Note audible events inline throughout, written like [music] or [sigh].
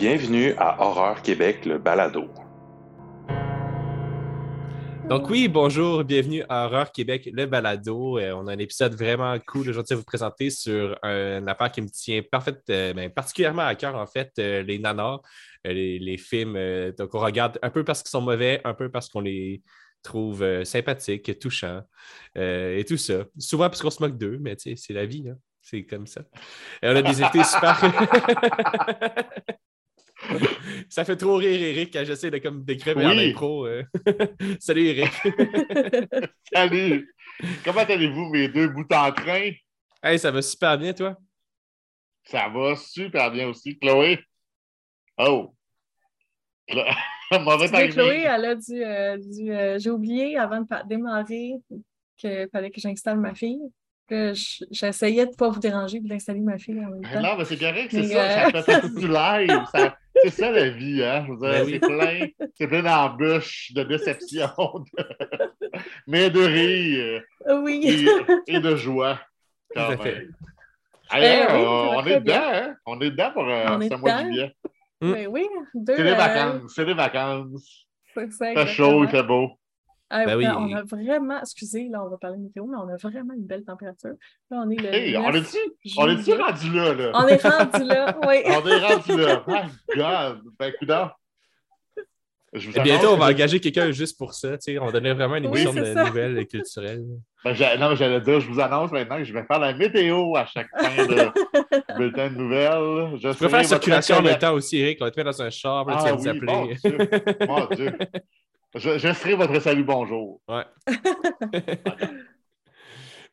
Bienvenue à Horreur Québec, le balado. Donc oui, bonjour, bienvenue à Horreur Québec, le balado. Euh, on a un épisode vraiment cool aujourd'hui à vous présenter sur un, affaire qui me tient parfait, euh, ben, particulièrement à cœur, en fait, euh, les nanars, les, films. donc on regarde un peu parce qu'ils sont mauvais, un peu parce qu'on les trouve sympathiques, touchants et tout ça. Souvent parce qu'on se moque d'eux, mais c'est la vie, hein. c'est comme ça. Et on a des effets super... [laughs] [laughs] [laughs] Ça fait trop rire Eric quand j'essaie de comme décrire oui. en impro. Euh. [laughs] Salut Eric. [laughs] Salut. Comment allez-vous mes deux bouts en train? Hey, ça va super bien toi? Ça va super bien aussi, Chloé. Oh. Mauvais Chloé, elle a du, euh, euh, J'ai oublié avant de démarrer qu'il fallait que j'installe ma fille. J'essayais de ne pas vous déranger d'installer ma fille en même temps. Non, mais c'est correct, c'est ça. Ça fait du live. Ça, [laughs] c'est ça la vie, hein? Je veux dire, ben c'est plein, c'est plein d'embûches, de déception, [laughs] mais de rire. Oui. Et, de joie. Quand même. Eh on, est dedans, hein? On est dedans pour euh, ce mois de juillet. Ben oui. C'est des vacances. C'est des vacances. C'est ça. Fait chaud, il fait beau. Ah, ben oui. On a vraiment, excusez, là, on va parler de météo, mais on a vraiment une belle température. Là, on est le. on est-tu on est rendu là, là? On est rendu là, [laughs] oui. on est rendu là. My God! Ben, coudard. Et bientôt, on va engager quelqu'un juste pour ça. Tu sais, on va donner vraiment une émission de nouvelles et culturelles. Ben, non, mais j'allais dire, je vous annonce maintenant que je vais faire la météo à chaque fin de [laughs] bulletin de nouvelles. Je, peux faire circulation en même temps aussi, Eric. On va te mettre dans un char, ah, tu vas nous appeler. Mon Dieu. [laughs] Je, serai votre salut bonjour. Ouais. [laughs]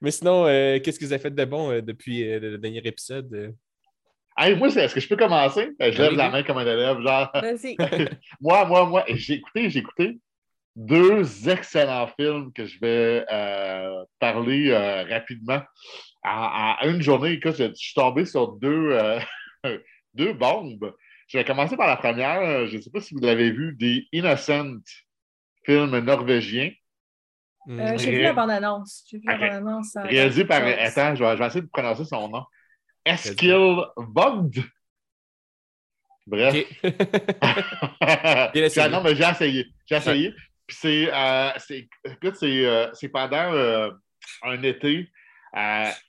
Mais sinon, euh, qu'est-ce que vous avez fait de bon euh, depuis euh, le dernier épisode? moi, est-ce que je peux commencer? je lève la main comme un élève. Genre... [laughs] moi, moi, moi, j'ai écouté, j'ai écouté deux excellents films que je vais parler rapidement. À, une journée, je, suis tombé sur deux, [laughs] deux bombes. Je vais commencer par la première. Je ne sais pas si vous l'avez vu, The Innocent film norvégien. Euh, j'ai vu la bande-annonce. J'ai vu la bande-annonce. Réalisé par. Attends, je vais, essayer de prononcer son nom. Eskil Vogd. Bref. [laughs] non, mais j'ai essayé. J'ai essayé. Puis c'est. Euh, écoute, c'est euh, pendant euh, un été.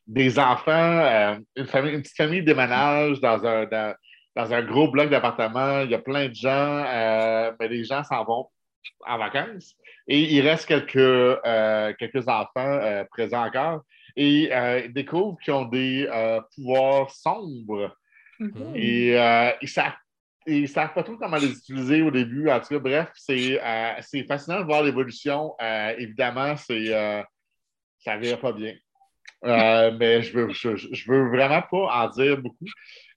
des enfants, une, famille, une petite famille déménage dans un, dans, dans un gros bloc d'appartements. Il y a plein de gens, mais les gens s'en vont en vacances. Et il reste quelques, euh, quelques enfants euh, présents encore. Et euh, ils découvrent qu'ils ont des pouvoirs sombres. Mm-hmm. Et ils ne savent, pas trop comment les utiliser au début. En tout cas, bref, c'est fascinant de voir l'évolution. évidemment, c'est ça ne vient pas bien. [laughs] mais je veux, je, veux vraiment pas en dire beaucoup.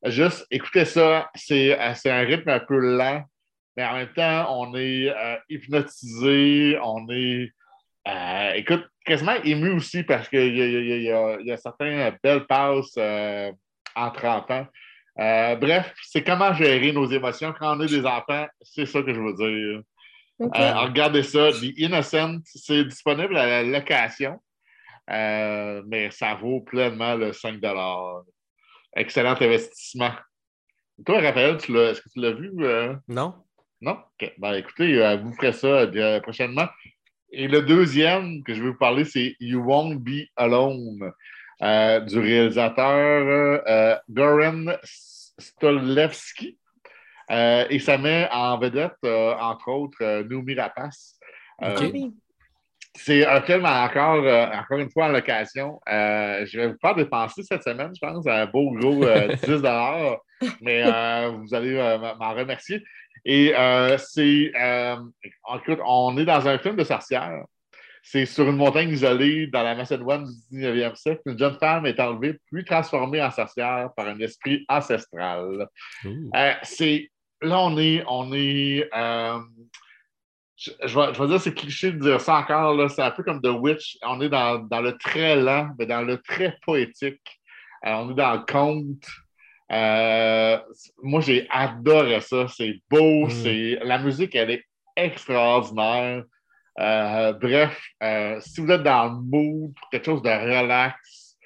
Juste écoutez ça, c'est un rythme un peu lent, mais en même temps, on est euh, hypnotisé, on est, euh, écoute, quasiment ému aussi parce qu'il y, y, a certaines belles passes euh, entre enfants. bref, c'est comment gérer nos émotions quand on est des enfants, c'est ça que je veux dire. regardez ça, The Innocent, c'est disponible à la location, mais ça vaut pleinement le 5 Excellent investissement. Toi, Raphaël, est-ce que tu l'as vu? Non. Non? OK. Ben, écoutez, euh, vous ferez ça euh, prochainement. Et le deuxième que je vais vous parler, c'est You Won't Be Alone euh, du réalisateur Goran Stolevski. et ça met en vedette, entre autres, Noumi Rapace. C'est un film encore, encore une fois en location. je vais vous faire dépenser cette semaine, je pense, un beau gros [laughs] 10 mais vous allez m'en remercier. Et euh, c'est, euh, on est dans un film de sorcière. C'est sur une montagne isolée dans la Macédoine du 19e siècle. Une jeune femme est enlevée puis transformée en sorcière par un esprit ancestral. Euh, c'est, là, on est, on est je, vais, dire, c'est cliché de dire ça encore, c'est un peu comme The Witch. On est dans, dans le très lent, mais dans le très poétique. on est dans le conte. Euh, moi, j'ai adoré ça. C'est beau. Mm. C'est... La musique, elle est extraordinaire. Euh, bref, euh, si vous êtes dans le mood pour quelque chose de relax,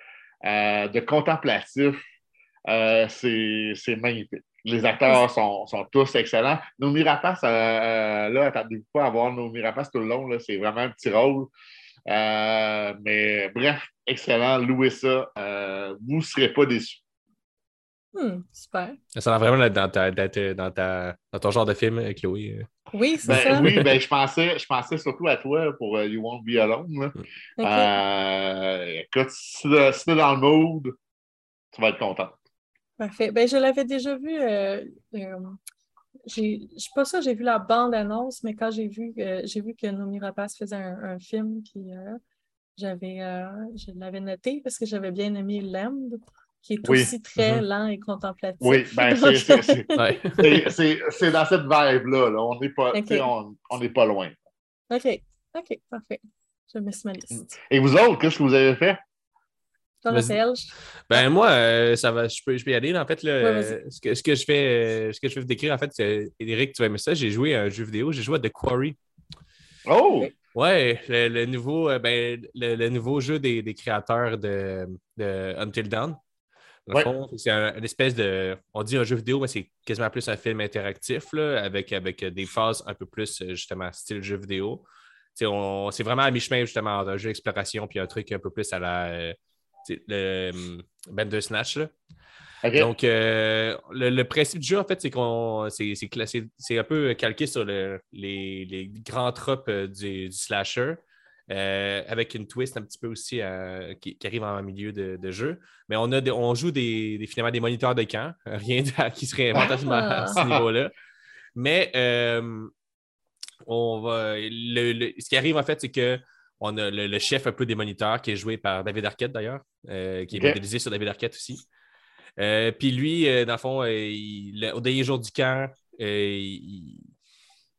de contemplatif, c'est, magnifique. Les acteurs sont, sont tous excellents. Euh, euh, là, attendez-vous pas à voir Nomi Rapace tout le long. là, C'est vraiment un petit rôle. Mais bref, excellent. Louez ça. Vous ne serez pas déçus. Hmm, super. Ça a vraiment d'être dans, ta, d'être dans, ta, dans ton genre de film, euh, Chloé. Oui, c'est Ben, ça. oui, ben, je, pensais, je pensais surtout à toi pour euh, You Won't Be Alone. là. Ok. Euh, écoute, si tu si t'es dans le mood, tu vas être content. Parfait. Ben, je l'avais déjà vu. euh, euh, j'ai, je sais pas ça, j'ai vu la bande-annonce, mais quand j'ai vu, euh, j'ai vu que Nomi Rapace faisait un, un film, puis euh, j'avais, euh, je l'avais noté parce que j'avais bien aimé Lamb, qui est Oui. aussi très Mhm. lent et contemplatif. Oui, ben, c'est- dans cette vibe-là. là. On n'est pas, on, on n'est pas loin. OK, OK, parfait. Je mets sur ma liste. Et vous autres, qu'est-ce que vous avez fait? Ben moi, euh, ça va, je peux, je peux y aller. En fait, là, Ouais, euh, ce, que, ce que je fais, euh, ce que je vais vous décrire, en fait, c'est Eric, tu vas aimer ça. J'ai joué à un jeu vidéo, j'ai joué à The Quarry. Oh! Ouais, le, le nouveau, euh, ben, le, le nouveau jeu des, des créateurs de, de Until Dawn. Ouais. c'est un- une espèce de. On dit un jeu vidéo, mais c'est quasiment plus un film interactif, là, avec, avec des phases un peu plus, euh, justement, style jeu vidéo. C'est vraiment à mi-chemin, justement, entre un jeu d'exploration puis un truc un peu plus à la. euh, le euh, Bandersnatch, là. OK. Donc, euh, le, le principe du jeu, en fait, c'est qu'on c'est, un peu calqué sur le- les, les grands tropes du, du slasher, euh, avec une twist un petit peu aussi euh, qui, qui arrive en milieu de, de jeu. Mais on, a des- on joue des, des- finalement des moniteurs de camp, [laughs] rien de- [laughs] qui serait éventuellement à ce niveau-là. Mais euh, on va, le- le- ce qui arrive, en fait, c'est que on a le, le chef un peu des moniteurs qui est joué par David Arquette d'ailleurs, euh, qui est Ok. modélisé sur David Arquette aussi. Euh, puis lui, euh, dans le fond, euh, il- le- au dernier jour du camp, euh, il,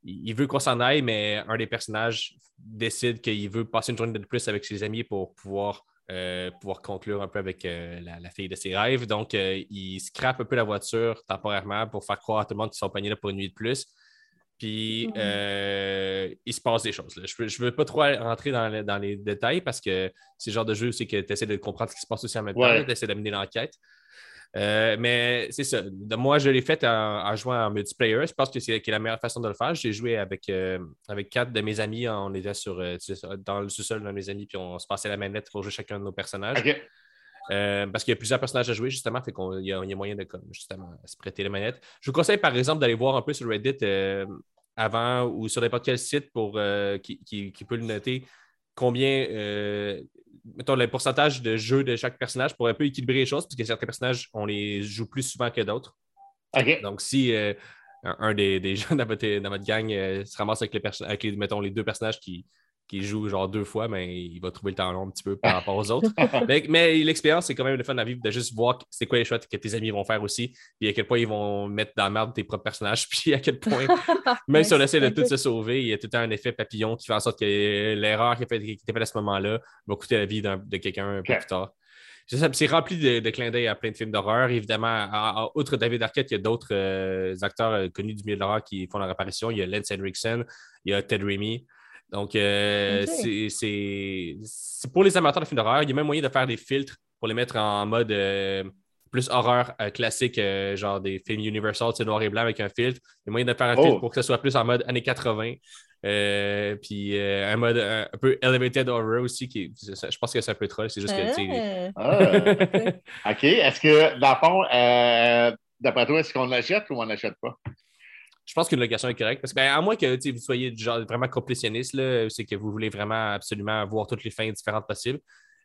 il veut qu'on s'en aille, mais un des personnages décide qu'il veut passer une journée de plus avec ses amis pour pouvoir, euh, pouvoir conclure un peu avec euh, la, la fille de ses rêves. Donc, euh, il scrape un peu la voiture temporairement pour faire croire à tout le monde qu'ils sont pognés là pour une nuit de plus. Puis, il se passe des choses. là. Je ne veux, pas trop rentrer dans, le- dans les détails parce que c'est le genre de jeu aussi que tu essaies de comprendre ce qui se passe aussi en même Ouais. temps, tu essaies d'amener l'enquête. Euh, mais c'est ça. Moi, je l'ai fait en, en jouant en multiplayer. Je pense que c'est la meilleure façon de le faire. J'ai joué avec, euh, avec quatre de mes amis. On était sur, euh, dans le sous-sol de mes amis, puis on se passait la manette pour jouer chacun de nos personnages. Euh, parce qu'il y a plusieurs personnages à jouer, justement, fait qu'il y, y a moyen de comme, justement se prêter les manettes. Je vous conseille, par exemple, d'aller voir un peu sur Reddit euh, avant ou sur n'importe quel site pour, euh, qui, qui- qui peut le noter combien, mettons, le pourcentage de jeu de chaque personnage pour un peu équilibrer les choses, parce que certains personnages, on les joue plus souvent que d'autres. Donc, si euh, un, un des, des gens [laughs] dans votre, dans votre gang euh, se ramasse avec, les, avec les, mettons, les deux personnages qui, qui jouent genre deux fois, mais il va trouver le temps long un petit peu par rapport aux autres. [laughs] mais mais l'expérience, c'est quand même le fun à vivre de juste voir c'est quoi les choix que tes amis vont faire aussi, puis à quel point ils vont mettre dans la merde tes propres personnages, [laughs] puis à quel point, [laughs] même si on essaie de tout se sauver, il y a tout le temps un effet papillon qui fait en sorte que l'erreur qui été faite à ce moment-là va coûter la vie de quelqu'un un peu plus tard. C'est rempli de, de clins d'œil à plein de films d'horreur. Évidemment, à- à- outre David Arquette, il y a d'autres euh, acteurs euh, connus du milieu de l'horreur qui font leur apparition. Il y a Lance Henriksen, il y a Ted Raimi. Donc, euh, c'est- c'est c'est pour les amateurs de films d'horreur. Il y a même moyen de faire des filtres pour les mettre en mode euh, plus horreur euh, classique, euh, genre des films Universal, c'est noir et blanc avec un filtre. Il y a moyen de faire un Oh. filtre pour que ce soit plus en mode années 80. Euh, puis euh, un mode un, un peu elevated horror aussi, qui je pense que c'est un peu troll. C'est juste que, Ah, Ah, [laughs] OK. Est-ce que, dans le fond, euh, d'après toi, est-ce qu'on achète ou on n'achète pas? Je pense qu'une location est correcte. Parce que, ben, à moins que vous soyez du genre vraiment complétionniste, c'est que vous voulez vraiment absolument avoir toutes les fins différentes possibles.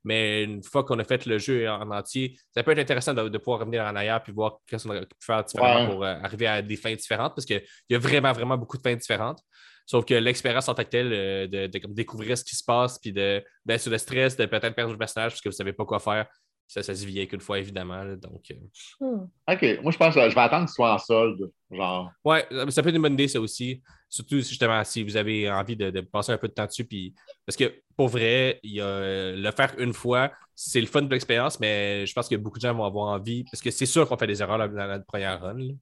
Mais une fois qu'on a fait le jeu en entier, ça peut être intéressant de, de pouvoir revenir en arrière puis voir qu'est-ce qu'on aurait pu faire différemment Ouais. pour euh, arriver à des fins différentes. Parce qu'il y a vraiment, vraiment beaucoup de fins différentes. Sauf que l'expérience en tant que telle, euh, de, de découvrir ce qui se passe, puis de, d'être sur le stress, de peut-être perdre le personnage parce que vous ne savez pas quoi faire, ça, ça se vit qu'une fois, évidemment. là. donc, euh, hmm. OK. Moi, je pense que je vais attendre qu'il soit en solde. Genre. Ouais, ça peut être une bonne idée, ça aussi. Surtout, justement, si vous avez envie de, de passer un peu de temps dessus. Puis... Parce que, pour vrai, il y a, euh, le faire une fois, c'est le fun de l'expérience, mais je pense que beaucoup de gens vont avoir envie, parce que c'est sûr qu'on fait des erreurs dans la première run. là.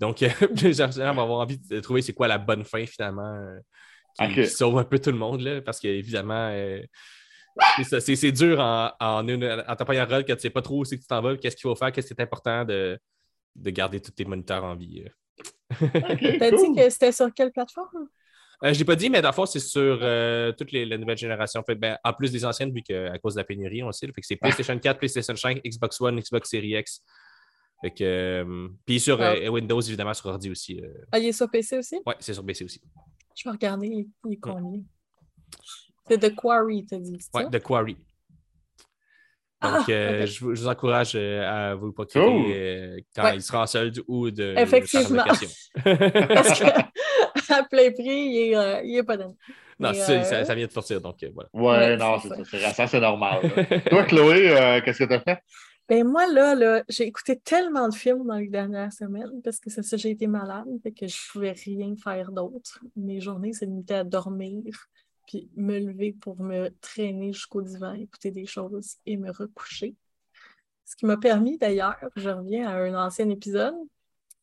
Donc, euh, [laughs] plusieurs gens vont avoir envie de trouver c'est quoi la bonne fin, finalement, euh, qui, Ok. qui sauve un peu tout le monde, là, parce qu'évidemment, c'est dur en, en, une, en ta première run quand tu ne sais pas trop où c'est que tu t'en vas, qu'est-ce qu'il faut faire, qu'est-ce qui est important de, de garder tous tes moniteurs en vie. OK, [laughs] T'as cool. dit que c'était sur quelle plateforme? Euh, je ne l'ai pas dit, mais dans le fond, c'est sur euh, toutes les, les nouvelles générations. En, fait, ben, en plus des anciennes, vu qu'à cause de la pénurie, on le sait. fait que c'est PlayStation 4, PlayStation 5, Xbox One, Xbox Series X. Fait que, euh, puis sur euh, Windows, évidemment, sur ordi aussi. euh. Ah, il est sur PC aussi? Ouais, c'est sur PC aussi. Je vais regarder, il est combien? C'est The Quarry, t'as dit, c'est Ouais, ça? The Quarry. Ah, Donc, euh, ok. je, vous, je vous encourage euh, à vous le procurer Cool. euh, quand Ouais. il sera en solde ou de Effectivement. location. [laughs] Parce que à plein prix, il est, euh, il est pas donné. non, ça, euh, ça, ça vient de sortir, donc euh, voilà. Ouais, Ouais, non, c'est c'est ça. ça. c'est- c'est normal. [laughs] Toi, Chloé, euh, qu'est-ce que t'as fait? Ben moi, là, là j'ai écouté tellement de films dans les dernières semaines parce que c'est ça, j'ai été malade, fait que je pouvais rien faire d'autre. Mes journées se limitaient à dormir, puis me lever pour me traîner jusqu'au divan, écouter des choses et me recoucher. Ce qui m'a permis d'ailleurs, je reviens à un ancien épisode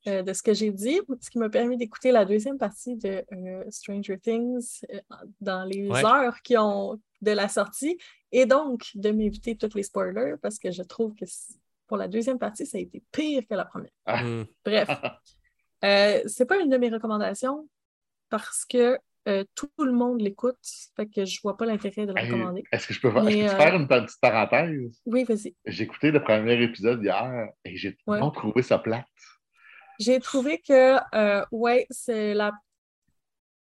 euh, de ce que j'ai dit, ce qui m'a permis d'écouter la deuxième partie de euh, Stranger Things euh, dans les Ouais. heures qui ont de la sortie et donc de m'éviter tous les spoilers parce que je trouve que pour la deuxième partie, ça a été pire que la première. Hmm. Bref, [laughs] euh, c'est pas une de mes recommandations parce que euh, tout le monde l'écoute, fait que je vois pas l'intérêt de le Hey, recommander. Est-ce que je peux, faire, Mais, euh, faire une petite parenthèse? Oui, vas-y. J'ai écouté le premier épisode hier et j'ai Ouais. trouvé ça plate. J'ai trouvé que, euh, ouais, c'est la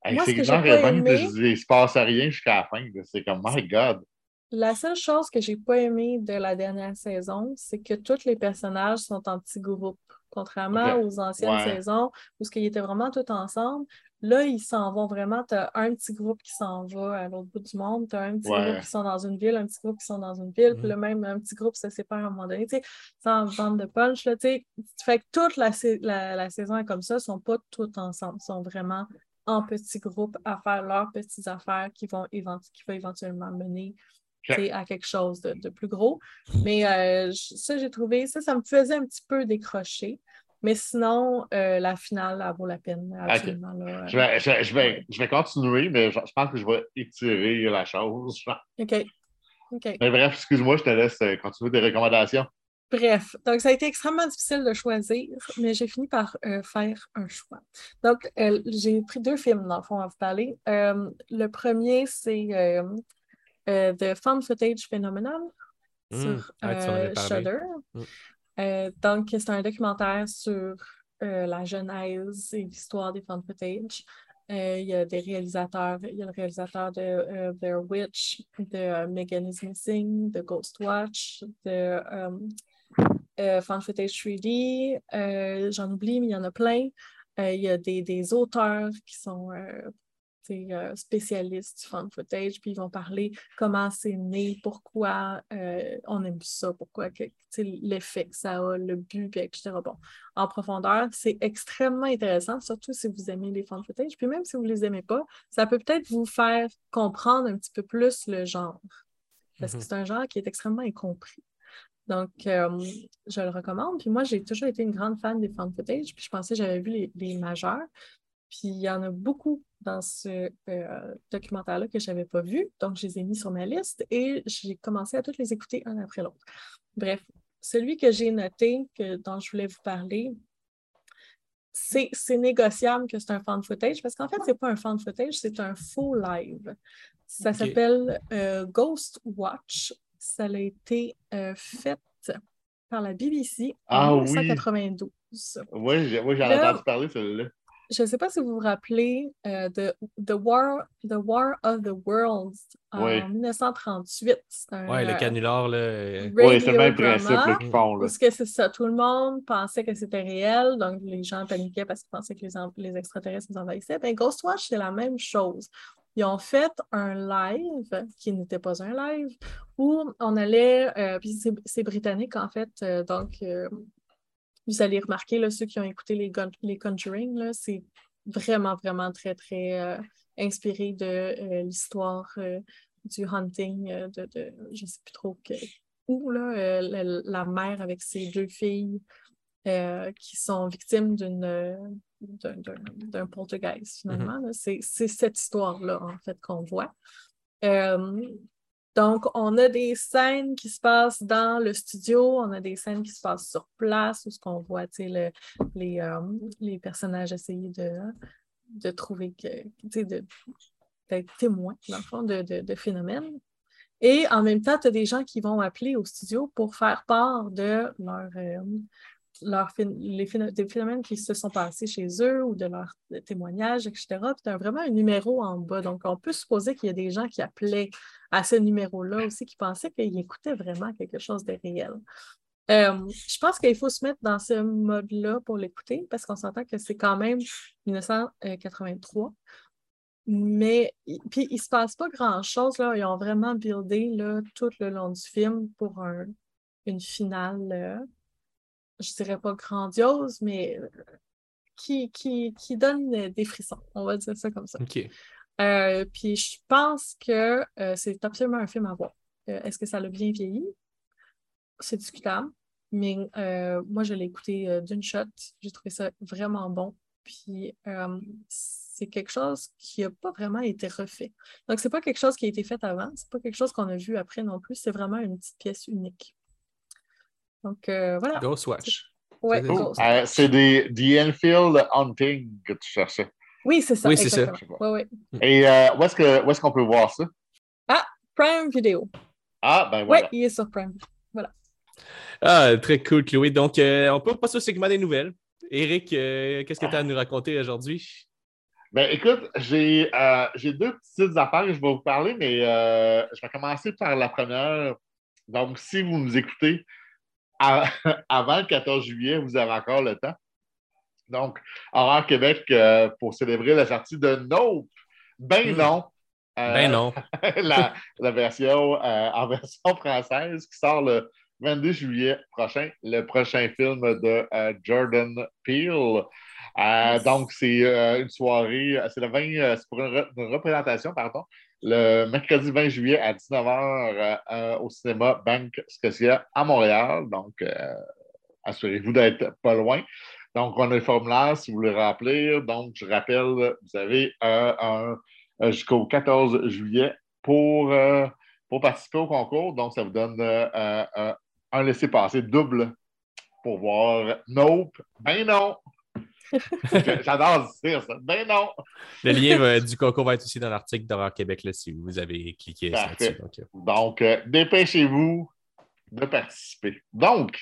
Hey, Moi, ce c'est que heure pas aimé- il se passe rien jusqu'à la fin. C'est comme, my God. La seule chose que j'ai pas aimé de la dernière saison, c'est que tous les personnages sont en petits groupes. Contrairement aux anciennes Ouais. saisons où ce qu'ils étaient vraiment tous ensemble, là, ils s'en vont vraiment. Tu as un petit groupe qui s'en va à l'autre bout du monde, tu as un petit Ouais. groupe qui sont dans une ville, un petit groupe qui sont dans une ville, puis Mhm. le même un petit groupe se sépare à un moment donné. Tu sais, sans vendre de punch, là, tu sais. Fait que toute la, la, la saison est comme ça, ils sont pas tous ensemble, ils sont vraiment en petits groupes à faire leurs petites affaires qui vont, qui vont éventuellement mener à quelque chose de, de plus gros. Mais euh, ça, j'ai trouvé, ça, ça me faisait un petit peu décrocher. Mais sinon, euh, la finale, elle vaut la peine. Absolument. là. Je vais, je, je vais, je vais continuer, mais je, je pense que je vais étirer la chose. OK. OK. Mais bref, excuse-moi, je te laisse euh, continuer des recommandations. Bref, donc ça a été extrêmement difficile de choisir, mais j'ai fini par euh, faire un choix. Donc, euh, j'ai pris deux films, dans le fond, à vous parler. Euh, le premier, c'est euh, euh, The Found Footage Phenomenon Hmm. sur Ouais, euh, parlé. Shudder. Hmm. Euh, donc, c'est un documentaire sur euh, la genèse et l'histoire des found footage. Euh, il y a des réalisateurs, il y a le réalisateur de euh, Blair Witch, de euh, Megan is Missing, de Ghostwatch, de euh, euh, Found Footage 3D. Euh, J'en oublie, mais il y en a plein. Euh, il y a des auteurs qui sont euh, spécialistes du found footage, puis ils vont parler comment c'est né, pourquoi euh, on aime ça, pourquoi l'effet que ça a, le but, puis etc. Bon, en profondeur, c'est extrêmement intéressant, surtout si vous aimez les found footage, puis même si vous ne les aimez pas, ça peut peut-être vous faire comprendre un petit peu plus le genre, parce que Mhm. c'est un genre qui est extrêmement incompris. Donc, euh, je le recommande. Puis moi, j'ai toujours été une grande fan des found footage, puis je pensais que j'avais vu les, les majeurs. Puis il y en a beaucoup dans ce euh, documentaire-là que je n'avais pas vu. Donc, je les ai mis sur ma liste et j'ai commencé à toutes les écouter un après l'autre. Bref, celui que j'ai noté, que, dont je voulais vous parler, c'est c'est négociable que c'est un fan footage parce qu'en fait, ce n'est pas un fan footage, c'est un faux live. Ça s'appelle euh, Ghost Watch. Ça a été euh, fait par la BBC Ah en oui. 1992. Oui, j'ai oui, j'en ai entendu parler, celle-là. Je ne sais pas si vous vous rappelez euh, de The War, The War of the Worlds en Oui. 1938. C'est un Ouais, le euh, canular, euh, Oui, c'est le même principe là, qu'ils font. Là. Parce que c'est ça, tout le monde pensait que c'était réel, donc les gens paniquaient parce qu'ils pensaient que les, extraterrestres nous envahissaient. Ben, Ghostwatch, c'est la même chose. Ils ont fait un live qui n'était pas un live où on allait, euh, puis c'est- c'est britannique en fait, euh, donc euh, vous allez remarquer, là, ceux qui ont écouté les, Gun- les Conjuring, c'est vraiment, vraiment très, très euh, inspiré de euh, l'histoire euh, du hunting de, de je ne sais plus trop que, où, là, la, la mère avec ses deux filles qui sont victimes d'une d'un- poltergeist, finalement. C'est c'est cette histoire-là, en fait, qu'on voit. Donc, on a des scènes qui se passent dans le studio, on a des scènes qui se passent sur place, où ce qu'on voit le, les, euh, les personnages essayer de, de trouver, d'être témoins, dans le fond, de, de, phénomènes. Et en même temps, tu as des gens qui vont appeler au studio pour faire part de leur, euh, leur les des phénomènes qui se sont passés chez eux ou de leurs témoignages, etc. As vraiment un numéro en bas. Donc, on peut supposer qu'il y a des gens qui appelaient à ce numéro-là aussi, qui pensaient qu'ils écoutaient vraiment quelque chose de réel. Euh, je pense qu'il faut se mettre dans ce mode-là pour l'écouter parce qu'on s'entend que c'est quand même 1983. Mais puis il ne se passe pas grand-chose. Ils ont vraiment buildé là, tout le long du film pour une finale, euh, je dirais pas grandiose, mais euh, qui, qui, qui, donne des frissons. On va dire ça comme ça. Euh, puis je pense que c'est absolument un film à voir. Est-ce que ça l'a bien vieilli? C'est discutable. Mais moi, je l'ai écouté d'une shot. J'ai trouvé ça vraiment bon. Puis c'est quelque chose qui n'a pas vraiment été refait. Donc, ce n'est pas quelque chose qui a été fait avant, c'est pas quelque chose qu'on a vu après non plus, c'est vraiment une petite pièce unique. Donc, euh, voilà. Ghost Watch. Ouais, euh, c'est des The Enfield Hunting que tu cherchais. Oui, c'est ça. Oui, c'est ça. Ouais, ouais. Et euh, où est-ce qu'on peut voir ça? Ah, Prime Video. Ah, ben voilà. Oui, il est sur Prime. Voilà. Ah, très cool, Chloé. Donc, on peut passer au segment des nouvelles. Eric, qu'est-ce que tu as à nous raconter aujourd'hui? Ben, écoute, j'ai euh, deux petites affaires que je vais vous parler, mais euh, je vais commencer par la première. Donc, si vous nous écoutez [laughs] avant le 14 juillet, vous avez encore le temps. Donc, Horreur Québec euh, pour célébrer la sortie de Nope. Ben hmm. non. ben non. [laughs] la, la, version en version française qui sort le 22 juillet prochain, le prochain film de Jordan Peele. Euh, donc, c'est euh, une soirée, c'est le 20, euh, c'est pour une, représentation, pardon, le mercredi 20 juillet à 19h au cinéma Banque Scotia à Montréal. Donc, assurez-vous d'être pas loin. Donc, on a le formulaire si vous voulez rappeler. Donc, je rappelle, vous avez un, jusqu'au 14 juillet pour, pour participer au concours. Donc, ça vous donne un laissez-passer double pour voir Nope. Ben non! [laughs] J'adore dire ça. Ben non! Le lien du concours va être aussi dans l'article d'Horreur Québec là, si vous avez cliqué là-dessus. Donc, euh, dépêchez-vous de participer. Donc,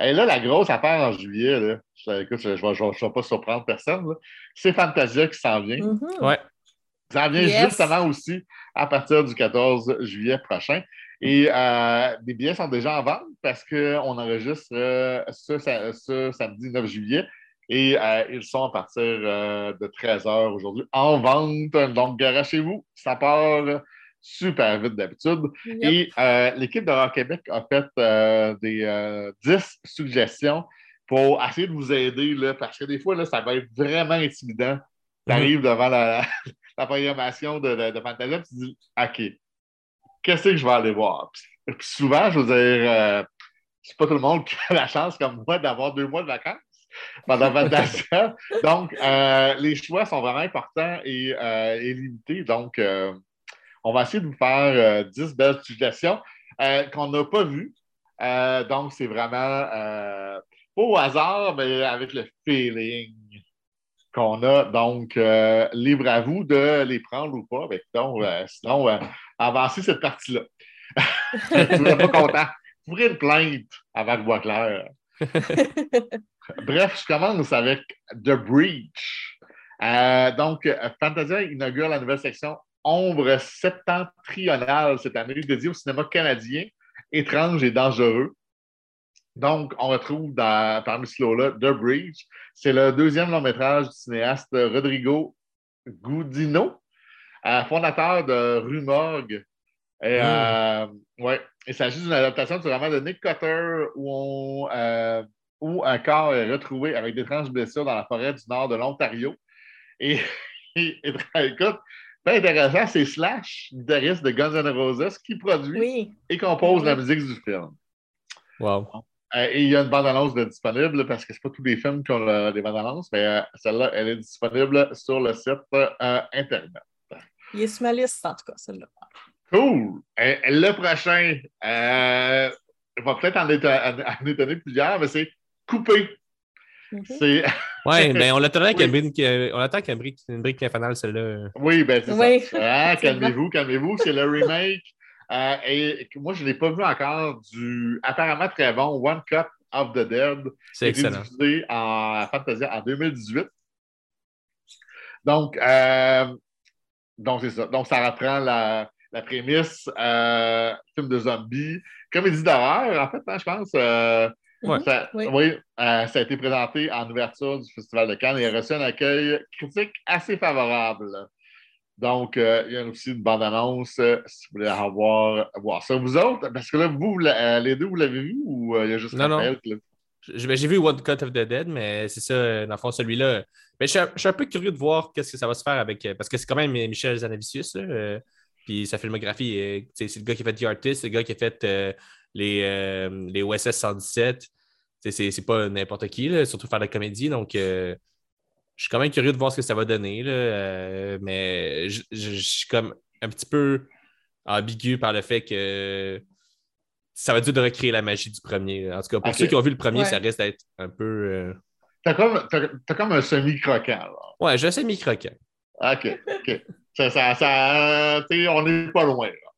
et là, la grosse affaire en juillet, là, je, écoute, je ne vais, pas surprendre personne, c'est Fantasia qui s'en vient. Mm-hmm. Ouais. Ça vient justement aussi à partir du 14 juillet prochain. Et euh, les billets sont déjà en vente parce qu'on enregistre euh, ce, ce, samedi 9 juillet. Et euh, ils sont à partir euh, de 13 h aujourd'hui en vente. Donc, garagez-vous, ça part super vite d'habitude. Et euh, l'équipe de Québec a fait des 10 suggestions pour essayer de vous aider, là, parce que des fois, là, ça va être vraiment intimidant. Tu arrives devant [laughs] la, programmation de, de, Fantasia et tu dis OK, qu'est-ce que je vais aller voir? Puis, souvent, je veux dire, c'est pas tout le monde qui a la chance, comme moi, d'avoir deux mois de vacances pendant 24 ans. Donc, euh, les choix sont vraiment importants et, euh, limités. Donc, euh, on va essayer de vous faire 10 belles suggestions qu'on n'a pas vues. donc, c'est vraiment pas au hasard, mais avec le feeling qu'on a. Donc, libre à vous de les prendre ou pas. Mais sinon, avancez cette partie-là. [laughs] vous n'êtes pas content. Vous pourrez une plainte avant de voir clair. [laughs] Bref, je commence avec The Breach. Euh, donc, Fantasia inaugure la nouvelle section Ombre septentrionale cette année, dédiée au cinéma canadien, étrange et dangereux. Donc, on retrouve dans, parmi ce lot-là The Breach. C'est le deuxième long métrage du cinéaste Rodrigo Gudino, euh, fondateur de Rue Morgue. Et, mm. euh, ouais, il s'agit d'une adaptation du roman de Nick Cutter où on où un corps est retrouvé avec d'étranges blessures dans la forêt du nord de l'Ontario. Et, [laughs] écoute, pas intéressant, c'est Slash, guitariste de Guns N' Roses, qui produit et compose la musique du film. Wow. Euh, et il y a une bande-annonce disponible parce que ce pas tous les films qui ont des bandes-annonces, mais euh, celle-là, elle est disponible sur le site euh, Internet. Il est sur ma liste, en tout cas, celle-là. Cool. Euh, le prochain, euh, va peut-être en, éton- en étonner plusieurs, mais c'est Coupé. C'est... Ouais, [laughs] mais on l'attendait avec Oui. euh, on attend avec une brique, une brique infanale, celle-là. Oui, ben c'est Oui. ça. Ah, calmez-vous, calmez-vous. C'est le remake. [laughs] Euh, et moi, je ne l'ai pas vu encore du apparemment très bon One Cut of the Dead. C'est qui a été excellent. diffusé en Fantasia en 2018. Donc, euh, donc c'est ça. Donc, ça reprend la, la prémisse euh, film de zombies, comédie d'horreur, en fait, hein, je pense. Ouais. ça, Oui. oui, euh, ça a été présenté en ouverture du Festival de Cannes et a reçu un accueil critique assez favorable. Donc, euh, il y a aussi une bande-annonce euh, si vous voulez avoir, voir ça. Vous autres, parce que là, vous, euh, les deux, vous l'avez vu ou euh, il y a juste Non, non. L'a- J'ai ben, j'ai vu One Cut of the Dead, mais c'est ça, dans le fond, celui-là. Mais je suis, un, je suis un peu curieux de voir qu'est-ce que ça va se faire avec. Parce que c'est quand même Michel Zanavicius, là, euh, puis sa filmographie, c'est le gars qui a fait The Artist, c'est le gars qui a fait euh, les, euh, les OSS 117. Tu sais, C'est c'est pas n'importe qui, là, surtout faire de la comédie. Donc, euh, je suis quand même curieux de voir ce que ça va donner. Là, euh, mais je, je- je suis comme un petit peu ambigu par le fait que ça va être dur de recréer la magie du premier. là. En tout cas, pour ceux qui ont vu le premier, Ouais. ça risque d'être un peu. euh, T'as comme, t'as, t'as comme un semi-croquant. Ouais, je sais mi-croquant. OK, OK. Ça, ça, ça, on n'est pas loin. là.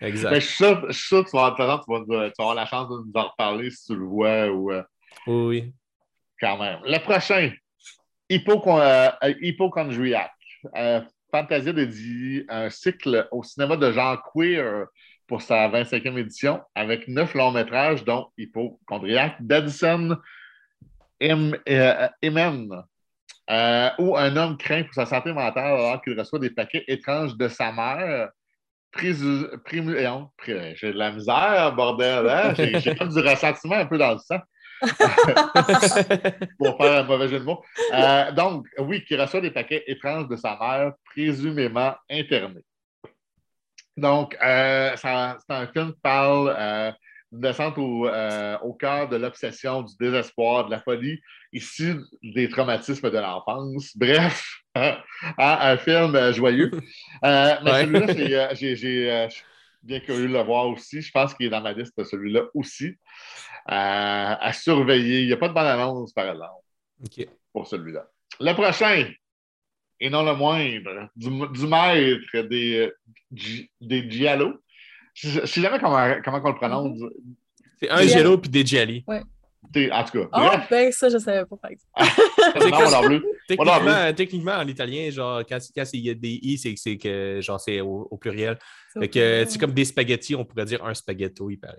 Exact. Mais je suis sûr, je suis sûr que tu vas, avoir, tu, vas, tu vas avoir la chance de nous en reparler si tu le vois ou euh, Oui, quand même. Le prochain, Hypocon- euh, Hypochondriac. Euh, Fantasia dédie un cycle au cinéma de genre queer pour sa 25e édition avec neuf longs métrages, dont Hypochondriac, euh, Emen, euh, où un homme craint pour sa santé mentale alors qu'il reçoit des paquets étranges de sa mère. Présu- eh non, pré- J'ai de la misère, bordel. hein? J'ai comme du ressentiment un peu dans le sang [laughs] pour faire un mauvais jeu de mots. Euh, donc, oui, qui reçoit des paquets étranges de sa mère, présumément internée. Donc, euh, c'est un film qui parle euh, d'une descente au, euh, au cœur de l'obsession, du désespoir, de la folie, ici des traumatismes de l'enfance. Bref, [laughs] un film euh, joyeux. Euh, mais Ouais. celui-là, j'ai, euh, j'ai- j'ai, euh, je suis bien curieux de le voir aussi. Je pense qu'il est dans ma liste, celui-là aussi. Euh, à surveiller. Il n'y a pas de bande-annonce, par exemple OK. pour celui-là. Le prochain, et non le moindre, du, du maître des, des Giallo. Je ne sais jamais comment, comment on le prononce? C'est un. Jello puis des. T'es- En tout cas, Ah, ben ça, je savais pas, par exemple. Non, non plus. Techniquement, techniquement, en italien, genre, quand, quand il y a des i, c'est c'est que genre c'est au, au pluriel. C'est Fait que c'est comme des spaghettis, on pourrait dire un spaghetto, il paraît.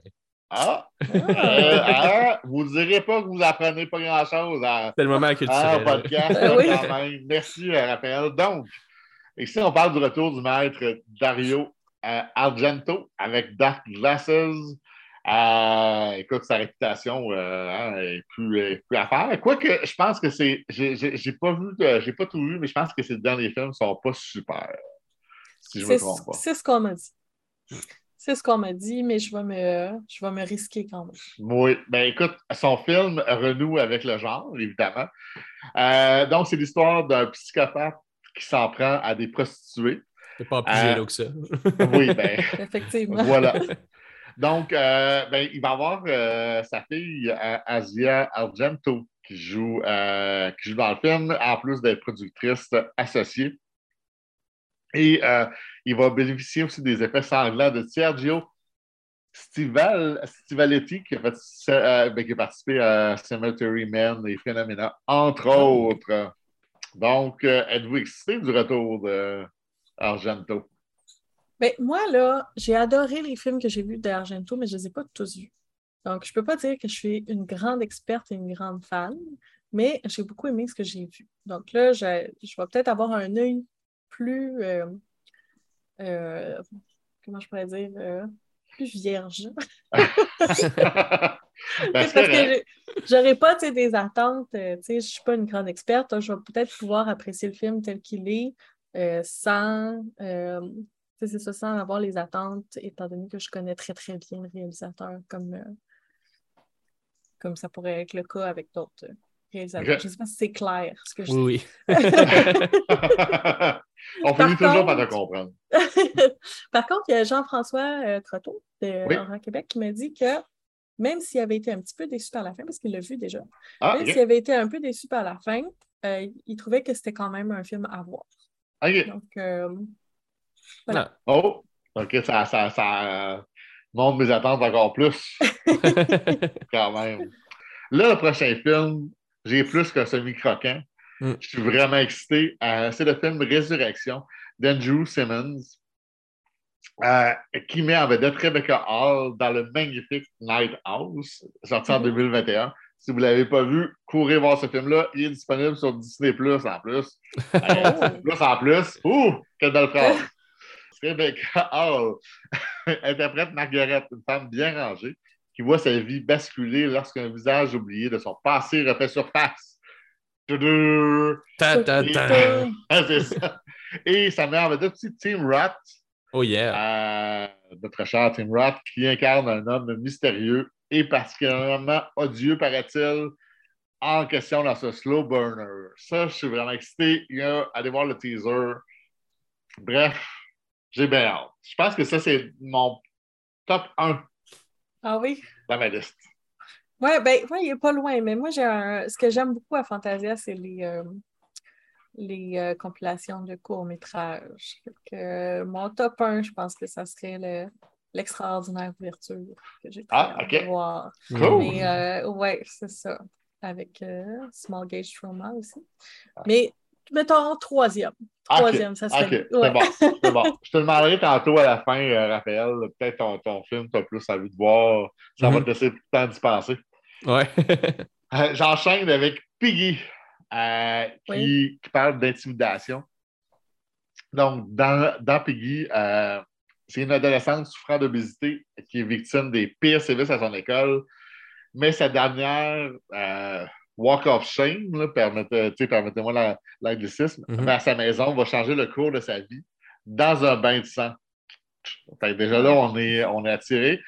Ah, euh, Ah. ah, vous ne direz pas que vous apprenez pas grand-chose à, C'est le moment Ah, culturel. podcast, Ah, oui. quand même. Merci, euh, Raphaël. Donc, ici, on parle du retour du maître Dario euh, Argento avec Dark Glasses. Euh, écoute, sa réputation euh, hein, est, plus, est plus à faire. Quoique, je pense que c'est. J'ai pas vu, j'ai pas tout vu, mais je pense que ces derniers films sont pas super. Si je me C'est trompe pas. c'est ce qu'on m'a dit. C'est ce qu'on m'a dit, mais je vais me, je vais me risquer quand même. Oui, ben écoute, son film renoue avec le genre, évidemment. Euh, donc, c'est l'histoire d'un psychopathe qui s'en prend à des prostituées. C'est pas plus Euh, que ça. Oui, ben. [laughs] Effectivement. Voilà. [laughs] Donc, euh, ben, il va avoir euh, sa fille euh, Asia Argento qui joue, euh, qui joue dans le film, en plus d'être productrice associée. Et il va bénéficier aussi des effets sanglants de Sergio Stival, Stivaletti, qui a, fait, ben, qui a participé à Cemetery Man et Phenomena, entre autres. Donc, êtes-vous excité du retour de Argento? Ben, moi, là, j'ai adoré les films que j'ai vus d'Argento, mais je ne les ai pas tous vus. Donc, je ne peux pas dire que je suis une grande experte et une grande fan, mais j'ai beaucoup aimé ce que j'ai vu. Donc là, je, je vais peut-être avoir un œil plus, euh, euh, comment je pourrais dire, euh, plus vierge. [laughs] [laughs] Ben, Parce que j'aurais pas des attentes, euh, tu sais, je ne suis pas une grande experte, donc je vais peut-être pouvoir apprécier le film tel qu'il est sans, c'est ça, sans avoir les attentes, étant donné que je connais très très bien le réalisateur, comme, euh, comme ça pourrait être le cas avec d'autres euh, réalisateur. Ok. Je ne sais pas si c'est clair ce que je dis. Oui, oui. [laughs] On [laughs] finit toujours par te comprendre. [laughs] Par contre, il y a Jean-François euh, Trotteau de Oui. Québec qui m'a dit que même s'il avait été un petit peu déçu par la fin, parce qu'il l'a vu déjà, Ah, même s'il avait été un peu déçu par la fin, euh, il trouvait que c'était quand même un film à voir. Donc, Non. Oh, ok, ça, ça, ça euh, monte mes attentes encore plus, [laughs] quand même. Là, le prochain film, j'ai plus que semi-croquant. Mm. Je suis vraiment excité. Euh, c'est le film Résurrection d'Andrew Simmons, euh, qui met en vedette Rebecca Hall dans le magnifique Night House, sorti en Mhm. 2021. Si vous ne l'avez pas vu, courez voir ce film-là. Il est disponible sur Disney Plus en plus. [laughs] Plus en plus. Ouh, quelle belle phrase! [laughs] Rebecca Hall interprète Margaret, une femme bien rangée, qui voit sa vie basculer lorsqu'un visage oublié de son passé refait surface. Tudou! Ta, ta, ta. Ah, ça. Et en vedette aussi Tim Roth, Oh yeah. euh, notre cher Tim Roth, qui incarne un homme mystérieux et particulièrement odieux, paraît-il, en question dans ce slow burner. Ça, je suis vraiment excité. Il y a- Allez voir le teaser. Bref, j'ai bien hâte. Je pense que ça, c'est mon top 1 Ah oui? dans ma liste. Oui, ben, ouais, il n'est pas loin, mais moi, j'ai un... ce que j'aime beaucoup à Fantasia, c'est les, euh, les euh, compilations de courts-métrages. Euh, mon top 1, je pense que ça serait le- l'extraordinaire ouverture que j'ai Ah, hâte ok. de voir. Cool. Mais euh, ouais, c'est ça. Avec euh, Small Gauge Trauma aussi. Mais mettons troisième. Ah. Troisième, ça serait. OK, c'est ouais. bon. C'est [laughs] bon. Je te demanderai tantôt à la fin, euh, Raphaël, peut-être ton, ton film, tu as plus envie de voir. Ça va Mhm. te laisser plus de temps d'y penser. Ouais. [laughs] Euh, J'enchaîne avec Piggy, euh, qui, Oui. qui parle d'intimidation. Donc, dans, dans Piggy, euh, c'est une adolescente souffrant d'obésité qui est victime des pires sévices à son école. Mais sa dernière euh, walk of shame, permettez- permettez-moi la- l'anglicisme, Mhm. ben, à sa maison va changer le cours de sa vie dans un bain de sang. Fait que déjà là, on est, on est attiré.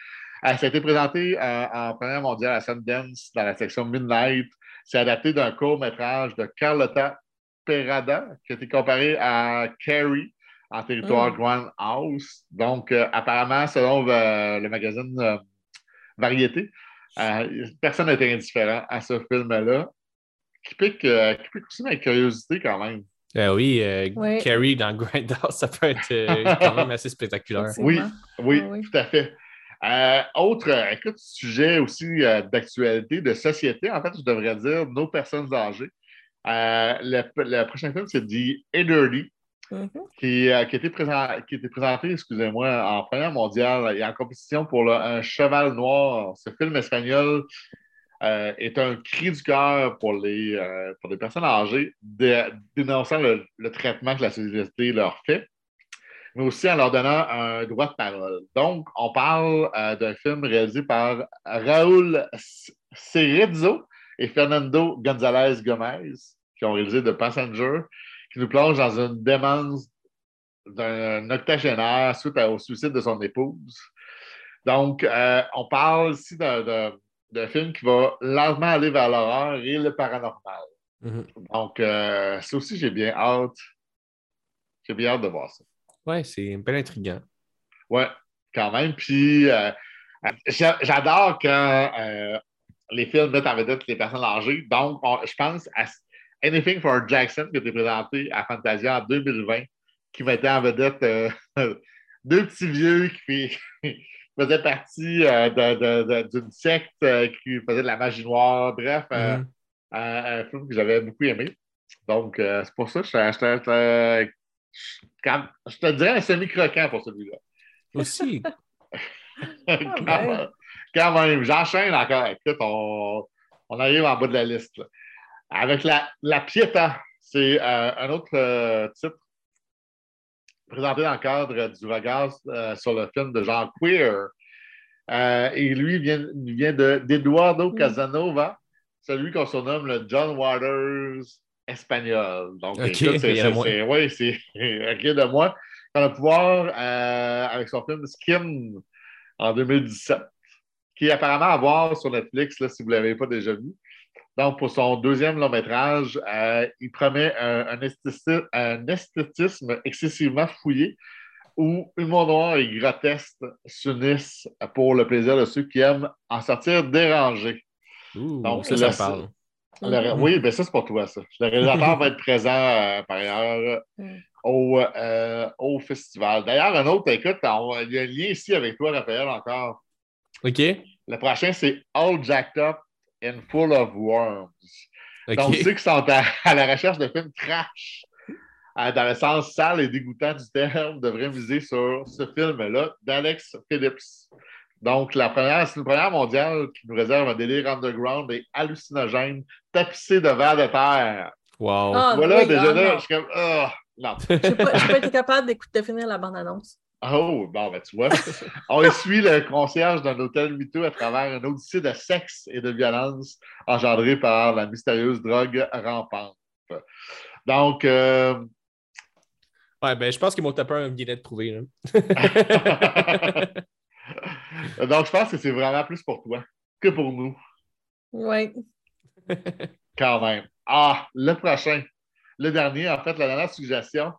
Euh, ça a été présenté euh, en première mondiale à Sundance dans la section Midnight. C'est adapté d'un court-métrage de Carlotta Perada qui a été comparé à Carrie en territoire Mm. Grand House. Donc, euh, apparemment, selon euh, le magazine euh, Variété, euh, personne n'était indifférent à ce film-là. Qui pique, euh, qui pique aussi ma curiosité quand même? Euh, oui, euh. Carrie dans Grindhouse, ça peut être euh, [laughs] quand même assez spectaculaire. Oui, oui, Ah oui. tout à fait. Euh, autre, euh, écoute, sujet aussi euh, d'actualité, de société, en fait, je devrais dire, nos personnes âgées. Euh, le, le prochain film, c'est The Elderly, Mhm. qui, euh, qui, a été présent- qui présenté, excusez-moi, en première mondiale et en compétition pour un cheval noir. Ce film espagnol euh, est un cri du cœur pour les, euh, pour personnes âgées, dé- dénonçant le, le traitement que la société leur fait, mais aussi en leur donnant un droit de parole. Donc, on parle euh, d'un film réalisé par Raúl Cerezo et Fernando González Gomez, qui ont réalisé The Passenger, qui nous plonge dans une démence d'un octogénaire suite au suicide de son épouse. Donc, euh, on parle ici d'un- film qui va lentement aller vers l'horreur et le paranormal. Mhm. Donc, euh, ça aussi, j'ai bien hâte. J'ai bien hâte de voir ça. Ouais, c'est bien intriguant. Ouais, quand même. Puis, euh, j'a- j'adore quand les films mettent en vedette les personnes âgées. Donc, on- je pense à Anything for Jackson qui a été présenté à Fantasia en 2020, qui mettait en vedette euh, [laughs] deux petits vieux qui, [laughs] faisaient partie euh, d'une secte euh, qui faisait de la magie noire. Bref, Mhm. un, un film que j'avais beaucoup aimé. Donc, euh, c'est pour ça que je, je, je- je- quand- je te dirais un semi-croquant pour celui-là. Aussi. [laughs] quand, ouais. même, quand même. J'enchaîne encore. Écoute, on, on arrive en bas de la liste. là. Avec la, la Pietà, c'est euh, un autre euh, titre présenté dans le cadre du regard euh, sur le film de genre queer. Et lui vient, il vient de- d'Eduardo Mm. Casanova, celui qu'on surnomme le John Waters espagnol. Donc, Ok, écoute, c'est, ouais, rien [laughs] de moi. On va pouvoir, avec son film Skin en 2017, qui est apparemment à voir sur Netflix, là, si vous ne l'avez pas déjà vu. Donc, pour son deuxième long métrage, euh, il promet un, un, esthétisme, un, esthétisme, excessivement fouillé où humour noir et grotesque s'unissent pour le plaisir de ceux qui aiment en sortir dérangés. Ouh, Donc, ça, ça parle. Le, oui, ben ça, c'est pour toi, ça. Le réalisateur va être présent euh, par ailleurs au, euh, au festival. D'ailleurs, un autre, écoute, on, il y a un lien ici avec toi, Raphaël, encore. OK. Le prochain, c'est All Jacked Up and Full of Worms. Okay. Donc, ceux qui sont à, à, la recherche de films trash, euh, dans le sens sale et dégoûtant du terme, devraient miser sur ce film-là d'Alex Phillips. Donc, la première, c'est une première mondiale qui nous réserve un délire underground et hallucinogène, tapissé de verre de terre. Wow. Ah, voilà, oui, déjà ah, là, non. je suis comme, ah, non. Je n'ai pas, été capable d'écouter finir la bande-annonce. Oh, bon, ben tu vois. [laughs] On suit le concierge d'un hôtel mytho à travers un odyssée de sexe et de violence engendrée par la mystérieuse drogue rampante. Donc, euh, [laughs] Ouais, ben, je pense que mon tapeur vient d'être trouvé. Là. [laughs] donc, je pense que c'est vraiment plus pour toi que pour nous, Oui. quand même. Ah, le prochain. Le dernier, en fait, la dernière suggestion.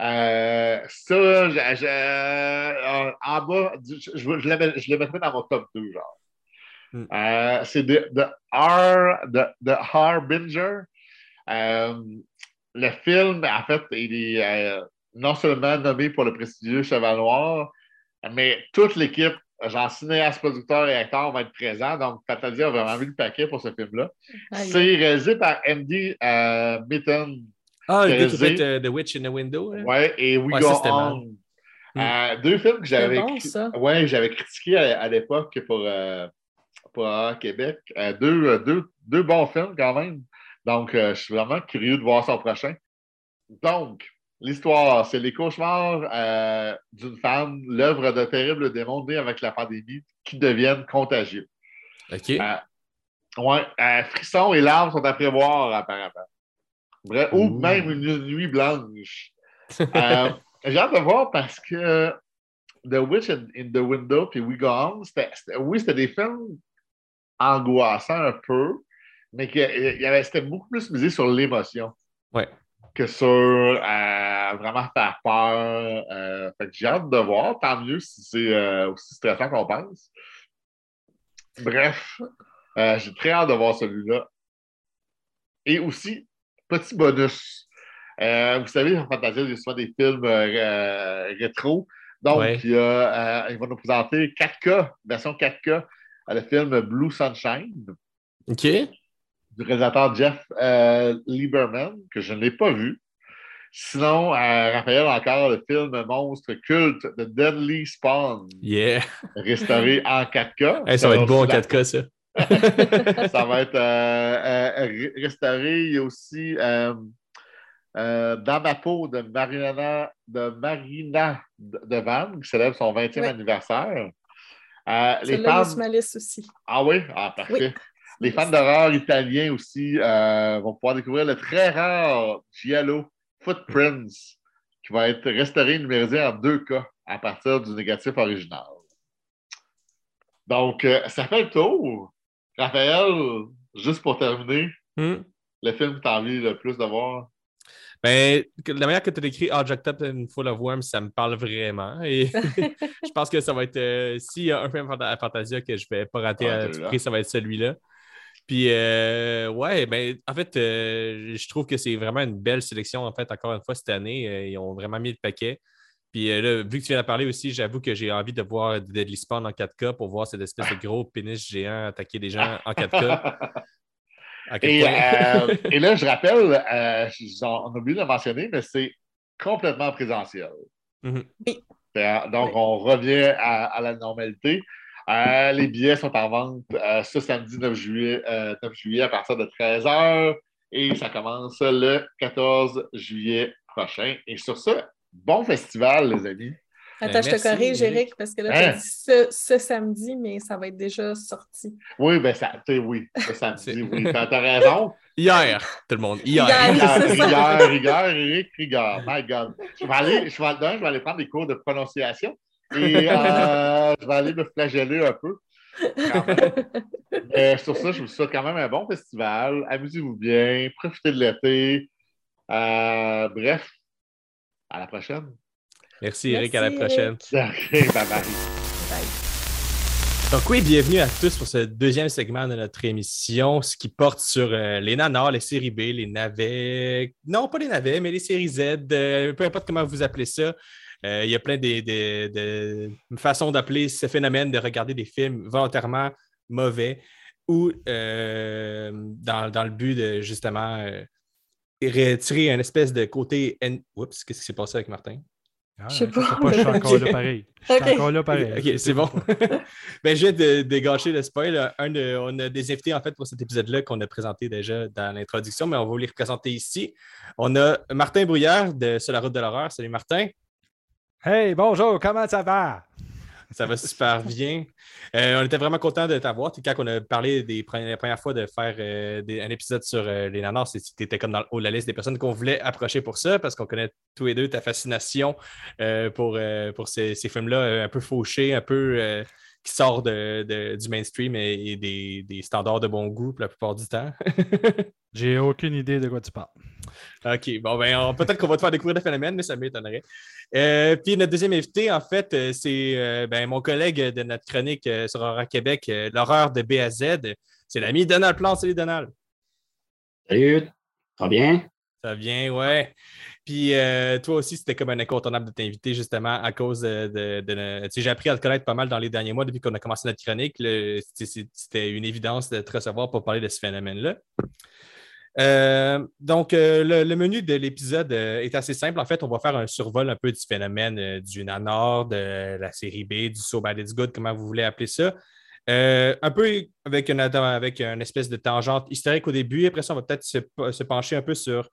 Euh, ça, je, je- euh, en bas, je, je, je le je le mettrais dans mon top 2, genre. Hmm. Euh, c'est The, the, Har- the, the Harbinger. Euh, le film, en fait, il est euh, non seulement nommé pour le prestigieux Cheval Noir, mais toute l'équipe, genre cinéaste, producteur et acteur, va être présent. Donc, Fatalia a vraiment mis le paquet pour ce film-là. C'est réalisé par Andy euh, Mitton. Ah, le gars qui fait euh, The Witch in the Window. là. Ouais, et We Ouais, Go ça, c'était On. Mm. Euh, deux films que j'avais bon, ouais, j'avais critiqué à, à l'époque pour, euh, pour Québec. Euh, deux, euh, deux, deux bons films quand même. Donc, euh, je suis vraiment curieux de voir son prochain. Donc, l'histoire, c'est les cauchemars euh, d'une femme, l'œuvre de terribles démons nés avec la pandémie qui deviennent contagieux. OK. Euh, Ouais, euh, frissons et larmes sont à prévoir, apparemment. Bref, ou même une nuit blanche. Euh, [laughs] J'ai hâte de voir parce que The Witch in, in the Window puis We Go c'était- oui, c'était des films angoissants un peu, mais avait- c'était beaucoup plus misé sur l'émotion Ouais. que sur euh, vraiment faire peur. Euh, fait que j'ai hâte de voir, tant mieux si c'est euh, aussi stressant qu'on pense. Bref, euh, j'ai très hâte de voir celui-là. Et aussi, petit bonus. Euh, vous savez, en Fantasia, il y a souvent des films euh, euh, rétro. Donc, Ouais. il, y a, il va nous présenter 4K, version 4K, euh, le film Blue Sunshine OK. du réalisateur Jeff Lieberman, que je n'ai pas vu. Sinon, euh, Raphaël, encore le film monstre culte de Deadly Spawn, Yeah. restauré en 4K. Hey, ça va être beau en aussi la- 4K, ça. [laughs] ça va être euh, euh, re- restauré. Il y a aussi euh, euh, Dans ma peau de Marina, de Marina de Vannes, qui célèbre son 20e Oui. anniversaire. Euh, les fans... sur ma liste aussi. Ah oui? Ah, parfait. Les fans d'horreur italiens aussi euh, vont pouvoir découvrir le très rare Giallo Footprints, qui va être restauré et numérisé en 2K à partir du négatif original. Donc, euh, ça fait le tour. Raphaël, juste pour terminer, Hmm? le film que tu as envie le plus de voir? Ben, la manière que tu as écrit Object Up and Full of Worms, ça me parle vraiment. Et [laughs] je pense que ça va être. euh, S'il y a un film à Fantasia que je vais pas rater Ouais, à tout prix, ça va être celui-là. Puis, euh, ouais, ben, en fait, euh, je trouve que c'est vraiment une belle sélection, en fait, encore une fois, cette année. Euh, ils ont vraiment mis le paquet. Puis euh, là, vu que tu viens de parler aussi, j'avoue que j'ai envie de voir Deadly Spawn en 4K pour voir cette espèce de gros pénis géant attaquer des gens en 4K. À quel Et, euh, et là, je rappelle, euh, on a oublié de le mentionner, mais c'est complètement présentiel. Mhm. C'est- Donc, on revient à, à la normalité. Euh, les billets sont en vente euh, ce samedi 9 juillet, euh, 9 juillet à partir de 13h et ça commence le 14 juillet prochain. Et sur ce, bon festival, les amis. Attends, je te merci, corrige, Eric. Parce que là, tu Hein? as dit ce, ce samedi, mais ça va être déjà sorti. Oui, ben ça, tu sais, oui, ce samedi, oui, [laughs] t'as raison. Hier, tout le monde. Hier. Hier. Rigueur, Eric, rigueur. My God. Je vais aller, je vais, je vais aller prendre des cours de prononciation et euh, [laughs] je vais aller me flageller un peu. Euh, sur ça, je vous souhaite quand même un bon festival. Amusez-vous bien, profitez de l'été. Euh, bref, à la prochaine. Merci, Eric, à la prochaine. [laughs] Bye bye. Bye. Donc oui, bienvenue à tous pour ce deuxième segment de notre émission, ce qui porte sur euh, les nanars, les séries B, les navets, non pas les navets, mais les séries Z, euh, peu importe comment vous appelez ça. Euh, il y a plein de, de- de façons d'appeler ce phénomène de regarder des films volontairement mauvais ou euh, dans, dans le but de justement euh, retirer un espèce de côté... en- Oups, qu'est-ce qui s'est passé avec Martin? Ah, Je sais pas. pas, je suis encore là pareil. Je suis [laughs] Ok. encore là pareil. Ok, c'est bon. [laughs] ben, je viens de, de gâcher le spoil. Un de- on a des invités en fait pour cet épisode-là qu'on a présenté déjà dans l'introduction, mais on va vous les représenter ici. On a Martin Brouillard de Sur la route de l'horreur. Salut Martin. Hey, bonjour, comment ça va? Ça va super bien. Euh, on était vraiment content de t'avoir. Quand on a parlé des la première fois de faire euh, un épisode sur euh, les nanars, tu étais comme dans le haut de la liste des personnes qu'on voulait approcher pour ça parce qu'on connaît tous les deux ta fascination pour, pour ces, films-là un peu fauchés, un peu qui sortent de- de- du mainstream et, et des, des standards de bon goût pour la plupart du temps. [laughs] J'ai aucune idée de quoi tu parles. OK, bon, ben, on- peut-être qu'on va te faire découvrir le phénomène, mais ça m'étonnerait. Euh, puis notre deuxième invité, en fait, euh, c'est euh, ben, mon collègue de notre chronique euh, sur Horreur Québec, euh, l'horreur de B à Z. C'est l'ami Donald Plante. Salut, Donald. Salut, ça va bien? Ça vient, ouais. Puis euh, toi aussi, c'était comme un incontournable de t'inviter justement à cause de. de- de- j'ai appris à te connaître pas mal dans les derniers mois depuis qu'on a commencé notre chronique. C'était une évidence de te recevoir pour parler de ce phénomène-là. Euh, donc, euh, le, menu de l'épisode est assez simple. En fait, on va faire un survol un peu du phénomène du nanar, de la série B, du So Bad It's Good, comment vous voulez appeler ça. Un peu avec une, avec espèce de tangente historique au début. Après ça, on va peut-être se pencher un peu sur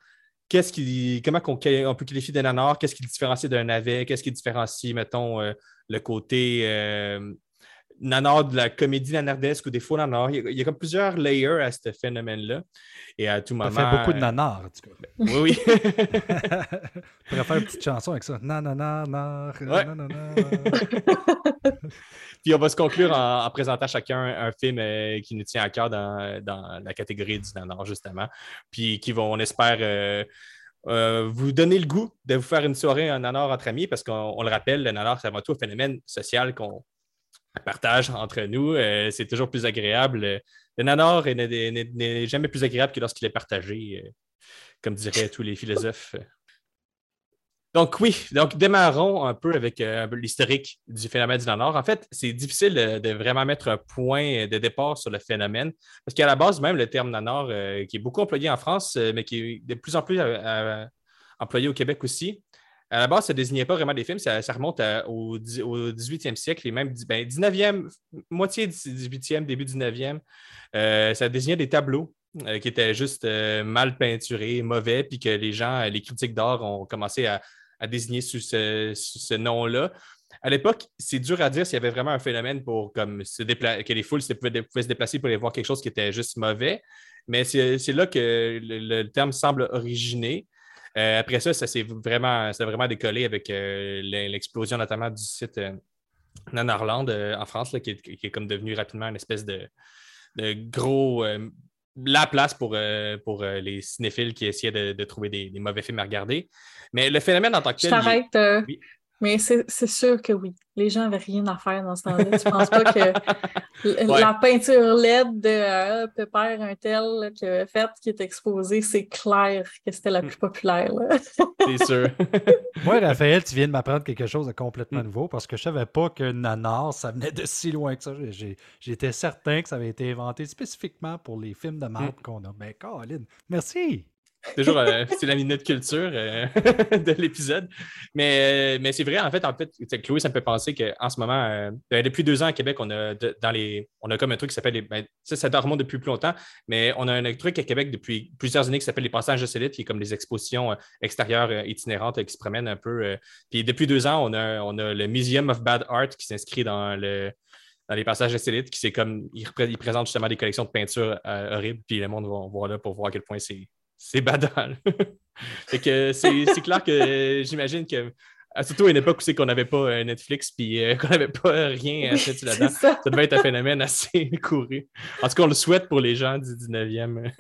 qu'est-ce comment on, peut qualifier d'un nanar, qu'est-ce qui le différencie d'un navet, qu'est-ce qui différencie, mettons, euh, le côté euh, nanar de la comédie nanardesque ou des faux nanars. Il y a, il y a comme plusieurs layers à ce phénomène-là. Et à tout Ça moment. fait beaucoup de euh, nanars, en tout cas. Oui, oui. On [laughs] pourrait faire une petite chanson avec ça. Ouais. nanananar. [laughs] Puis on va se conclure en, en présentant chacun un film euh, qui nous tient à cœur dans, dans la catégorie du nanar, justement. Puis qui vont, on espère, euh, euh, vous donner le goût de vous faire une soirée en nanar entre amis, parce qu'on on le rappelle, le nanar, c'est avant tout un phénomène social qu'on partage entre nous. Euh, c'est toujours plus agréable. Le nanar est- n'est jamais plus agréable que lorsqu'il est partagé, euh, comme diraient tous les philosophes. Donc oui, donc démarrons un peu avec euh, l'historique du phénomène du nanar. En fait, c'est difficile de, vraiment mettre un point de départ sur le phénomène, parce qu'à la base, même le terme nanar, euh, qui est beaucoup employé en France, euh, mais qui est de plus en plus euh, euh, employé au Québec aussi, à la base, ça ne désignait pas vraiment des films, ça, remonte au, au 18e siècle et même ben, 19e, moitié du 18e, début 19e. Euh, ça désignait des tableaux euh, qui étaient juste euh, mal peinturés, mauvais, puis que les gens, les critiques d'art ont commencé à, désigner sous ce, nom-là. À l'époque, c'est dur à dire s'il y avait vraiment un phénomène pour que les foules se pouvaient, se déplacer pour aller voir quelque chose qui était juste mauvais. Mais c'est c'est là que le, le terme semble originer. Euh, après ça, ça s'est vraiment, ça a vraiment décollé avec euh, l'e- l'explosion notamment du site euh, Nanarland en France, là, qui, est, qui est comme devenu rapidement une espèce de, de gros. la place pour, euh, pour euh, les cinéphiles qui essayaient de, de trouver des, des mauvais films à regarder. Mais le phénomène en tant que Je tel. il euh, Oui. Mais c'est sûr que oui. Les gens n'avaient rien à faire dans ce temps-là. Tu penses pas que [laughs] Ouais. la peinture LED de euh, Pépère un tel qui a fait, qui est exposée, c'est clair que c'était la plus populaire. [laughs] C'est sûr. [laughs] Moi, Raphaël, tu viens de m'apprendre quelque chose de complètement Mm. nouveau parce que je savais pas que nanar, ça venait de si loin que ça. J'étais certain que ça avait été inventé spécifiquement pour les films de marde Mm. qu'on a. Mais Caroline, merci! Toujours, euh, [laughs] c'est la minute culture euh, [laughs] de l'épisode. Mais, euh, mais c'est vrai, en fait, en fait, Chloé, ça me fait penser qu'en ce moment, ben, depuis deux ans à Québec, on a dans les. On a comme un truc qui s'appelle ben, ça, ça remonte depuis plus longtemps, mais on a un truc à Québec depuis plusieurs années qui s'appelle les passages de Célite, qui est comme des expositions extérieures itinérantes qui se promènent un peu. Puis depuis deux ans, on a, on a le Museum of Bad Art qui s'inscrit dans le dans les passages de qui c'est comme, il, repré- il présente justement des collections de peintures horribles, puis le monde va voir là pour voir à quel point c'est c'est badal. [laughs] fait que c'est clair que j'imagine que surtout à une époque où c'est qu'on n'avait pas euh, Netflix puis euh, [laughs] qu'on n'avait pas rien à faire là-dedans. Ça. Ça devait être un phénomène assez [laughs] couru. En tout cas, on le souhaite pour les gens du 19e.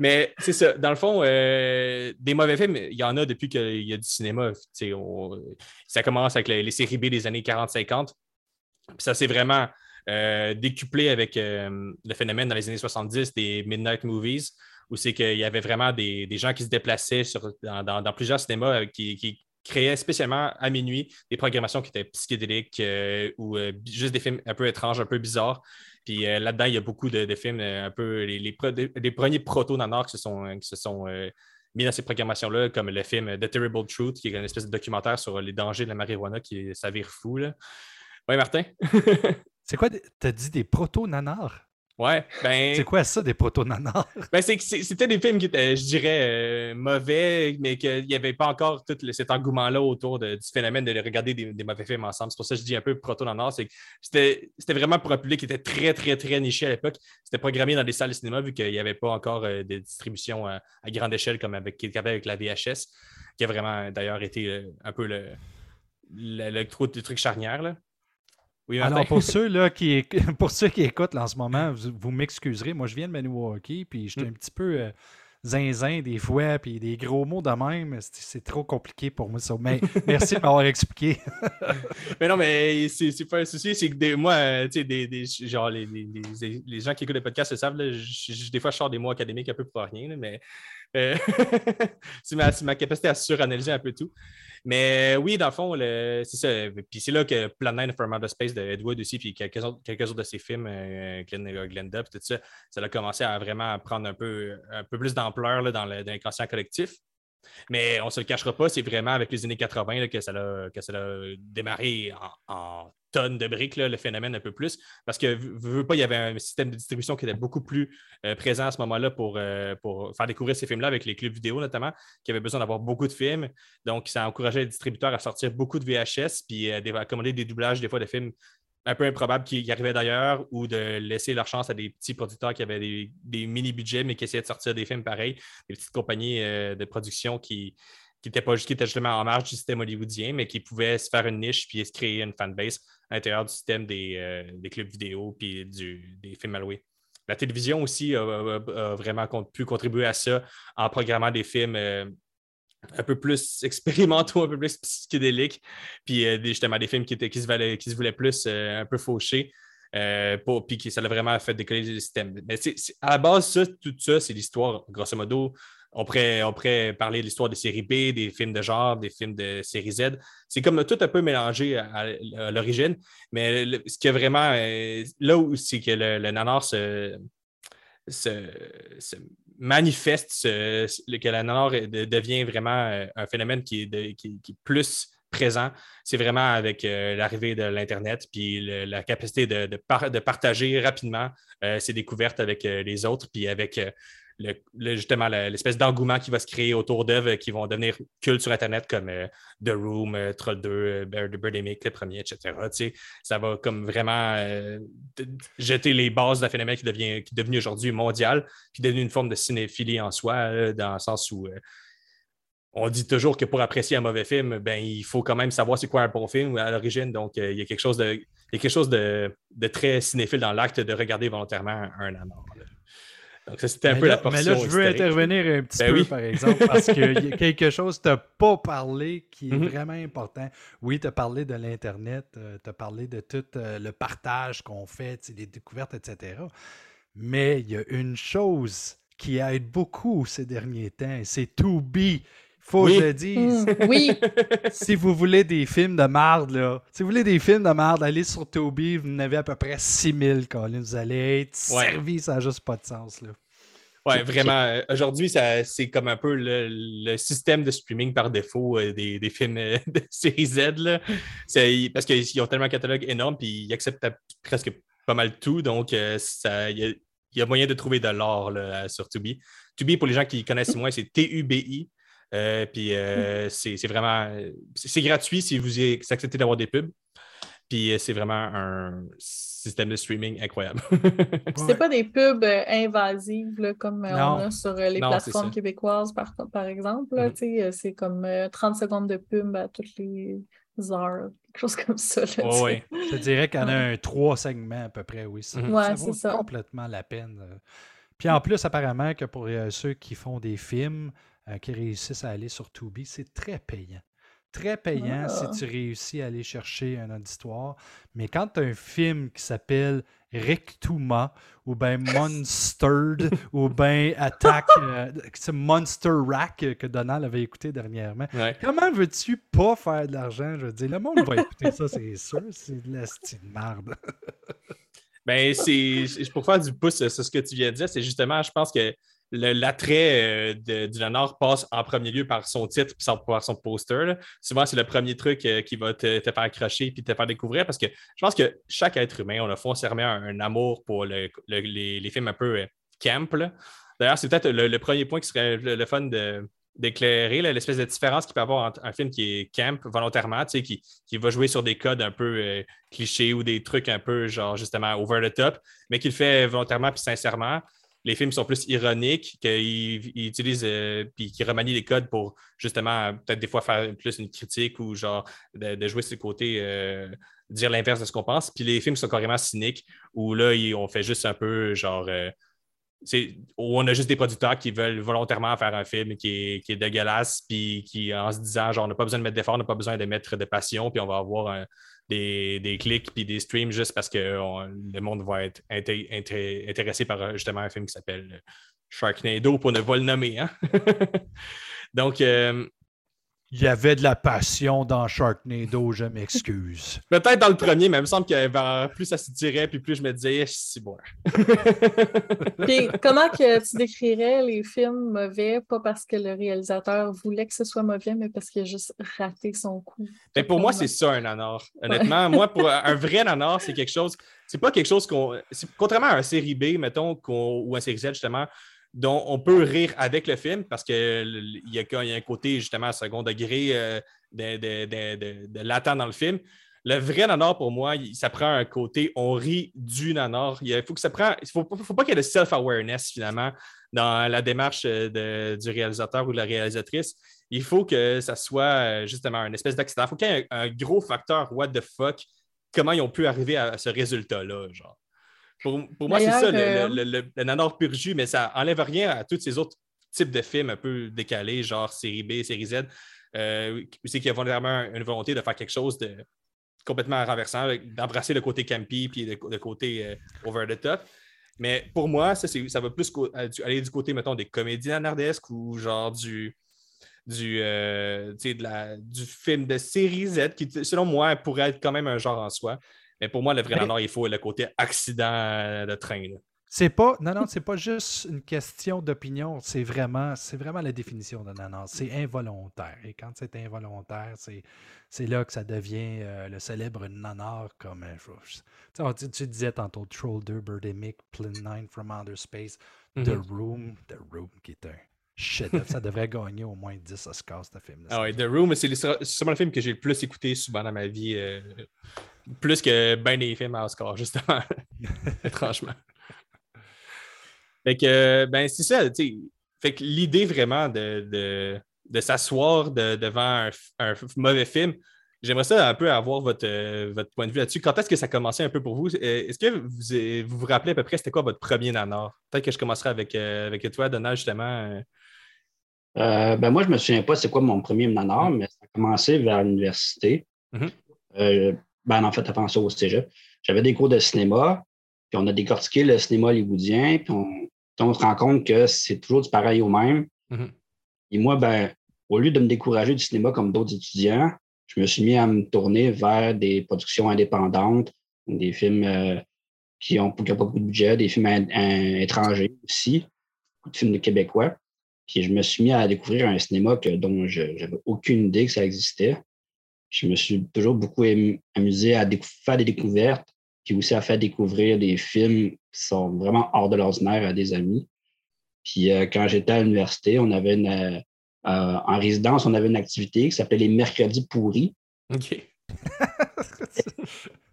Mais c'est ça. Dans le fond, euh, des mauvais films, il y en a depuis qu'il y a du cinéma. On- ça commence avec les, les séries B des années 40-50. Puis ça s'est vraiment euh, décuplé avec le phénomène dans les années 70 des Midnight Movies, où c'est qu'il y avait vraiment des, des gens qui se déplaçaient dans, plusieurs cinémas euh, qui, créaient spécialement à minuit des programmations qui étaient psychédéliques euh, ou euh, juste des films un peu étranges, un peu bizarres. Puis là-dedans, il y a beaucoup de, films un peu les, les, premiers se sont, qui se sont mis dans ces programmations-là, comme le film The Terrible Truth, qui est une espèce de documentaire sur les dangers de la marijuana qui s'avère fou. Oui, Martin? [laughs] C'est quoi, t'as dit des proto-nanars? Ouais, ben. C'est quoi ça, des proto-nanars? Ben, c'était des films qui étaient, je dirais, euh, mauvais, mais qu'il n'y avait pas encore tout le- cet engouement-là autour de- du phénomène de regarder des, des mauvais films ensemble. C'est pour ça que je dis un peu proto nanars c'est que c'était vraiment pour un public qui était très, très, très niché à l'époque. C'était programmé dans des salles de cinéma vu qu'il n'y avait pas encore euh, de distribution à, à grande échelle comme avec, avec la VHS, qui a vraiment d'ailleurs été euh, un peu le, le, le le truc charnière. Là. Oui? Alors, pour [laughs] ceux, là, qui, [laughs] pour ceux qui écoutent là, en ce moment, vous, vous m'excuserez. Moi, je viens de Maniwaki, puis je suis Mm. un petit peu euh, zinzin des fois, puis des gros mots de même. C'est trop compliqué pour moi. ça. Mais [laughs] merci de m'avoir expliqué. Mais non, mais c'est pas un souci. C'est que des, moi, euh, tu sais, des, des- genre, les, les- les- les gens qui écoutent les podcasts le savent, là, des fois, je sors des mots académiques un peu pour rien, là, mais euh, c'est ma, c'est ma capacité à suranalyser un peu tout. Mais oui, dans le fond, c'est ça. Puis c'est là que Plan 9 from Outer Space de Ed Wood aussi, puis quelques autres, de ses films, euh, Glen, euh, Glenda, puis tout ça, ça a commencé à vraiment prendre un peu, un peu plus d'ampleur dans l'inconscient collectif. Mais on ne se le cachera pas, c'est vraiment avec les années 80 là, que, ça a, que ça a démarré en tonnes de briques, le phénomène un peu plus. Parce que, veux, pas, il y avait un système de distribution qui était beaucoup plus euh, présent à ce moment-là pour, euh, pour faire découvrir ces films-là avec les clubs vidéo notamment, qui avaient besoin d'avoir beaucoup de films. Donc, ça encourageait les distributeurs à sortir beaucoup de VHS puis euh, à commander des doublages des fois de films un peu improbables qui, arrivaient d'ailleurs ou de laisser leur chance à des petits producteurs qui avaient des, mini-budgets mais qui essayaient de sortir des films pareils, des petites compagnies euh, de production qui qui étaient, pas, qui étaient justement en marge du système hollywoodien, mais qui pouvaient se faire une niche puis se créer une fanbase à l'intérieur du système des, euh, des clubs vidéo puis du, des films louer. La télévision aussi a, vraiment pu contribuer à ça en programmant des films euh, un peu plus [laughs] expérimentaux, un peu plus psychédéliques, puis euh, justement des films qui, étaient, qui, se, valaient- qui se voulaient plus un peu fauchés. euh, puis ça a vraiment fait décoller le système. Mais c'est- à la base, tout ça, c'est l'histoire, grosso modo. On pourrait, parler de l'histoire des séries B, des films de genre, des films de série Z. C'est comme tout un peu mélangé à, l'origine, mais le- ce qui est vraiment. euh, là où c'est que le, le nanar se, manifeste, que la nanar de- devient vraiment euh, un phénomène qui est, plus présent, c'est vraiment avec euh, l'arrivée de l'Internet, puis le- la capacité de, par- de partager rapidement ses découvertes avec les autres, puis avec le- justement l'espèce d'engouement qui va se créer autour d'œuvres qui vont devenir cultes sur Internet comme euh, The Room, euh, Troll 2, euh, Bear- The Birdemic, le premier, etc. Ça va comme vraiment euh, jeter les bases d'un phénomène qui, devient, est devenu aujourd'hui mondial, qui est devenu une forme de cinéphilie en soi, euh, dans le sens où euh, on dit toujours que pour apprécier un mauvais film, ben, il faut quand même savoir c'est quoi un bon film à l'origine. Donc, euh, il y a quelque chose de, il y a quelque chose de, très cinéphile dans l'acte de regarder volontairement un anor. Donc, ça, c'était un mais, peu là, la portion mais là, je veux intervenir un petit Ben peu, oui. par exemple, parce qu'il y a [laughs] quelque chose que tu n'as pas parlé qui est Mhm. vraiment important. Oui, tu as parlé de l'Internet, tu as parlé de tout euh, le partage qu'on fait, les découvertes, etc. Mais il y a une chose qui aide beaucoup ces derniers temps, c'est To Be. Faut Oui. que je le dise. Hmm, oui, [laughs] si vous voulez des films de marde, là, si vous voulez des films de marde, allez sur Toby, vous en avez à peu près 6000, Colin. Vous allez être Ouais. servi, ça n'a juste pas de sens, là. Oui, vraiment. euh, Aujourd'hui, ça- c'est comme un peu le, le système de streaming par défaut euh, des, des films euh, [laughs] de série Z. là. C'est- Parce qu'ils ont tellement un catalogue énorme, puis ils acceptent presque pas mal tout. Donc, euh, ça- il y, a, il y a moyen de trouver de l'or là, sur Tubi. Tubi, pour les gens qui connaissent moins, c'est T-U-B-I. Euh, puis euh, c'est c'est vraiment. C'est gratuit si vous y- acceptez d'avoir des pubs. Puis euh, c'est vraiment un système de streaming incroyable. [laughs] C'est pas des pubs euh, invasives là, comme euh, on a sur euh, les Non, plateformes québécoises, par, par exemple. Mhm. euh, C'est comme euh, 30 secondes de pub à toutes les heures, quelque chose comme ça. là, Oh, ouais. Je te dirais qu'il y en a un trois segments à peu près, oui. Ça. Ouais, ça c'est vaut ça. complètement la peine. Puis en plus, apparemment, que pour euh, ceux qui font des films, euh, qui réussissent à aller sur Tubi, c'est très payant. Très payant Ah. si tu réussis à aller chercher un auditoire. Mais quand tu as un film qui s'appelle Rectuma ou bien [laughs] Monstered ou bien Attack, euh, c'est Monster Rack que Donald avait écouté dernièrement, Ouais. Comment veux-tu pas faire de l'argent? Je veux dire, le monde va écouter ça, c'est [laughs] sûr. C'est de la style merde. Ben, c'est pour faire du pouce sur ce que tu viens de dire, c'est justement, je pense que l'attrait euh, du Léonard passe en premier lieu par son titre puis par son poster. Souvent, c'est le premier truc euh, qui va te, faire accrocher puis te faire découvrir parce que je pense que chaque être humain, on a foncièrement un, amour pour le- le- les, films un peu euh, camp. D'ailleurs, c'est peut-être le, premier point qui serait le, fun d'éclairer, l'espèce de différence qu'il peut avoir entre un film qui est camp volontairement, tu sais, qui, va jouer sur des codes un peu clichés ou des trucs un peu, genre, justement, over the top, mais qui le fait volontairement puis sincèrement. Les films sont plus ironiques, qu'ils ils utilisent euh, puis qui remanient les codes pour justement peut-être des fois faire plus une critique ou genre de, jouer sur le côté euh, dire l'inverse de ce qu'on pense. Puis les films sont carrément cyniques où là, ils- on fait juste un peu genre euh, où on a juste des producteurs qui veulent volontairement faire un film qui est, qui est dégueulasse, puis qui, en se disant, genre, on n'a pas besoin de mettre d'efforts, on n'a pas besoin de mettre de passion, puis on va avoir un- des, des clics, puis des streams juste parce que on- le monde va être inté- inté- intéressé par euh, justement un film qui s'appelle Sharknado, pour ne pas le nommer. hein. [laughs] Donc, euh, Il y avait de la passion dans Sharknado, je m'excuse. [laughs] peut-être dans le premier, mais il me semble que vers- plus ça se tirait, puis plus je me disais, c'est bon. [laughs] Puis comment que tu décrirais les films mauvais, pas parce que le réalisateur voulait que ce soit mauvais, mais parce qu'il a juste raté son coup. Mais Ben, pour moi, c'est ça un nanar. Honnêtement, moi, pour un vrai nanar, c'est quelque chose. C'est pas quelque chose qu'on. Contrairement à un série B, mettons, qu'on- ou un série Z, justement, dont on peut rire avec le film parce qu'il y, y a un côté, justement, second degré euh, de, de, latent dans le film. Le vrai nanar, pour moi, ça prend un côté, on rit du nanar. Il faut que ça prend. Faut, faut pas qu'il y ait de self-awareness, finalement, dans la démarche euh, de- du réalisateur ou de la réalisatrice il faut que ça soit euh, justement une espèce d'accident. Il faut qu'il y ait un, un gros facteur what the fuck, comment ils ont pu arriver à ce résultat-là. Genre. Pour, pour moi, c'est ça, le, le, le- le nanar pur jus, mais ça enlève rien à tous ces autres types de films un peu décalés, genre série B, série Z. Euh, c'est qu'il y a vraiment une volonté de faire quelque chose de complètement renversant, d'embrasser le côté campy puis le, le côté euh, over the top. Mais pour moi, ça, ça va plus euh, aller du côté, mettons, des comédies nanardesques ou genre du, du, euh, tu sais, de la- du film de série Z qui, selon moi, pourrait être quand même un genre en soi. Mais pour moi, le vrai nanar, il faut le côté accident de train. là. C'est pas. Non, non, c'est pas juste une question d'opinion. C'est vraiment, c'est vraiment la définition de nanar. C'est involontaire. Et quand c'est involontaire, c'est, c'est là que ça devient euh, le célèbre nanar comme. euh, tu tu, disais tantôt Troll 2, Birdemic, Plane 9 from Outer Space, The Mhm. Room, The Room qui est un chef-d'œuvre. ça devrait gagner au moins 10 Oscars, ce film. Ah ouais, The Room, c'est sûrement le film que j'ai le plus écouté souvent dans ma vie. euh, plus que ben des films à Oscar, [laughs] justement. [laughs] Étrangement. Fait que, euh, ben, c'est ça, tu sais. Fait que l'idée vraiment de, de, de s'asseoir de- devant un, mauvais film, j'aimerais ça un peu avoir votre, euh, votre point de vue là-dessus. Quand est-ce que ça a commencé un peu pour vous? Euh, Est-ce que vous vous, vous rappelez à peu près c'était quoi votre premier nanar? Peut-être que je commencerai avec, euh, avec toi, Donald, justement. euh. Ben moi, je me souviens pas c'est quoi mon premier nanar, mais ça a commencé vers l'université. Mhm. Euh, ben, en fait, avant ça au cégep. J'avais des cours de cinéma, puis on a décortiqué le cinéma hollywoodien, puis on, puis on se rend compte que c'est toujours du pareil au même. Mhm. Et moi, ben, au lieu de me décourager du cinéma comme d'autres étudiants, je me suis mis à me tourner vers des productions indépendantes, des films euh, qui n'ont qui ont pas beaucoup de budget, des films in- in- étrangers aussi, beaucoup de films de québécois. Puis je me suis mis à découvrir un cinéma que, dont je n'avais aucune idée que ça existait. Je me suis toujours beaucoup amusé à faire des découvertes, puis aussi à faire découvrir des films qui sont vraiment hors de l'ordinaire à des amis. Puis euh, quand j'étais à l'université, on avait une, euh, euh, en résidence, on avait une activité qui s'appelait les mercredis pourris. OK. [laughs]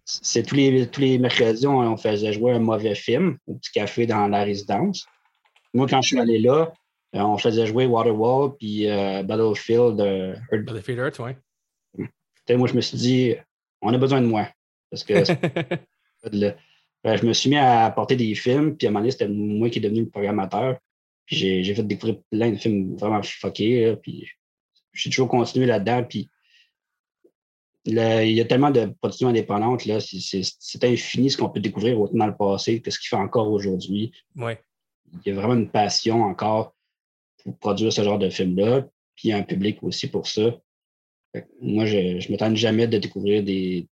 c'est tous les, tous les mercredis, on, on faisait jouer un mauvais film au petit café dans la résidence. Moi, quand je suis allé là, on faisait jouer Waterwall puis euh, Battlefield. Earth- Battlefield Earth, ouais. Moi, je me suis dit, on a besoin de moi. Parce que. Ben, [laughs] je me suis mis à apporter des films, puis à un moment donné, c'était moi qui est devenu le programmateur. Puis j'ai j'ai fait découvrir plein de films vraiment fuckés. là, puis j'ai toujours continué là-dedans. Puis le- il y a tellement de productions indépendantes, là, c'est- c'est c'est infini ce qu'on peut découvrir autant dans le passé que ce qu'il fait encore aujourd'hui. ouais. Il y a vraiment une passion encore pour produire ce genre de film-là. Puis il y a un public aussi pour ça. Moi, je ne m'attends jamais de découvrir des,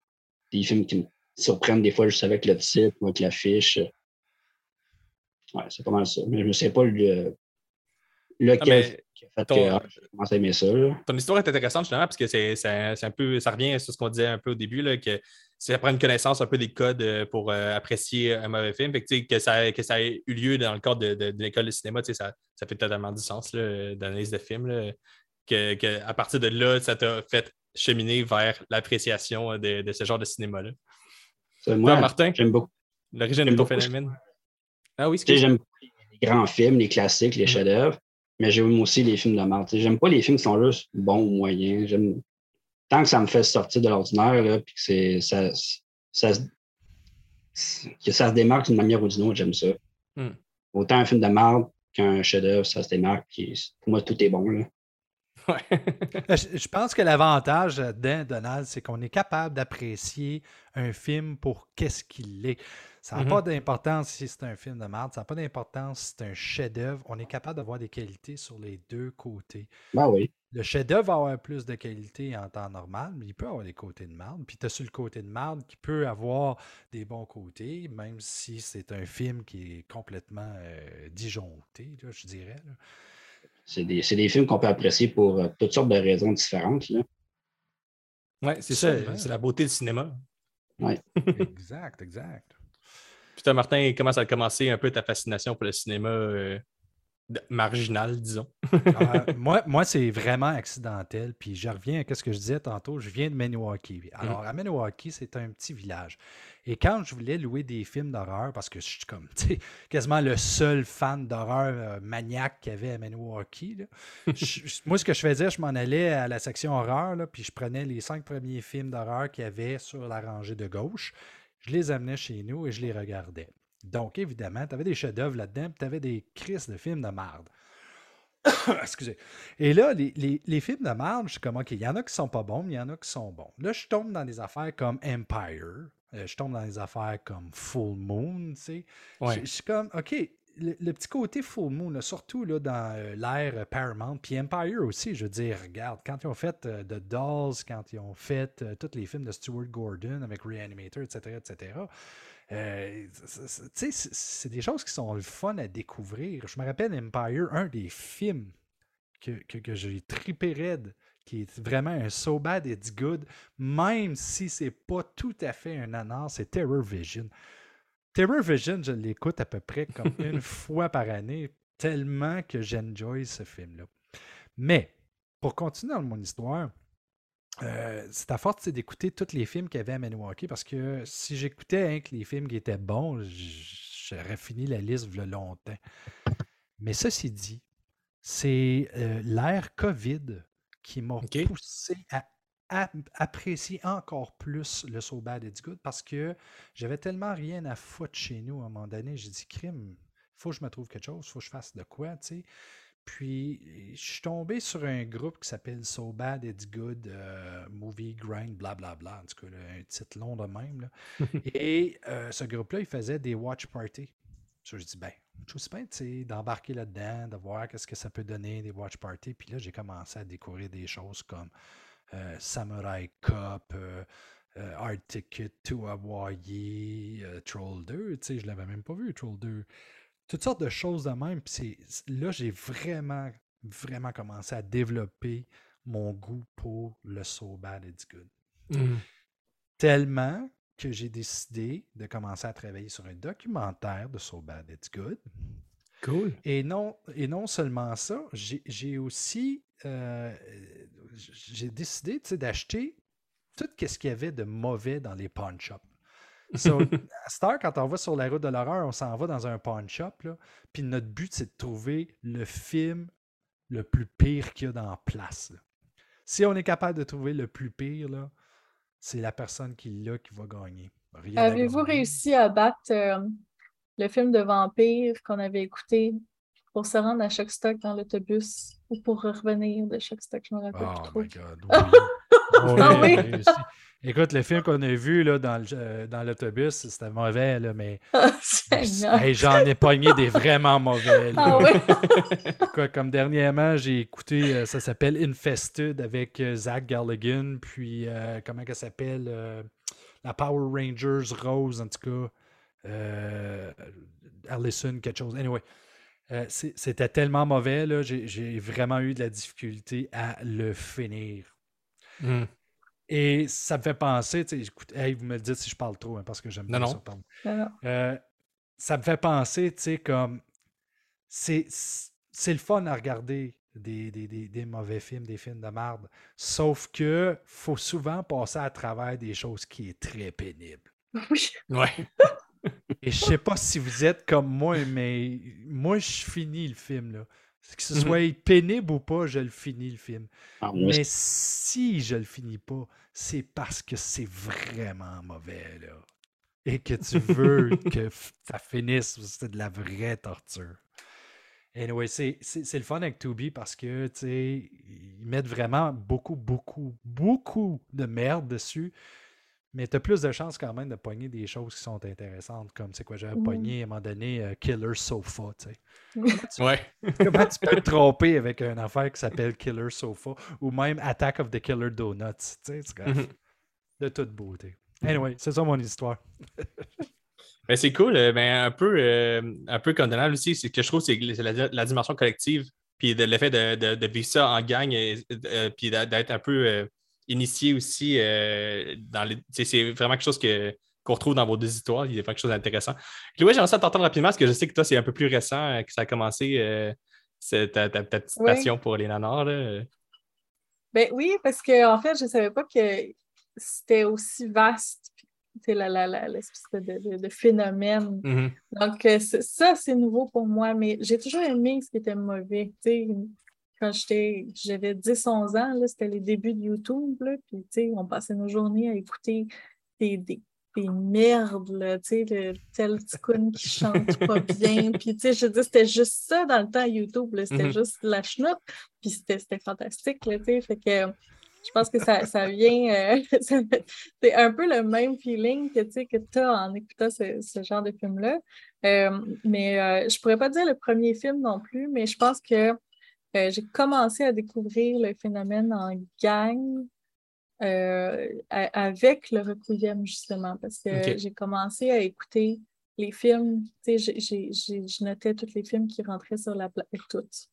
des films qui me surprennent des fois juste avec le titre ou avec l'affiche. Ouais, c'est pas mal ça. Mais je ne sais pas le, lequel Ah, qui a fait ton- que ah, j'ai commencé à aimer ça. là. Ton histoire est intéressante justement parce que c'est c'est- c'est un peu, ça revient sur ce qu'on disait un peu au début, là, que ça prend une connaissance un peu des codes euh, pour euh, apprécier un mauvais film. Fait que, que, ça, que ça ait eu lieu dans le cadre de, de- de l'école de cinéma, ça, ça fait totalement du sens là, d'analyse de film. là. Que, que à partir de là, ça t'a fait cheminer vers l'appréciation de, de ce genre de cinéma-là. Moi, Martin, j'aime beaucoup. l'origine de j'aime ton beaucoup phénomène? Ah oui, j'aime les grands films, les classiques, les Mhm. chefs-d'œuvre, mais j'aime aussi les films de merde. J'aime pas les films qui sont juste bons ou moyens. J'aime tant que ça me fait sortir de l'ordinaire, puis que c'est ça, que ça se démarque d'une manière ou d'une autre, j'aime ça. Mhm. Autant un film de merde qu'un chef-d'œuvre, ça se démarque. Puis pour moi, tout est bon. Là. [laughs] Ouais. Euh, Je, je pense que l'avantage là-dedans, Donald, c'est qu'on est capable d'apprécier un film pour qu'est-ce qu'il est. Ça n'a Mhm. pas d'importance si c'est un film de merde, ça n'a pas d'importance si c'est un chef-d'œuvre. On est capable d'avoir des qualités sur les deux côtés. Ben oui. Le chef-d'œuvre va avoir plus de qualité en temps normal, mais il peut avoir des côtés de merde. Puis tu as sur le côté de merde qui peut avoir des bons côtés, même si c'est un film qui est complètement euh, disjoncté, là, je dirais. là. C'est des, c'est des films qu'on peut apprécier pour euh, toutes sortes de raisons différentes. Là. Ouais, c'est ça, c'est la beauté du cinéma. [laughs] exact, exact. Puis toi, Martin, comment ça a commencé un peu ta fascination pour le cinéma euh, marginal, disons? Euh, [laughs] moi, moi c'est vraiment accidentel. Puis je reviens à ce que je disais tantôt. Je viens de Maniwaki. Alors, à Maniwaki, c'est un petit village. Et quand je voulais louer des films d'horreur, parce que je suis comme, [laughs] tu sais, quasiment le seul fan d'horreur euh, maniaque qu'il y avait à Maniwaki, là, je- je- moi, ce que je faisais, je m'en allais à la section horreur, là, puis je prenais les cinq premiers films d'horreur qu'il y avait sur la rangée de gauche. Je les amenais chez nous et je les regardais. Donc, évidemment, tu avais des chefs-d'œuvre là-dedans, puis tu avais des crises de films de marde. [coughs] Excusez. Et là, les, les- les films de marde, je suis comme, OK, il y en a qui sont pas bons, mais il y en a qui sont bons. Là, je tombe dans des affaires comme Empire. euh, je tombe dans des affaires comme Full Moon, tu sais. Ouais. Je, je suis comme, OK, le, le petit côté Full Moon, là, surtout là, dans euh, l'ère Paramount, puis Empire aussi, je veux dire, regarde, quand ils ont fait euh, The Dolls, quand ils ont fait euh, tous les films de Stuart Gordon avec Reanimator, etc., etc., euh, c'est- des choses qui sont le fun à découvrir. Je me rappelle Empire, un des films que, que, que j'ai trippé raide, qui est vraiment un so bad it's good, même si c'est pas tout à fait un nanar, c'est Terror Vision. Terror Vision, je l'écoute à peu près comme [laughs] une fois par année, tellement que j'enjoy ce film-là. Mais, pour continuer dans mon histoire, euh, c'est à force d'écouter tous les films qu'il y avait à Maniwaki, parce que si j'écoutais hein, que les films qui étaient bons, j'aurais fini la liste v'là longtemps. Mais ceci dit, c'est euh, l'ère COVID qui m'a poussé à, à- apprécier encore plus le So Bad It's Good parce que j'avais tellement rien à foutre chez nous à un moment donné. J'ai dit, crime, faut que je me trouve quelque chose, faut que je fasse de quoi, tu sais. Puis, je suis tombé sur un groupe qui s'appelle So Bad It's Good euh, Movie Grind, blablabla. En tout cas, là, un titre long de même. là. [laughs] Et euh, ce groupe-là, il faisait des watch parties. Je dis, ben, je sais, d'embarquer là-dedans, de voir qu'est-ce que ça peut donner, des watch parties. Puis là, j'ai commencé à découvrir des choses comme euh, Samurai euh, Hard Ticket to Hawaii, Troll 2. Tu sais, je l'avais même pas vu, Troll 2 toutes sortes de choses de même. Puis là, j'ai vraiment, vraiment commencé à développer mon goût pour le So Bad It's Good. Mm. Tellement que j'ai décidé de commencer à travailler sur un documentaire de So Bad It's Good. Cool. Et non, et non seulement ça, j'ai aussi euh, j'ai décidé d'acheter tout ce qu'il y avait de mauvais dans les pawn shops. So, Star, quand on va sur la route de l'horreur, on s'en va dans un pawn shop. Là, puis notre but, c'est de trouver le film le plus pire qu'il y a dans la place. là. Si on est capable de trouver le plus pire, c'est la personne qui l'a qui va gagner. Avez-vous réussi à battre euh, le film de vampire qu'on avait écouté pour se rendre à Shock Stock dans l'autobus ou pour revenir de Shock Stock? Je me rappelle plus Oh trop. my God, oui. [laughs] Ah oui? Écoute, le film qu'on a vu là, dans, le- euh, dans l'autobus, c'était mauvais, là, mais [laughs] Ah. Hey, j'en ai pogné des vraiment mauvais. là. Ah oui? [laughs] Quoi, comme dernièrement, j'ai écouté, euh, ça s'appelle Infested avec euh, Zach Galligan, puis euh, comment elle s'appelle euh, La Power Rangers Rose, en tout cas. Euh, Allison, quelque chose. Anyway, euh, c'était tellement mauvais, là, j'ai j'ai vraiment eu de la difficulté à le finir. Hmm. Et ça me fait penser, tu sais, écoute, hey, vous me le dites si je parle trop, hein, parce que j'aime non. ça, pardon. Non, non. Euh, ça me fait penser, tu sais, comme. C'est c'est le fun à regarder des, des- des- des mauvais films, des films de merde. Sauf que faut souvent passer à travers des choses qui est très pénible. Oui. Ouais. Et je sais pas si vous êtes comme moi, mais moi, je finis le film, là. Que ce Mhm. soit pénible ou pas, je le finis le film. Ah, Mais si je le finis pas, c'est parce que c'est vraiment mauvais, là. Et que tu [laughs] veux que ça finisse, c'est de la vraie torture. Anyway, c'est c'est- c'est le fun avec Tubi parce que, tu sais, ils mettent vraiment beaucoup, beaucoup, beaucoup de merde dessus. Mais tu as plus de chances quand même de pogner des choses qui sont intéressantes, comme, c'est quoi, j'avais pogné à un moment donné euh, Killer Sofa, tu sais. Ouais. Comment tu peux te tromper avec une affaire qui s'appelle Killer Sofa ou même Attack of the Killer Donuts? Tu sais, c'est comme Mhm. de toute beauté. Anyway, c'est ça mon histoire. [laughs] Ben, c'est cool, euh, ben, un peu, euh, un peu condamnable aussi, c'est que je trouve que c'est la, la dimension collective, puis de l'effet de, de, de vivre ça en gang, et, euh, puis d'être un peu euh, initié aussi euh, dans les. C'est vraiment quelque chose que, qu'on retrouve dans vos deux histoires. Il y a vraiment quelque chose d'intéressant. Chloé, j'aimerais ça t'entendre rapidement parce que je sais que toi, c'est un peu plus récent euh, que ça a commencé euh, ta, ta- ta petite Oui. passion pour les nanars. Là. Ben oui, parce que en fait, je ne savais pas que c'était aussi vaste, la, la, la, l'espèce de, de- de phénomène. Mhm. Donc, ça, c'est nouveau pour moi, mais j'ai toujours aimé ce qui était mauvais. Quand j'étais, j'avais 10-11 ans, là, c'était les débuts de YouTube, là, puis tu sais, on passait nos journées à écouter des, des, des merdes, là, tu sais, le tel ticoun qui chante pas [laughs] bien, puis tu sais, je dis, c'était juste ça dans le temps YouTube, là, c'était Mhm. juste la chenoute, puis c'était c'était fantastique, là, tu sais, fait que je pense que ça, ça vient, euh, [laughs] ça- c'est un peu le même feeling que tu que as en écoutant ce, ce genre de film-là. Euh, mais euh, je pourrais pas dire le premier film non plus, mais je pense que euh, j'ai commencé à découvrir le phénomène en gang euh, avec le Requiem, justement, parce que j'ai commencé à écouter les films, tu sais, j'ai- j'ai- j'ai- je notais tous les films qui rentraient sur la plateforme, toutes,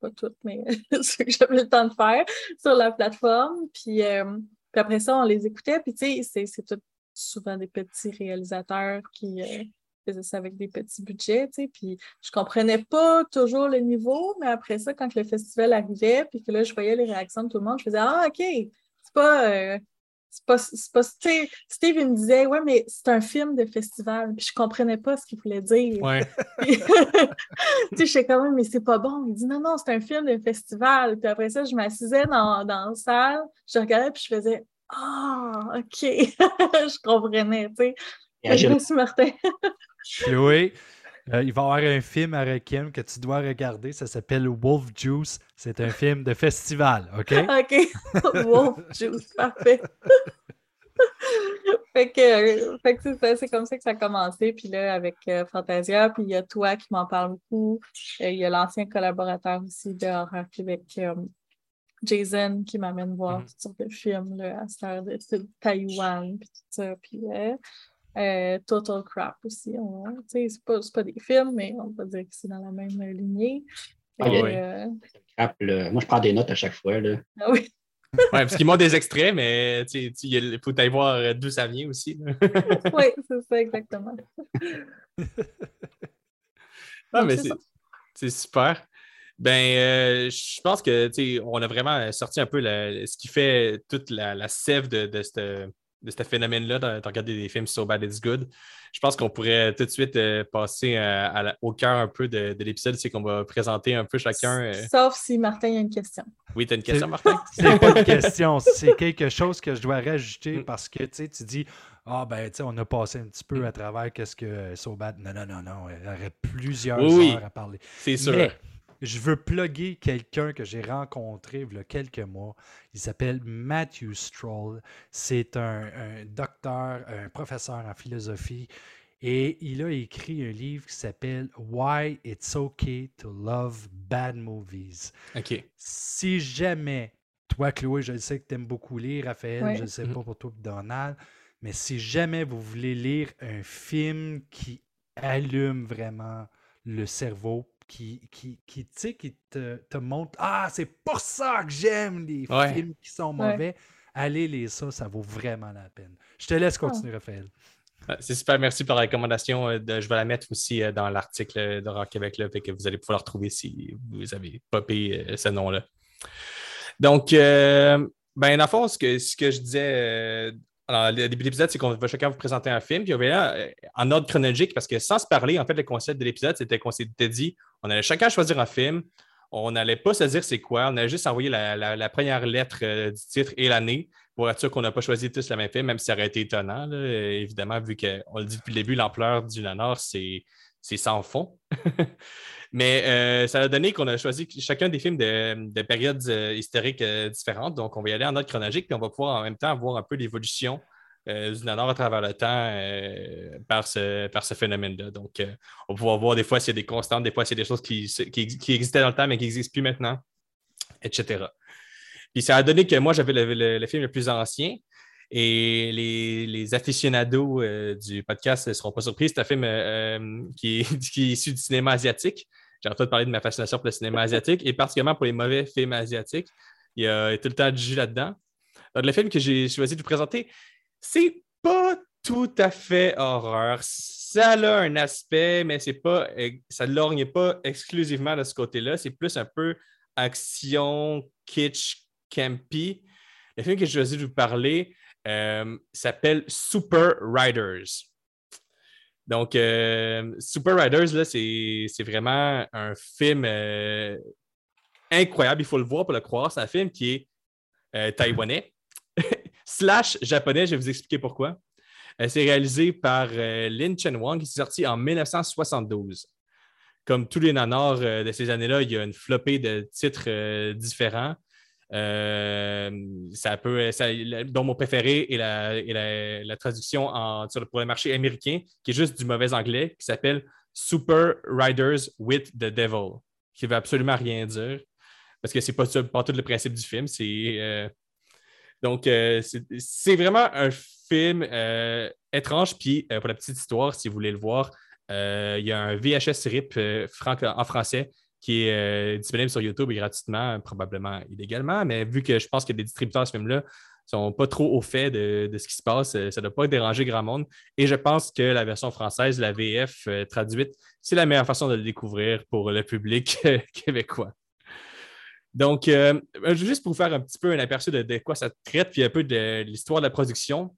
pas toutes, mais [laughs] ceux que j'avais le temps de faire sur la plateforme, puis, euh, puis après ça, on les écoutait, puis tu sais, c'est- c'est tout souvent des petits réalisateurs qui faisaient ça avec des petits budgets, tu sais, puis je comprenais pas toujours le niveau, mais après ça, quand le festival arrivait, puis que là, je voyais les réactions de tout le monde, je faisais « Ah, OK, c'est pas... euh, c'est pas, c'est pas, tu sais, Steve, il me disait, ouais, mais c'est un film de festival. Puis je comprenais pas ce qu'il voulait dire. Ouais. [laughs] Tu sais, j'étais quand même, mais c'est pas bon. Il dit, non, non, c'est un film de festival. Puis après ça, je m'assisais dans, dans la salle, je regardais, puis je faisais, ah, OK. [laughs] je comprenais, tu sais. Merci, Martin. Chloé, euh, il va y avoir un film à Requiem que tu dois regarder. Ça s'appelle Wolf Juice. C'est un film de festival, OK? [laughs] OK. Wolf Juice, parfait. [laughs] fait que, fait que c'est ça, c'est comme ça que ça a commencé. Puis là, avec euh, Fantasia, puis il y a toi qui m'en parle beaucoup. Euh, Il y a l'ancien collaborateur aussi de Horreur Québec, euh, Jason, qui m'amène voir Mhm. toutes sortes de films là, à cette heure de, de Taïwan, puis tout ça. Puis euh, euh, Total Crap aussi. sais, C'est pas, c'est pas des films, mais on peut dire que c'est dans la même lignée. Ah, euh, Crap, là. Moi, je prends des notes à chaque fois. Là. ah oui. Ouais, parce qu'ils montrent des extraits, mais tu sais, tu- il faut aller voir euh, d'où ça vient aussi. [laughs] Oui, c'est ça, exactement. Ah, Donc, mais c'est super. Ben, euh, je pense que tu sais, on a vraiment sorti un peu la- ce qui fait toute la, la sève de, de cette- de ce phénomène-là, de, de regarder des films So Bad It's Good. Je pense qu'on pourrait tout de suite euh, passer euh, à la- au cœur un peu de, de l'épisode, c'est qu'on va présenter un peu chacun. euh, Sauf si Martin a une question. Oui, tu as une question, [laughs] Martin? C'est pas une question, c'est quelque chose que je dois rajouter Mm. parce que tu sais, tu dis Ah ben tu sais, on a passé un petit Mm. peu à travers qu'est-ce que Sobat. Non, non, non, non, il y aurait plusieurs oui. heures à parler. C'est sûr. Mais je veux plugger quelqu'un que j'ai rencontré il y a quelques mois. Il s'appelle Matthew Stroll. C'est un, un docteur, un professeur en philosophie. Et il a écrit un livre qui s'appelle Why It's Okay to Love Bad Movies. OK. Si jamais, toi, Chloé, je sais que tu aimes beaucoup lire, Raphaël, je ne sais Mhm. pas pour toi, Donald, mais si jamais vous voulez lire un film qui allume vraiment le cerveau, qui, qui, qui, tu sais, qui te, te montre Ah, c'est pour ça que j'aime les Ouais. films qui sont Ouais. mauvais. Allez lire ça, ça vaut vraiment la peine. Je te laisse continuer, Raphaël. Ah, C'est super, merci pour la recommandation. euh, de- je vais la mettre aussi euh, dans l'article d'Horreur Québec, là, fait que vous allez pouvoir la retrouver si vous avez popé euh, ce nom-là. Donc, euh, ben, dans le fond, ce que, ce que je disais euh, alors, le début de l'épisode, c'est qu'on va chacun vous présenter un film, puis on va euh, en ordre chronologique, parce que sans se parler, en fait, le concept de l'épisode, c'était qu'on s'était dit, on allait chacun choisir un film, on n'allait pas se dire c'est quoi, on allait juste envoyer la, première lettre euh, du titre et l'année pour être sûr qu'on n'a pas choisi tous le même film, même si ça aurait été étonnant, évidemment, vu qu'on le dit depuis le début, l'ampleur du nanar, c'est c'est sans fond. [laughs] Mais euh, ça a donné qu'on a choisi chacun des films de, de périodes euh, historiques différentes. Donc, on va y aller en ordre chronologique, puis on va pouvoir en même temps voir un peu l'évolution euh, du à travers le temps euh, par ce, par ce phénomène-là. Donc, euh, on va pouvoir voir des fois s'il y a des constantes, des fois s'il y a des choses qui, qui, qui existaient dans le temps, mais qui n'existent plus maintenant, etc. Puis ça a donné que moi, j'avais le, le- le film le plus ancien. Et les, les aficionados euh, du podcast ne seront pas surpris. C'est un film qui, est, [laughs] qui est issu du cinéma asiatique. J'ai entendu parler de ma fascination pour le cinéma [laughs] asiatique et particulièrement pour les mauvais films asiatiques. Il y a tout le temps du jus là-dedans. Donc, le film que j'ai choisi de vous présenter, c'est pas tout à fait horreur. Ça a un aspect, mais c'est pas, ça ne lorgne pas exclusivement de ce côté-là. C'est plus un peu action, kitsch, campy. Le film que j'ai choisi de vous parler euh, s'appelle Super Riders. Donc, euh, Super Riders, là, c'est c'est vraiment un film euh, incroyable. Il faut le voir pour le croire. C'est un film qui est taïwanais, slash japonais. Je vais vous expliquer pourquoi. Euh, c'est réalisé par euh, Lin Chen Wang, qui est sorti en 1972. Comme tous les nanars euh, de ces années-là, il y a une flopée de titres euh, différents. Ça peut, dont mon préféré est la, la- traduction pour le marché américain, qui est juste du mauvais anglais, qui s'appelle Super Riders with the Devil, qui ne veut absolument rien dire, parce que c'est pas, ça- pas tout le principe du film. C'est, donc, euh, c'est vraiment un film euh, étrange. Puis, euh, pour la petite histoire, si vous voulez le voir, il y a un VHS RIP en français qui est disponible sur YouTube gratuitement, probablement illégalement. Mais vu que je pense que les distributeurs de ce film-là sont pas trop au fait de, ce qui se passe, ça ne doit pas déranger grand monde. Et je pense que la version française, la VF traduite, c'est la meilleure façon de le découvrir pour le public [laughs] québécois. Donc, euh, juste pour vous faire un petit peu un aperçu de, de quoi ça traite, puis un peu de l'histoire de la production,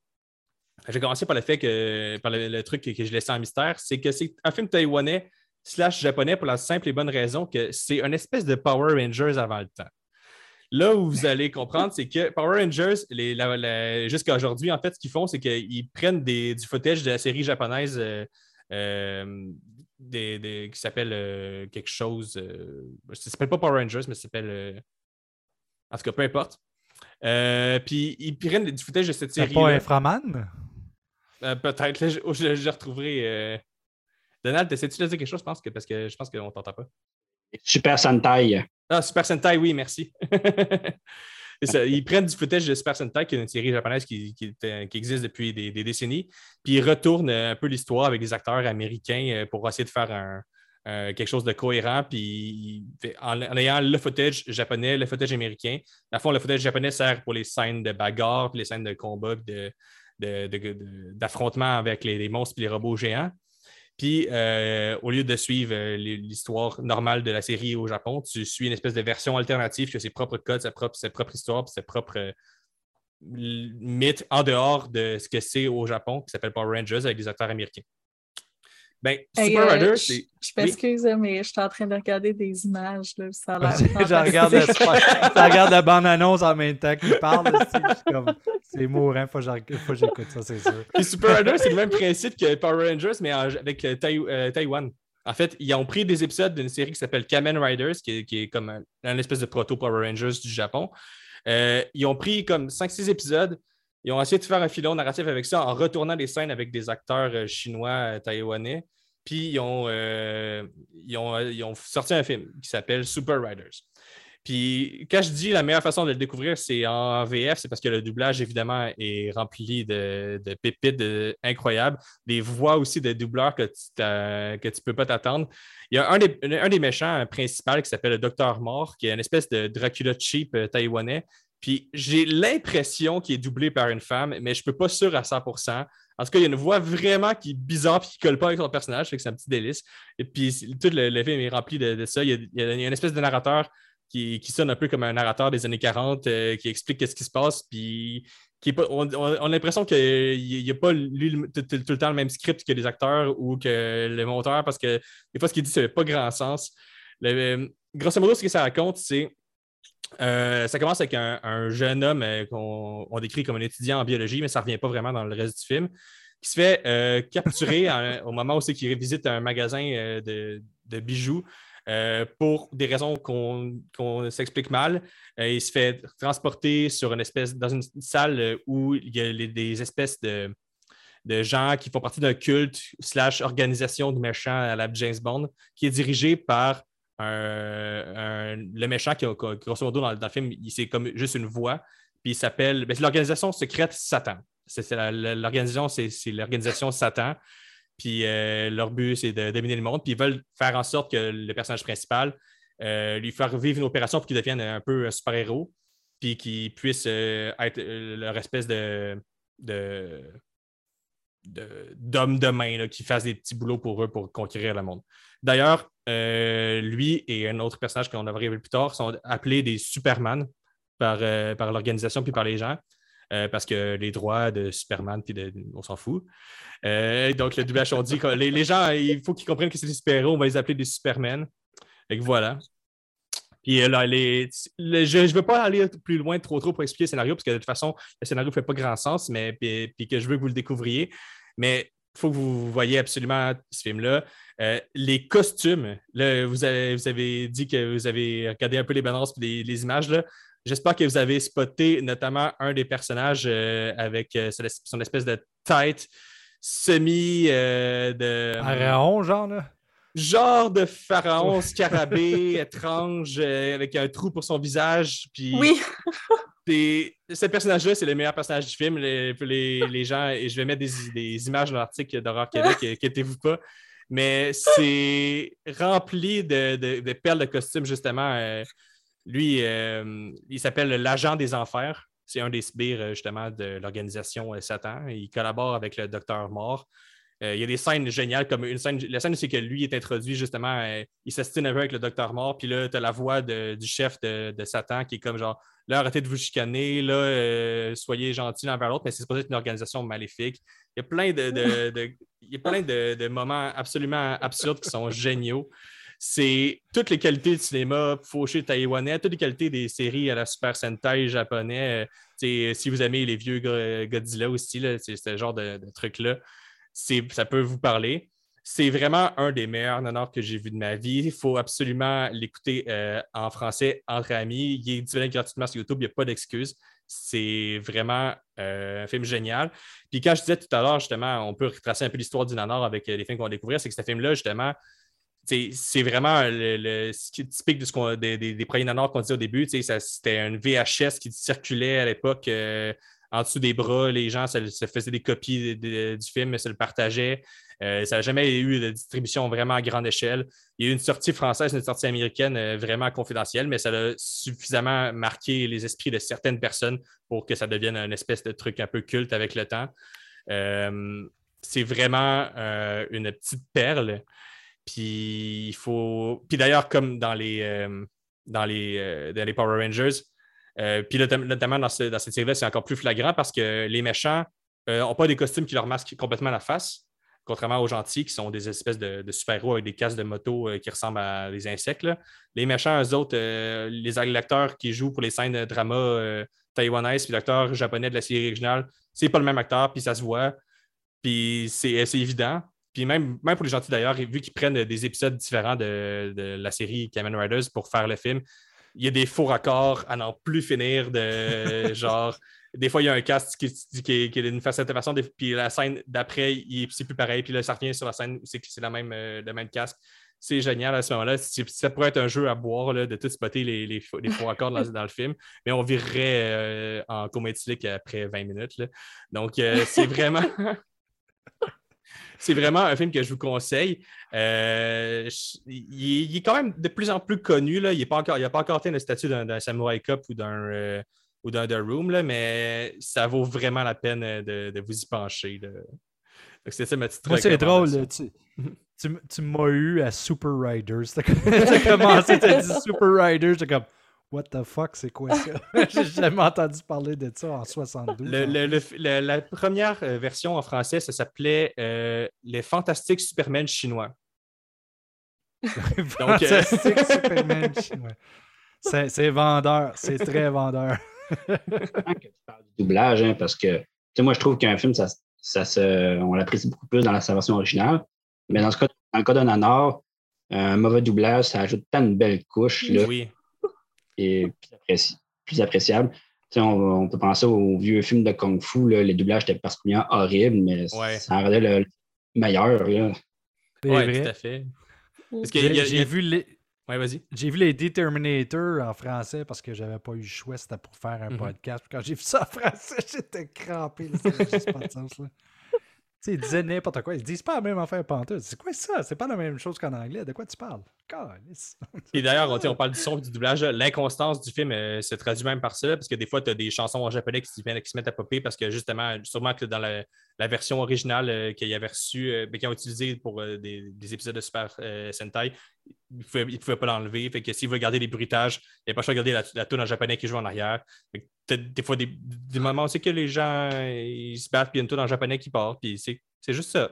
je vais commencer par le fait que, par le, truc que, je laissais en mystère, c'est que c'est un film taïwanais slash japonais pour la simple et bonne raison que c'est une espèce de Power Rangers avant le temps. Là où vous allez comprendre, c'est que Power Rangers, jusqu'à aujourd'hui, en fait, ce qu'ils font, c'est qu'ils prennent des- du footage de la série japonaise euh, euh, des- des- qui s'appelle euh, quelque chose. euh, ça s'appelle pas Power Rangers, mais ça s'appelle. euh, en tout cas, peu importe. Euh, puis ils prennent du footage de cette C'est série. pas Inframan? Euh, Peut-être, là, je, je, je retrouverai. euh, Donald, essaies-tu de dire quelque chose, je pense que, parce que je pense qu'on ne t'entend pas. Super Sentai. Ah, Super Sentai, oui, merci. [laughs] Ils prennent du footage de Super Sentai, qui est une série japonaise qui, qui existe depuis des, décennies, puis ils retournent euh, un peu l'histoire avec des acteurs américains euh, pour essayer de faire euh, quelque chose de cohérent, puis en, ayant le footage japonais, le footage américain. À fond, le footage japonais sert pour les scènes de bagarre, les scènes de combat, de, d'affrontement avec les monstres et les robots géants. Puis, euh, au lieu de suivre euh, l'histoire normale de la série au Japon, tu suis une espèce de version alternative qui a ses propres codes, sa propre, sa propre histoire, ses propres euh, mythes en dehors de ce que c'est au Japon, qui s'appelle Power Rangers avec des acteurs américains. Ben, Hey, Super euh, c'est. Je m'excuse, mais je suis en train de regarder des images. Là, ça a l'air [laughs] je regarde, la bande-annonce en même temps qu'il parle. C'est mourant, faut que j'en- faut que j'écoute ça, c'est sûr. Puis Super Rider, c'est le même principe que Power Rangers, mais avec euh, Tai- euh, Taïwan. En fait, ils ont pris des épisodes d'une série qui s'appelle Kamen Riders, qui est, qui est comme un, un espèce de proto-Power Rangers du Japon. Euh, ils ont pris comme 5-6 épisodes. Ils ont essayé de faire un filon narratif avec ça en retournant des scènes avec des acteurs euh, chinois, euh, taïwanais. Puis ils ont, euh, ils, ont, ils ont sorti un film qui s'appelle Super Riders. Puis quand je dis la meilleure façon de le découvrir, c'est en VF, c'est parce que le doublage, évidemment, est rempli de, de pépites incroyables. Des voix aussi de doubleurs que tu ne peux pas t'attendre. Il y a un des, un des méchants principaux qui s'appelle le Docteur Mort, qui est une espèce de Dracula cheap euh, taïwanais. Puis j'ai l'impression qu'il est doublé par une femme, mais je ne peux pas sûr à 100 En tout cas, il y a une voix vraiment qui est bizarre et qui ne colle pas avec son personnage, c'est un petit délice. Et puis tout le, film est rempli de, ça. Il y, a, une espèce de narrateur qui, sonne un peu comme un narrateur des années 40, euh, qui explique qu'est-ce qui se passe, puis on, a l'impression qu'il n'a pas lu tout, le temps le même script que les acteurs ou que le monteur, parce que des fois, ce qu'il dit, ça n'a pas grand sens. Euh, grosso modo, ce que ça raconte, c'est euh, ça commence avec un, un jeune homme euh, qu'on on décrit comme un étudiant en biologie, mais ça ne revient pas vraiment dans le reste du film, qui se fait euh, capturer [laughs] en- au moment où c'est qu'il visite un magasin de, de bijoux pour des raisons qu'on qu'on s'explique mal. Il se fait transporter sur une espèce, dans une salle où il y a les- des espèces de, de gens qui font partie d'un culte slash organisation de méchants à la James Bond, qui est dirigé par le méchant qui, a- grosso modo, dans, le film, il- c'est comme juste une voix, puis il s'appelle, ben, c'est l'organisation secrète Satan. C'est l'organisation, c'est l'organisation Satan. Puis euh, leur but, c'est de dominer le monde. Puis ils veulent faire en sorte que le personnage principal euh, lui faire vivre une opération pour qu'il devienne un peu un super-héros. Puis qu'il puisse euh, être leur espèce de. de de- d'homme de main qui fasse des petits boulots pour eux pour conquérir le monde. D'ailleurs, euh, lui et un autre personnage qu'on devrait révéler plus tard sont appelés des Superman par, euh, l'organisation puis par les gens. euh, parce que les droits de Superman, puis on s'en fout. Donc, le doublage, on dit que les, gens, il faut qu'ils comprennent que c'est des super-héros, on va les appeler des Supermen. Que voilà. Puis là, les- le- je ne veux pas aller plus loin trop trop pour expliquer le scénario, parce que de toute façon, le scénario ne fait pas grand sens, mais puis que je veux que vous le découvriez. Mais il faut que vous voyez absolument ce film-là. Euh, les costumes, là, vous, avez, vous avez dit que vous avez regardé un peu les balances et les, les images. Là. J'espère que vous avez spoté notamment un des personnages euh, avec euh, son es- son espèce de tête semi euh, de Pharaon, genre, là? genre de pharaon scarabée [laughs] étrange euh, avec un trou pour son visage. Puis Oui, c'est- ce personnage-là, c'est le meilleur personnage du film. Les, les- les gens, et je vais mettre des, des images dans l'article d'Horreur Québec, [laughs] inquiétez-vous pas. Mais c'est rempli de, perles de costumes, justement. Euh, lui, euh, il s'appelle l'agent des enfers. C'est un des sbires, euh, justement, de l'organisation Satan. Il collabore avec le docteur Mort. Euh, il y a des scènes géniales, comme une scène. La scène, c'est que lui est introduit justement, euh, il s'estime un peu avec le docteur Mort, puis là, tu as la voix de- du chef de, Satan qui est comme genre là, arrêtez de vous chicaner, là, euh, soyez gentils l'un vers l'autre, mais c'est supposé être une organisation maléfique. Il y a plein de, il y a plein de, moments absolument absurdes qui sont géniaux. C'est toutes les qualités du cinéma fauché taïwanais, toutes les qualités des séries à la Super Sentai japonais. Si vous aimez les vieux Go- Godzilla aussi, là, c'est ce genre de, de trucs-là, c'est- ça peut vous parler. C'est vraiment un des meilleurs nanars que j'ai vu de ma vie. Il faut absolument l'écouter euh, en français entre amis. Il est disponible gratuitement sur YouTube, il n'y a pas d'excuse. C'est vraiment euh, un film génial. Puis quand je disais tout à l'heure, justement, on peut retracer un peu l'histoire du nanar avec euh, les films qu'on va découvrir, c'est que ce film-là, justement, c'est vraiment le, le- typique de ce des, des- des premiers nanars qu'on disait au début. C'était un VHS qui circulait à l'époque en dessous des bras. Les gens se, faisaient des copies du film, se le partageaient. Euh, ça n'a jamais eu de distribution vraiment à grande échelle. Il y a eu une sortie française, une sortie américaine euh, vraiment confidentielle, mais ça a suffisamment marqué les esprits de certaines personnes pour que ça devienne une espèce de truc un peu culte avec le temps. Euh, c'est vraiment une petite perle. Puis il faut. Puis d'ailleurs, comme dans les, dans, les, dans les Power Rangers, puis notamment dans, cette série-là, c'est encore plus flagrant parce que les méchants n'ont pas des costumes qui leur masquent complètement la face, contrairement aux gentils qui sont des espèces de, super-héros avec des casques de moto qui ressemblent à des insectes. Les méchants, eux autres, les acteurs qui jouent pour les scènes de drama taïwanaise puis l'acteur japonais de la série originale, c'est pas le même acteur, puis ça se voit. Puis c'est évident. Puis même pour les gentils d'ailleurs, vu qu'ils prennent des épisodes différents de, la série Kamen Riders pour faire le film, il y a des faux raccords à n'en plus finir de [laughs] genre. Des fois, il y a un cast qui, qui, qui, a une façon façon, puis la scène d'après, c'est plus pareil, puis là, ça revient sur la scène, c'est la même, euh, le même casque c'est génial à ce moment-là. Ça pourrait être un jeu à boire là, de tout spotter les, les, les faux accords dans, le film, mais on virerait euh, en comédie après 20 minutes. Donc, euh, c'est vraiment. [laughs] c'est vraiment un film que je vous conseille. Euh, il, est quand même de plus en plus connu. Là. Il n'a pas, encore, pas encore atteint le statut d'un Samurai Cup ou d'un ou d'un The Room, là, mais ça vaut vraiment la peine de, de vous y pencher. C'est ça ma petite C'est drôle. Tu, tu, tu m'as eu à Super Riders. [laughs] T'as commencé, t'as dit Super Riders. J'étais comme, What the fuck, c'est quoi ça? [laughs] J'ai jamais entendu parler de ça en 72. la première euh, version en français, ça s'appelait euh, Les Fantastiques Superman chinois. [laughs] Donc, euh, Fantastiques Superman chinois. C'est vendeur, c'est très vendeur. que tu parles du doublage, hein, parce que moi, je trouve qu'un film, ça, ça se, on l'apprécie beaucoup plus dans la version originale. Mais dans, ce cas, dans le cas d'un Anor, un mauvais doublage, ça ajoute tant de belles couches. Là, oui. Et plus, appréciable. On, peut penser aux vieux films de Kung Fu, là, les doublages étaient particulièrement horribles, mais ça rendait le meilleur. Oui, tout à fait. J'ai vu les. Ouais, vas-y. J'ai vu les Determinator en français parce que j'avais pas eu le choix, c'était pour faire un mm-hmm. podcast. Quand j'ai vu ça en [laughs] français, j'étais crampé. Là, juste pas de sens, là ils disaient n'importe quoi. Ils disent pas la même affaire pantoute. C'est quoi ça? C'est pas la même chose qu'en anglais. De quoi tu parles? [laughs] Et d'ailleurs, on, parle du son et du doublage. L'inconstance du film euh, se traduit même par ça, parce que des fois, tu as des chansons en japonais qui, qui se mettent à popper parce que justement, sûrement que dans la, version originale euh, qu'il y avait reçue, euh, qu'ils ont utilisé pour des, épisodes de Super Sentai, ils ne pouvaient, pas l'enlever. Fait que s'ils veulent garder les bruitages, il n'y a pas choix de garder la, la tune en japonais qui joue en arrière. Des fois, des, moments où que les gens ils se battent, puis il y a une tune en japonais qui part, puis c'est juste ça.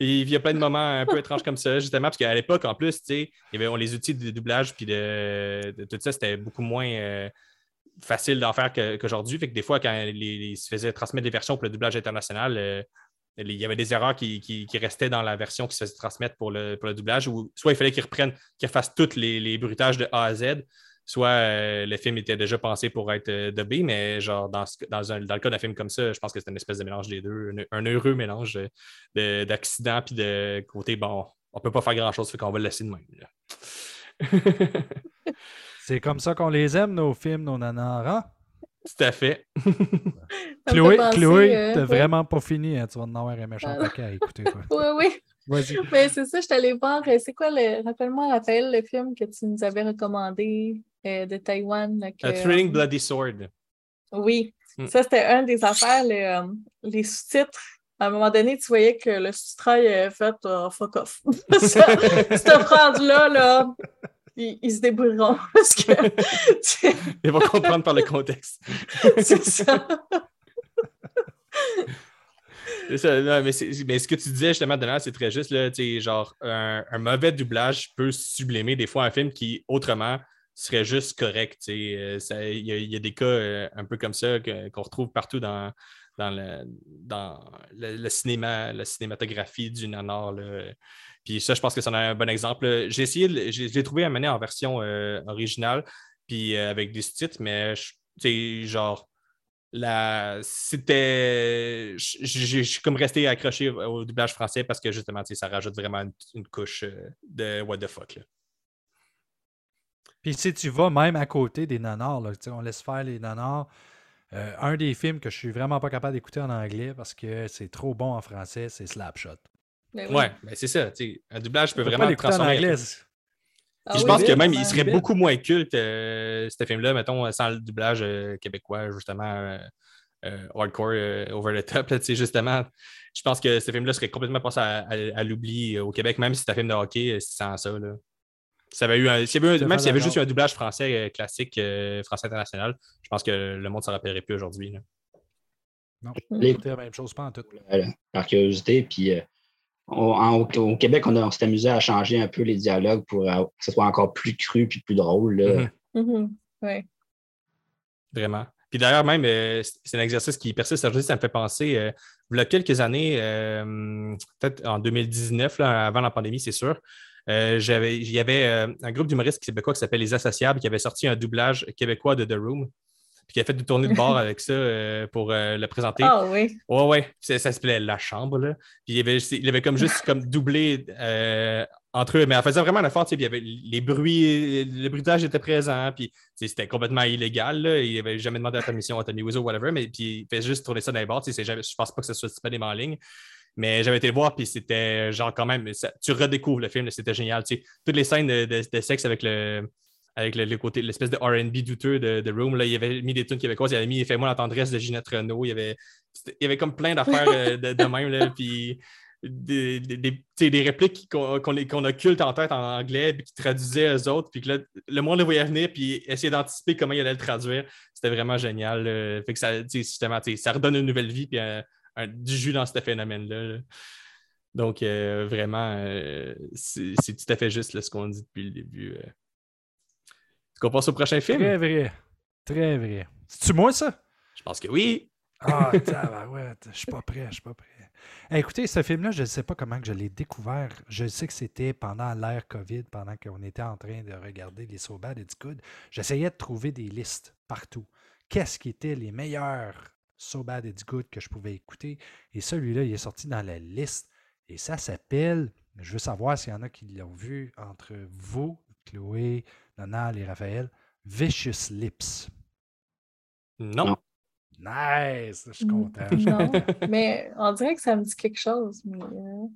Il y a plein de moments un peu étranges comme ça, justement, parce qu'à l'époque, en plus, il y avait, on les outils de doublage puis de, tout ça, c'était beaucoup moins euh, facile d'en faire qu'aujourd'hui. fait que des fois, quand ils se faisaient transmettre des versions pour le doublage international, euh, il y avait des erreurs qui, restaient dans la version qui se faisait transmettre pour le, doublage, ou soit il fallait qu'ils reprennent, qu'ils refassent tous les, les, bruitages de A à Z, soit euh, le film était déjà pensé pour être euh, dubbé, mais genre dans, dans, un, dans le cas d'un film comme ça, je pense que c'est une espèce de mélange des deux, un, heureux mélange d'accident puis de côté, bon, on peut pas faire grand-chose, fait qu'on va le laisser de même. [laughs] c'est comme ça qu'on les aime, nos films, nos nanars, hein? Tout à fait. [laughs] Chloé, Chloé euh, t'as vraiment pas fini. Hein? Tu vas en avoir un méchant paquet à écouter. oui, oui. Mais c'est ça, je t'allais voir. Euh, c'est quoi le. Rappelle-moi, Raphaël, le film que tu nous avais recommandé? Euh, de Taïwan. A Thrilling Bloody Sword. Oui. Hmm. Ça, c'était un des affaires, les, les sous-titres. À un moment donné, tu voyais que le sous-titre fait fuck off. [laughs] Cette phrase-là, là, ils, se débrouilleront. [laughs] Parce que, [laughs] ils vont comprendre par le contexte. c'est ça. mais, ce que tu disais justement, Donald, c'est très juste. Là, genre, un, mauvais doublage peut sublimer des fois un film qui, autrement, serait juste correct. Euh, il y, a des cas euh, un peu comme ça qu'on retrouve partout dans, dans, le, dans le, cinéma, la cinématographie du nanar. Puis ça, je pense que c'est un bon exemple. J'ai essayé, je l'ai trouvé à mener en version euh, originale, puis avec des sous-titres, mais sais, genre, c'était. Je suis comme resté accroché au doublage français parce que justement, ça rajoute vraiment une, couche de what the fuck. Puis si tu vas même à côté des nanars, on laisse faire les nanars. un des films que je suis vraiment pas capable d'écouter en anglais parce que c'est trop bon en français, c'est Slapshot. Ben ouais, ben c'est ça. Un doublage peut vraiment transformer. En anglais. Ah je pense que même il serait beaucoup moins culte, euh, ce film-là, mettons, sans le doublage euh, québécois, justement, euh, euh, hardcore, euh, over the top. Là, justement, je pense que ce film-là serait complètement passé à, à, l'oubli au Québec, même si c'est un film de hockey, sans ça. Là. Ça avait eu un, même s'il y avait juste eu un doublage français classique, français international, je pense que le monde ne s'en rappellerait plus aujourd'hui. Non, la même chose, pas en tout. Par curiosité, puis au, Québec, on, s'est amusé à changer un peu les dialogues pour que ce soit encore plus cru et plus drôle. Mm-hmm. Mm-hmm. Vraiment. Puis d'ailleurs, même, euh, c'est un exercice qui persiste aujourd'hui, ça me fait penser, euh, il y a quelques années, euh, peut-être en 2019, avant la pandémie, c'est sûr, il y avait un groupe d'humoristes québécois qui s'appelle Les Associables qui avait sorti un doublage québécois de The Room puis qui a fait une tournée de bord [laughs] avec ça euh, pour euh, le présenter. Ah oui. Ouais, ouais. Ça, s'appelait La Chambre. Là. Puis il avait, il avait comme juste [laughs] comme doublé euh, entre eux, mais en faisant vraiment l'effort, il y avait les bruits, le bruitage était présent, puis c'était complètement illégal. Là. Il n'avait jamais demandé la permission à Tony Wiseau ou whatever, mais puis il fait juste tourner ça dans les bords. Je ne pense pas que ça soit disponible en ligne. Mais j'avais été le voir, puis c'était genre quand même, tu redécouvres le film, c'était génial. Toutes les scènes de, sexe avec le, avec le, côté, l'espèce de RB douteux de, de, Room. Là, il avait mis des tunes québécoises, il avait mis Fais-moi la tendresse de Ginette Renault. Il y avait, avait comme plein d'affaires euh, de, même. Là, puis des, des, des répliques qu'on, qu'on, occulte en tête en anglais, puis qui traduisaient eux autres, puis que le monde le voyait venir, puis essayer d'anticiper comment il allait le traduire. C'était vraiment génial. Fait que ça, ça redonne une nouvelle vie, puis un, du jus dans ce phénomène-là. Donc, euh, vraiment, euh, c'est, tout à fait juste ce qu'on dit depuis le début. Qu'on passe au prochain film? Très vrai. Très vrai. C'est-tu moi, ça? Je pense que oui. Ah, ouais, je suis pas prêt, je suis pas prêt. écoutez, ce film-là, je ne sais pas comment que je l'ai découvert. Je sais que c'était pendant l'ère COVID, pendant qu'on était en train de regarder les So Bad It's Good. J'essayais de trouver des listes partout. Qu'est-ce qui était les meilleurs So Bad It's Good que je pouvais écouter? Et celui-là, il est sorti dans la liste. Et ça s'appelle, je veux savoir s'il y en a qui l'ont vu entre vous, Chloé, Nana et Raphaël, Vicious Lips. Non. Nice, je suis mm, content. [laughs] Non, [laughs] mais on dirait que ça me dit quelque chose. Mais... Euh.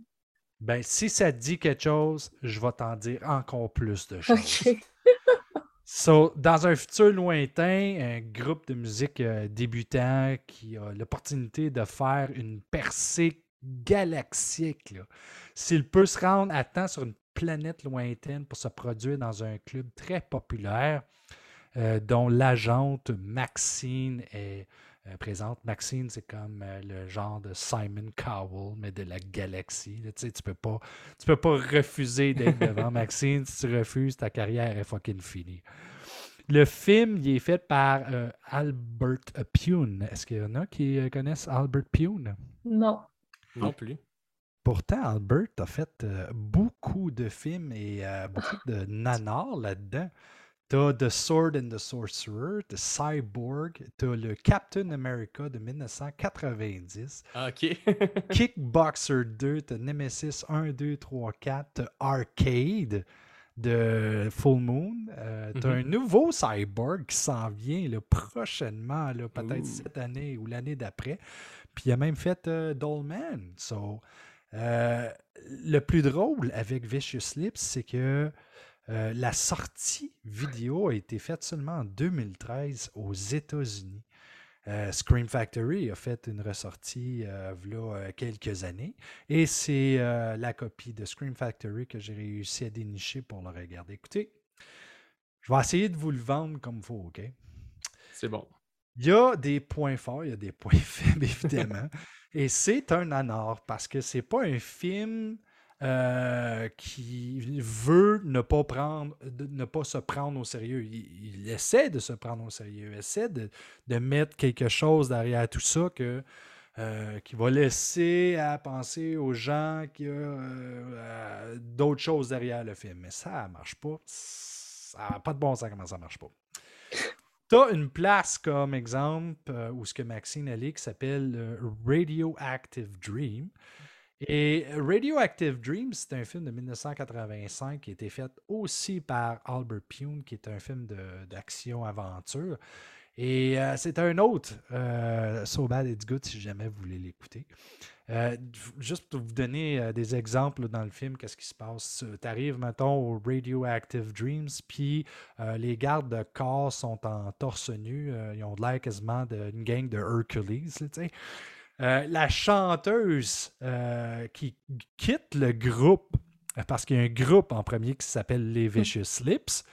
Ben, si ça te dit quelque chose, je vais t'en dire encore plus de [laughs] choses. So, dans un futur lointain, un groupe de musique euh, débutant qui a l'opportunité de faire une percée galaxique, s'il peut se rendre à temps sur une planète lointaine pour se produire dans un club très populaire euh, dont l'agente Maxine est euh, présente. Maxine, c'est comme euh, le genre de Simon Cowell, mais de la galaxie. tu ne peux, pas, tu peux pas refuser d'être devant [laughs] Maxine. Si tu refuses, ta carrière est fucking finie. Le film il est fait par Albert Pune. Est-ce qu'il y en a qui connaissent Albert Pune? Non. Non plus. Pourtant, Albert a fait euh, beaucoup de films et euh, beaucoup de nanars là-dedans. T'as The Sword and the Sorcerer, The Cyborg, t'as le Captain America de 1990. Ah, OK. [laughs] Kickboxer 2, t'as Nemesis 1, 2, 3, 4, t'as Arcade de Full Moon. Euh, t'as mm-hmm. un nouveau Cyborg qui s'en vient prochainement, peut-être cette année ou l'année d'après. Puis il a même fait Dollman. So, euh, le plus drôle avec Vicious Lips, c'est que euh, la sortie vidéo a été faite seulement en 2013 aux États-Unis. Euh, Scream Factory a fait une ressortie a quelques années et c'est la copie de Scream Factory que j'ai réussi à dénicher pour le regarder. Écoutez, je vais essayer de vous le vendre comme il faut, OK? C'est bon. Il y a des points forts, il y a des points [laughs] faibles, évidemment. [laughs] Et c'est un anard parce que c'est pas un film euh, qui veut ne pas prendre, ne pas se prendre au sérieux. Il, essaie de se prendre au sérieux, il essaie de, mettre quelque chose derrière tout ça que, euh, qui va laisser à penser aux gens qu'il y a euh, d'autres choses derrière le film. Mais ça ne marche pas. Pas de bon sens comment ça marche pas. Tu as une place comme exemple où ce que Maxine a qui s'appelle Radioactive Dream. Et Radioactive Dream, c'est un film de 1985 qui a été fait aussi par Albert Pune, qui est un film d'action-aventure. Et euh, c'est un autre, So Bad It's Good, si jamais vous voulez l'écouter. Euh, juste pour vous donner euh, des exemples dans le film, qu'est-ce qui se passe? Tu arrives, mettons, au Radioactive Dreams, puis euh, les gardes de corps sont en torse nu. ils ont de l'air quasiment d'une gang de Hercules. tu sais. La chanteuse qui quitte le groupe, parce qu'il y a un groupe en premier qui s'appelle les Vicious Lips.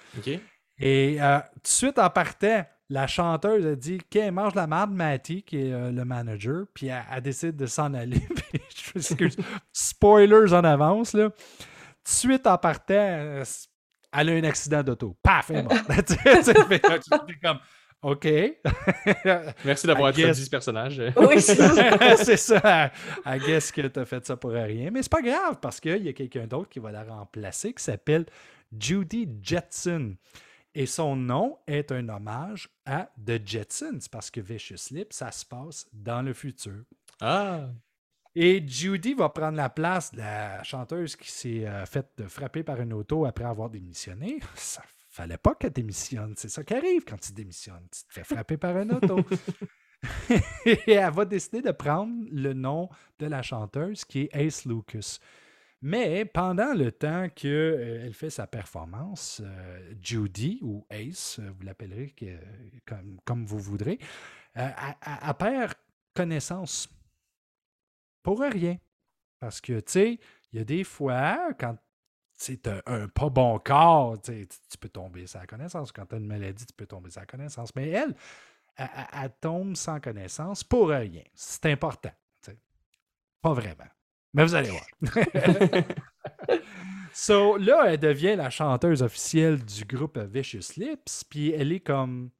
Et tout de suite en partant, la chanteuse a dit qu'elle mange la merde, Matty, qui est euh, le manager, puis elle, décide de s'en aller. [laughs] Spoilers en avance, là. Tout de suite en partant, elle a un accident d'auto. Paf, elle est morte. [laughs] comme, OK. [laughs] Merci d'avoir introduit ce personnage. [laughs] Oui, [laughs] c'est ça. I guess que tu as fait ça pour rien. Mais c'est pas grave parce qu'il y a quelqu'un d'autre qui va la remplacer qui s'appelle Judy Jetson. Et son nom est un hommage à The Jetsons, parce que Vicious Lip, ça se passe dans le futur. Ah! Et Judy va prendre la place de la chanteuse qui s'est euh, faite frapper par une auto après avoir démissionné. Ça fallait pas qu'elle démissionne. C'est ça qui arrive quand tu démissionnes. Tu te fais frapper par une auto. [laughs] [laughs] et elle va décider de prendre le nom de la chanteuse qui est Ace Lucas. Mais pendant le temps qu'elle euh, fait sa performance, euh, Judy ou Ace, euh, vous l'appellerez comme, vous voudrez, elle, perd connaissance. Pour rien. Parce que, tu sais, il y a des fois, quand c'est un, un, pas bon corps, tu peux tomber sans connaissance. Quand tu as une maladie, tu peux tomber sans connaissance. Mais elle, elle, tombe sans connaissance pour rien. C'est important. Pas vraiment. Mais vous allez voir. [laughs] so, là, elle devient la chanteuse officielle du groupe Vicious Lips, puis elle est comme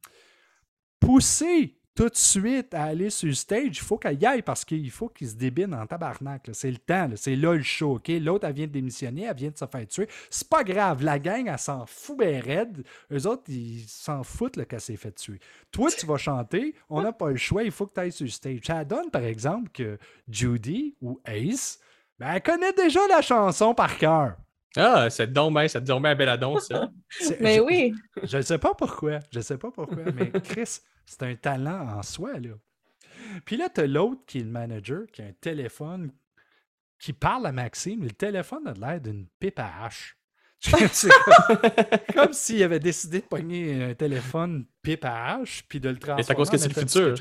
poussée tout de suite à aller sur le stage. Il faut qu'elle y aille parce qu'il faut qu'il se débine en tabarnak. C'est le temps. C'est là le show. L'autre, elle vient de démissionner, elle vient de se faire tuer. C'est pas grave. La gang, elle s'en fout bien raide. Eux autres, ils s'en foutent qu'elle s'est fait tuer. Toi, tu vas chanter. On n'a pas le choix. Il faut que tu ailles sur le stage. Ça donne, par exemple, que Judy ou Ace, ben, elle connaît déjà la chanson par cœur. Ah, c'est donc bien, ça te dormait à Belladon, ça. mais oui. Je ne sais pas pourquoi. Je ne sais pas pourquoi. Mais Chris, c'est un talent en soi, là. Puis là, tu as l'autre qui est le manager, qui a un téléphone qui parle à Maxime. Le téléphone a l'air d'une pipe à hache. [laughs] comme, s'il avait décidé de pogner un téléphone pipe à hache puis de le transformer. Et c'est à cause que c'est le futur.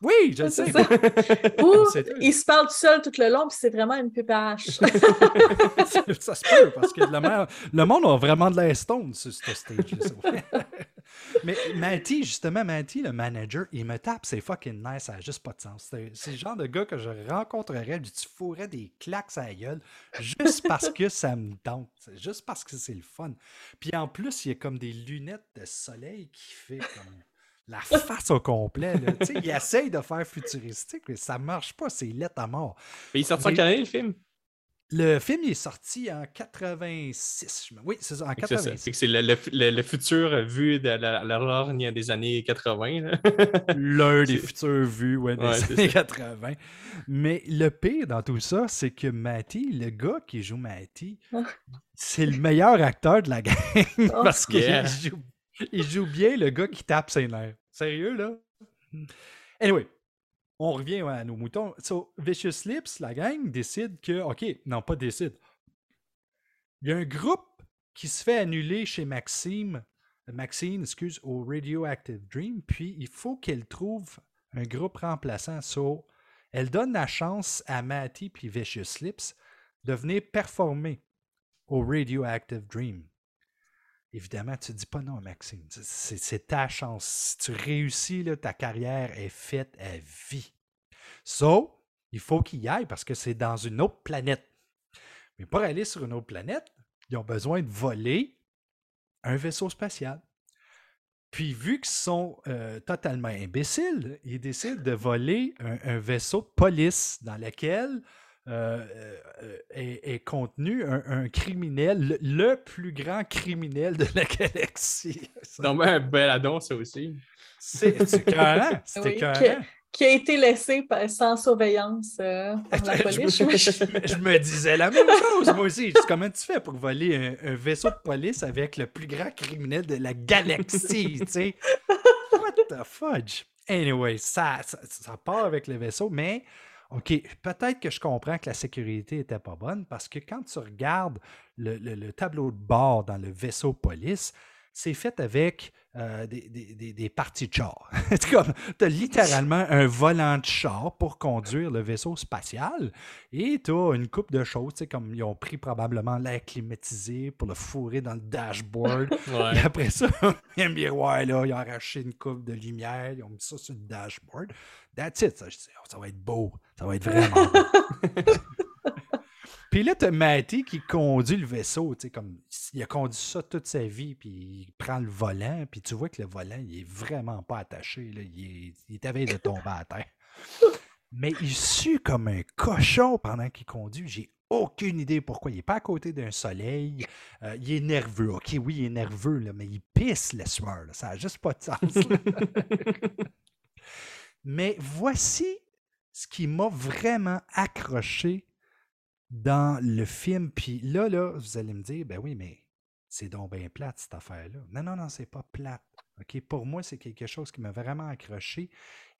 Oui, je sais. [laughs] Ou il se parle tout seul tout le long, puis c'est vraiment une hache. [laughs] ça se peut, parce que le, monde a vraiment de l'air stone sur ce stage. [laughs] Mais Matty, justement, Matty, le manager, il me tape, c'est fucking nice, ça n'a juste pas de sens. C'est le genre de gars que je rencontrerais, tu fourrais des claques à la gueule, juste parce que ça me tente, juste parce que c'est le fun. Puis en plus, il y a comme des lunettes de soleil qui fait comme la face au complet. il essaye de faire futuristique, mais ça marche pas, c'est lettre à mort. Mais il sort en quelle année, le film? Le film est sorti en 86. Oui, c'est ça, en 86. C'est le, le, futur vu de la, la des années 80. [laughs] L'un des futurs vus ouais, des années 80. Mais le pire dans tout ça, c'est que Matty, le gars qui joue Matty, ah. c'est le meilleur acteur de la [laughs] gang. Oh. parce qu'il joue, il joue bien le gars qui tape ses nerfs. Sérieux, là? Anyway, on revient à nos moutons. So, Vicious Lips, la gang, décide que, OK, non, pas décide. Il y a un groupe qui se fait annuler chez Maxime, Maxine, excuse, au Radioactive Dream, puis il faut qu'elle trouve un groupe remplaçant. So, elle donne la chance à Matty puis Vicious Lips de venir performer au Radioactive Dream. Évidemment, tu ne dis pas non, Maxime. C'est ta chance. Si tu réussis, là, ta carrière est faite à vie. So, il faut qu'il y aille parce que c'est dans une autre planète. Mais pour aller sur une autre planète, ils ont besoin de voler un vaisseau spatial. Puis, vu qu'ils sont euh, totalement imbéciles, ils décident de voler un, vaisseau de police dans lequel euh, euh, est, contenu un, criminel, le, plus grand criminel de la [laughs] galaxie. Non, mais un bel adon, ça aussi. C'est écœurant. C'est Qui, a été laissé sans surveillance euh, par la police. je, me, disais la même chose, moi aussi. Comment tu fais pour voler un, vaisseau de police avec le plus grand criminel de la galaxie, tu sais? What the fudge? Anyway, ça, ça, ça part avec le vaisseau, mais OK, peut-être que je comprends que la sécurité n'était pas bonne parce que quand tu regardes le, le- le tableau de bord dans le vaisseau police, c'est fait avec euh, des, des- des- parties de char. [laughs] C'est comme, tu as littéralement un volant de char pour conduire le vaisseau spatial et tu as une coupe de choses, tu sais, comme ils ont pris probablement l'air climatisé pour le fourrer dans le dashboard. [laughs] Ouais. Et après ça, [laughs] il y a un miroir là, ils ont arraché une coupe de lumière, ils ont mis ça sur le dashboard. That's it. Ça, je dis, oh, ça va être beau. Ça va être vraiment beau. Puis là, t'as Matty qui conduit le vaisseau, tu sais, comme il a conduit ça toute sa vie, puis il prend le volant, puis tu vois que le volant, il est vraiment pas attaché, il, est, à veille de tomber à terre. Mais il sue comme un cochon pendant qu'il conduit. J'ai aucune idée pourquoi. Il n'est pas à côté d'un soleil. Euh, il est nerveux. OK, oui, il est nerveux, mais il pisse le sueur. Ça n'a juste pas de sens. [laughs] mais voici ce qui m'a vraiment accroché dans le film. Puis là, là, vous allez me dire, ben oui, mais c'est donc bien plate, cette affaire-là. Non, non, non, c'est pas plate. Pour moi, c'est quelque chose qui m'a vraiment accroché.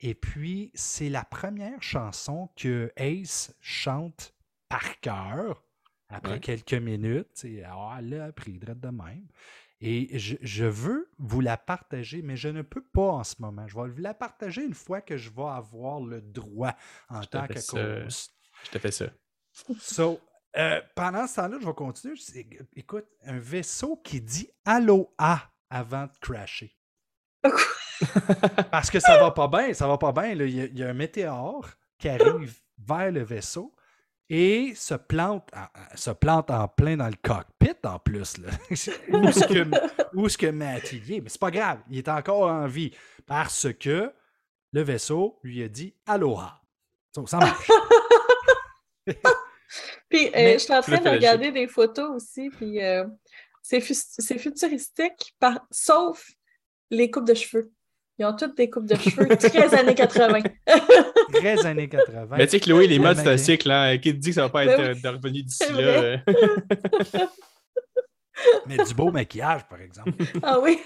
Et puis, c'est la première chanson que Ace chante par cœur après Ouais. quelques minutes. sais, Ah, l'a appris de même. Et je, je veux vous la partager, mais je ne peux pas en ce moment. Je vais vous la partager une fois que je vais avoir le droit en tant que co-host. Je te fais ça. So, euh, pendant ce temps-là, je vais continuer. Écoute, un vaisseau qui dit Aloha avant de crasher. Parce que ça va pas bien, ça va pas bien. Il y, a- un météore qui arrive vers le vaisseau et se plante, en- se plante en plein dans le cockpit en plus. [laughs] Où est-ce que, où que est? Mais c'est pas grave, il est encore en vie parce que le vaisseau lui a dit Aloha. So, ça marche. [laughs] Puis, euh, je suis en train de regarder des photos aussi, puis euh, c'est fu- c'est futuristique, par- sauf les coupes de cheveux. Ils ont toutes des coupes de cheveux [laughs] très années 80. 13 [laughs] années 80. Mais tu sais, Chloé, les modes, c'est un cycle. Hein? Qui te dit que ça va pas Ben être oui. euh, de revenu d'ici là? [laughs] Mais du beau maquillage, par exemple. [laughs] ah oui?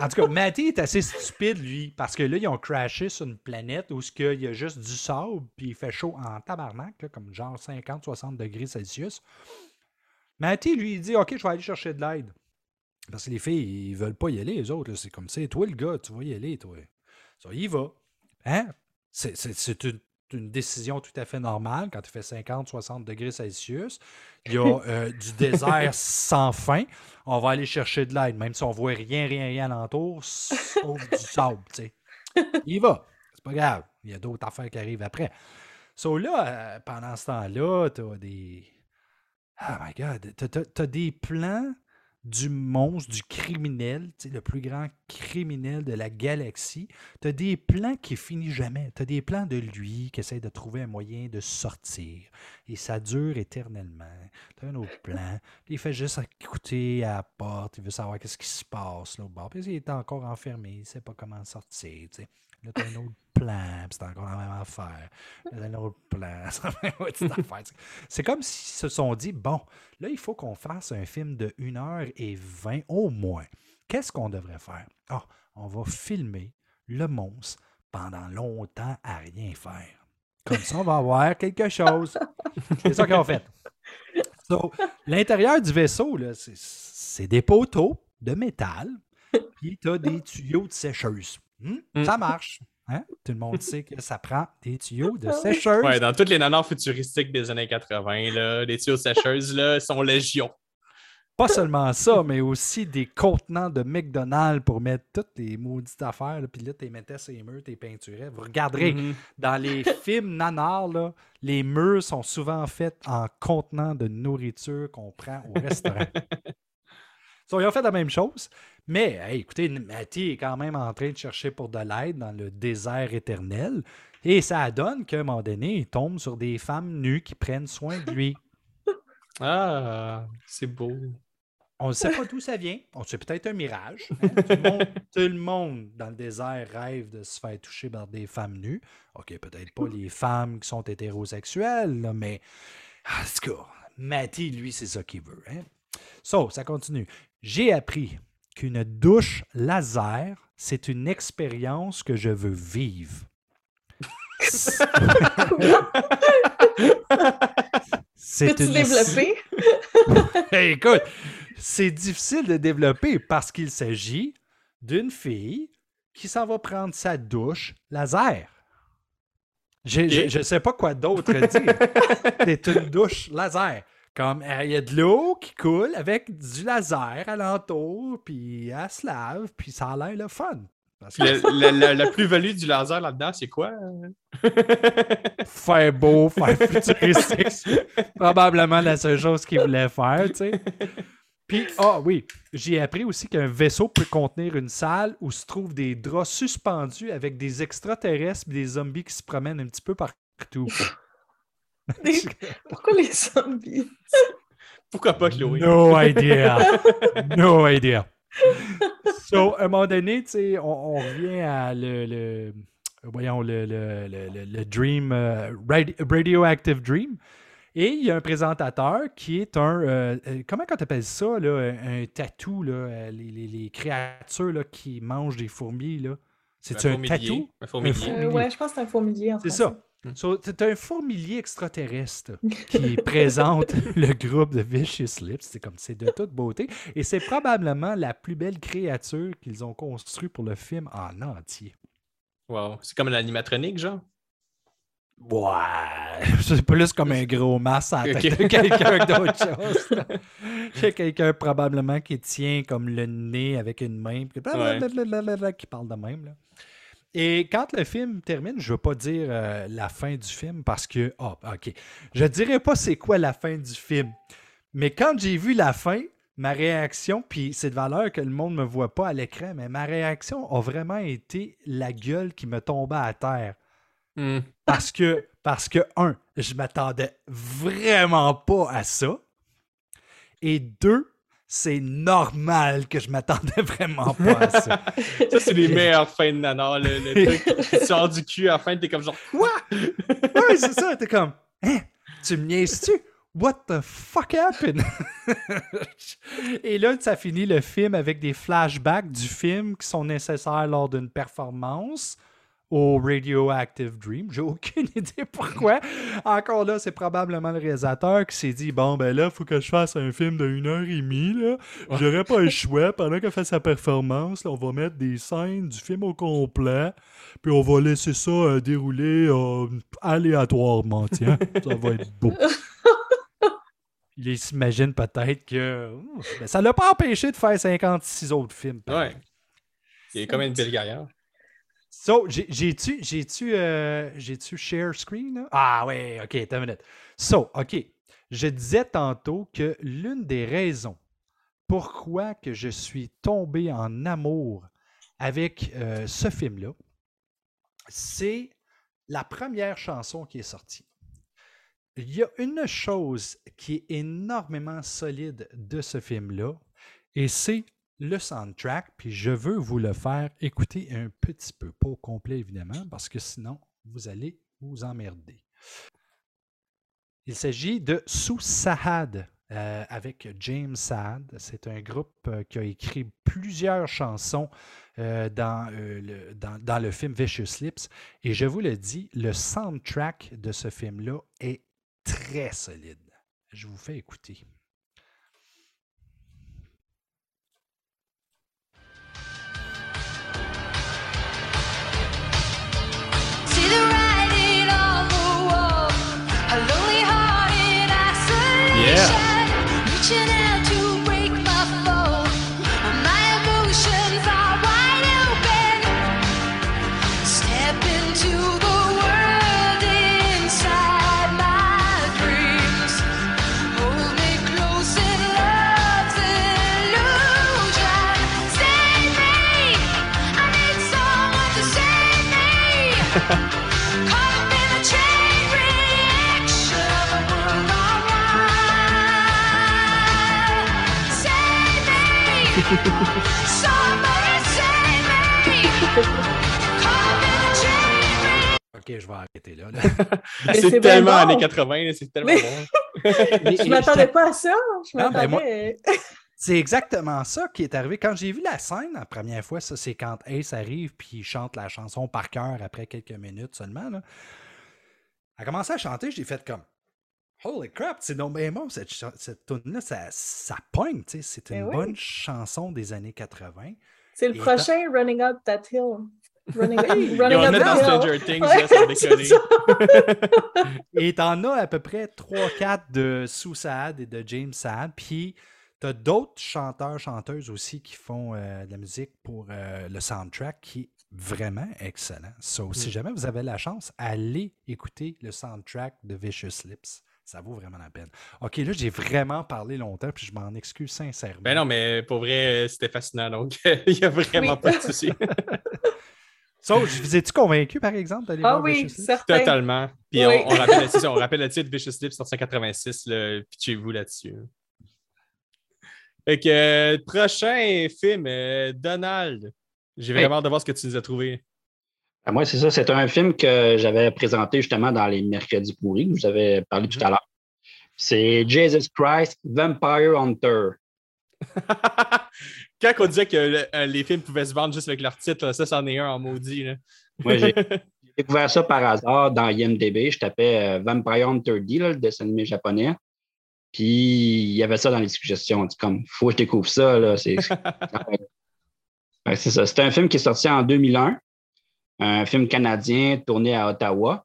En tout cas, Matty est assez stupide, lui, parce que là, ils ont crashé sur une planète où qu'il y a juste du sable, puis il fait chaud en tabarnak, là, comme genre 50-60 degrés Celsius. Matty, lui, il dit Ok, je vais aller chercher de l'aide. Parce que les filles, ils veulent pas y aller, les autres. C'est comme ça. Toi, le gars, tu vas y aller, toi. Ça, il y va. Hein? C'est une, une décision tout à fait normale quand il fait 50-60 degrés Celsius. Il y a [laughs] euh, du désert sans fin. On va aller chercher de l'aide, même si on voit rien, rien, rien alentour, sauf du sable, tu sais. [laughs] Il y va. C'est pas grave. Il y a d'autres affaires qui arrivent après. So là, euh, pendant ce temps-là, t'as des. Oh my God. T'as t'as des plans du monstre, du criminel, le plus grand criminel de la galaxie. Tu as des plans qui finissent jamais. Tu as des plans de lui qui essaie de trouver un moyen de sortir. Et ça dure éternellement. Tu as un autre plan. Il fait juste écouter à la porte. Il veut savoir qu'est-ce qui se passe là, au bord. Puis il est encore enfermé. Il ne sait pas comment sortir. Là, tu as un autre plan. Puis c'est encore la même affaire. Là, t'as un autre plan. [laughs] C'est la même petite [laughs] affaire. C'est comme s'ils se sont dit bon, là, il faut qu'on fasse un film de 1h20 au moins. Qu'est-ce qu'on devrait faire? Ah, on va filmer le monstre pendant longtemps à rien faire. Comme ça, on va avoir quelque chose. C'est ça qu'ils ont fait. So, L'intérieur du vaisseau, là, c'est- c'est des poteaux de métal, puis tu as des tuyaux de sécheuse. Hmm? Mm. Ça marche. hein? Tout le monde sait que ça prend des tuyaux de [laughs] oui. sécheuse. Ouais, dans toutes les nanars futuristiques des années 80, là, les tuyaux sécheuses là, sont légion. Pas seulement ça, mais aussi des contenants de McDonald's pour mettre toutes les maudites affaires. là, Puis là, tu les mettais sur les murs, tu les peinturais. Vous regarderez, Mhm. dans les films nanars, là, les murs sont souvent faits en contenants de nourriture qu'on prend au restaurant. [laughs] So, ils ont fait la même chose. Mais hey, écoutez, Matty est quand même en train de chercher pour de l'aide dans le désert éternel. Et ça donne qu'à un moment donné, il tombe sur des femmes nues qui prennent soin de lui. [laughs] Ah, c'est beau. On ne sait pas d'où ça vient. On sait peut-être un mirage. hein. Tout, le monde, [laughs] tout le monde dans le désert rêve de se faire toucher par des femmes nues. OK, peut-être pas les femmes qui sont hétérosexuelles, là, mais en tout cas, Matty, lui, c'est ça qu'il veut. Hein? So, ça continue. J'ai appris qu'une douche laser, c'est une expérience que je veux vivre. [laughs] C'est Peux-tu une- développer? [laughs] Hey, écoute, c'est difficile de développer parce qu'il s'agit d'une fille qui s'en va prendre sa douche laser. Je ne sais pas quoi d'autre dire. [laughs] C'est une douche laser. Comme euh, il y a de l'eau qui coule avec du laser alentour, puis elle se lave, puis ça a l'air le fun. Parce que Le- le- le- la plus-value du laser là-dedans, c'est quoi? [laughs] faire beau, faire futuristique, [laughs] probablement la seule chose qu'il voulait faire, tu sais. [laughs] Puis, ah oui, j'ai appris aussi qu'un vaisseau peut contenir une salle où se trouvent des draps suspendus avec des extraterrestres et des zombies qui se promènent un petit peu partout. Des- Pourquoi les zombies? Pourquoi pas, Chloé? No idea. No idea. So, à un moment donné, tu sais, on, on revient à le, le- voyons, le, le, le- le- le Dream, euh, Radi- Radioactive Dream. Et il y a un présentateur qui est un, euh, euh, comment tu appelles ça, là, un, un tatou, là, les, les- les créatures là, qui mangent des fourmis, là? C'est un, fourmilier. tatou? Un fourmilier. Un Euh, ouais, je pense que c'est un fourmilier en C'est ça. So, c'est un fourmilier extraterrestre qui présente [laughs] le groupe de Vicious Lips. C'est comme c'est de toute beauté. Et c'est probablement la plus belle créature qu'ils ont construite pour le film en entier. Wow. C'est comme un animatronique, genre? Ouais, [laughs] c'est plus comme un gros masque à la tête de quelqu'un d'autre chose. J'ai [laughs] quelqu'un probablement qui tient comme le nez avec une main, blablabla, qui parle de même. là. Et quand le film termine, je ne veux pas dire euh, la fin du film parce que, ah, ok, je dirais pas c'est quoi la fin du film. Mais quand j'ai vu la fin, ma réaction, puis c'est de valeur que le monde ne me voit pas à l'écran, mais ma réaction a vraiment été la gueule qui me tombait à terre. Hmm. Parce que, parce que, un, je m'attendais vraiment pas à ça. Et deux, c'est normal que je m'attendais vraiment pas à ça. [laughs] Ça, c'est les meilleures fins de nanar. Le, le [laughs] truc qui sort du cul à la fin, t'es comme genre, quoi? [laughs] ouais, c'est ça. T'es comme, hein, tu me niaises-tu? What the fuck happened? Et là, ça finit le film avec des flashbacks du film qui sont nécessaires lors d'une performance au Radioactive Dream. J'ai aucune [laughs] idée pourquoi. Encore là, c'est probablement le réalisateur qui s'est dit Bon, ben là, il faut que je fasse un film de une heure et demie. Là. J'aurais pas le [laughs] choix. Pendant qu'elle fait sa performance, là, on va mettre des scènes du film au complet. Puis on va laisser ça euh, dérouler euh, aléatoirement. Tiens, ça va être beau. [laughs] Il s'imagine peut-être que ben, ça l'a pas empêché de faire 56 autres films. Ouais. C'est comme une belle gaillard. So, j'ai- j'ai-tu, j'ai-tu, euh, j'ai-tu share screen? Ah ouais, ok, attends une minute. So, ok. Je disais tantôt que l'une des raisons pourquoi que je suis tombé en amour avec euh, ce film-là, c'est la première chanson qui est sortie. Il y a une chose qui est énormément solide de ce film-là, et c'est le soundtrack, puis je veux vous le faire écouter un petit peu, pas au complet évidemment, parce que sinon, vous allez vous emmerder. Il s'agit de Sous Sahad euh, avec James Saad. C'est un groupe euh, qui a écrit plusieurs chansons euh, dans, le, dans le film Vicious Lips. Et je vous le dis, le soundtrack de ce film-là est très solide. Je vous fais écouter. should [laughs] Ok, je vais arrêter là. [laughs] C'est tellement bon. années 80, là, c'est tellement Mais- bon. [laughs] Mais- Je m'attendais pas à ça. Je Non, ben moi- m'attendais. C'est exactement ça qui est arrivé. Quand j'ai vu la scène la première fois, ça c'est quand Ace arrive puis il chante la chanson par cœur après quelques minutes seulement. Là. Elle a commencé à chanter, j'ai fait comme Holy crap, c'est non mais bon, cette, cette tune-là, ça, ça pogne, tu sais. C'est une Ben oui. bonne chanson des années 80. C'est le Et prochain Running Up That Hill. Running, running Up dans That Hill. Stranger [laughs] Things, Ouais, là, sans c'est déconner. ça. [laughs] Et t'en as à peu près 3-4 de Sue Saad et de James Saad. Puis t'as d'autres chanteurs, chanteuses aussi qui font euh, de la musique pour euh, le soundtrack qui est vraiment excellent. So, si Mm. jamais vous avez la chance, allez écouter le soundtrack de Vicious Lips. Ça vaut vraiment la peine. Ok, là, j'ai vraiment parlé longtemps, puis je m'en excuse sincèrement. Ben non, mais pour vrai, c'était fascinant. Donc, [laughs] il n'y a vraiment Oui. pas de souci. [laughs] So, je vous ai-tu convaincu, par exemple, d'aller Ah voir oui, Vicious Lips? certain. Totalement. Puis Oui. on, on rappelle, ça, on rappelle le titre Vicious Lips sur 186. là, Pitchez-vous là-dessus. Fait que, euh, prochain film, euh, Donald. J'ai vraiment hâte de voir ce que tu nous as trouvé. Moi, c'est ça. C'est un film que j'avais présenté justement dans les mercredis pourris, que je vous avais parlé tout à l'heure. C'est Jesus Christ Vampire Hunter. [laughs] Quand on disait que le- euh, les films pouvaient se vendre juste avec leur titre, ça, c'en est un en maudit. Là. Moi, [laughs] j'ai découvert ça par hasard dans IMDB. Je tapais euh, Vampire Hunter D, là, le dessin animé japonais. Puis il y avait ça dans les suggestions. C'est comme, faut que je découvre ça. Là. C'est [laughs] Ouais, c'est ça. C'est un film qui est sorti en 2001. Un film canadien tourné à Ottawa.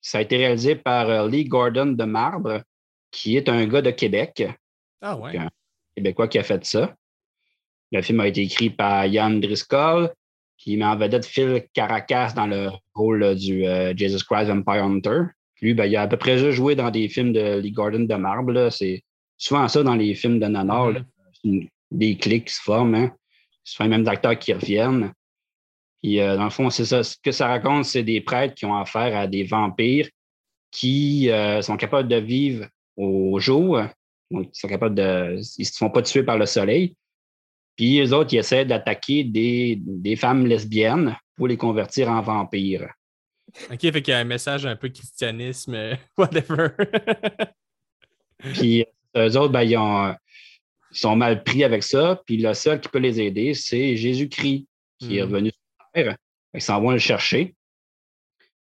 Ça a été réalisé par euh, Lee Gordon de Marbre, qui est un gars de Québec. Ah ouais. Ok. Québécois qui a fait ça. Le film a été écrit par Yann Driscoll, qui met en vedette Phil Caracas dans le rôle là, du euh, Jesus Christ Vampire Hunter. Lui, ben, il a à peu près juste joué dans des films de Lee Gordon de Marbre. C'est souvent ça dans les films de. C'est une- des clics qui se forment. Hein. Souvent les mêmes acteurs qui reviennent. Puis, euh, dans le fond, c'est ça. Ce que ça raconte, c'est des prêtres qui ont affaire à des vampires qui euh, sont capables de vivre au jour. Donc, ils sont capables de. Ils ne se font pas tuer par le soleil. Puis les autres, ils essaient d'attaquer des, des femmes lesbiennes pour les convertir en vampires. Ok, fait qu'il y a un message un peu christianisme, euh, [laughs] whatever. [laughs] Puis eux autres, ben, ils, ont- ils sont mal pris avec ça. Puis le seul qui peut les aider, c'est Jésus-Christ qui est Mhm. revenu sur. Ils s'en vont le chercher.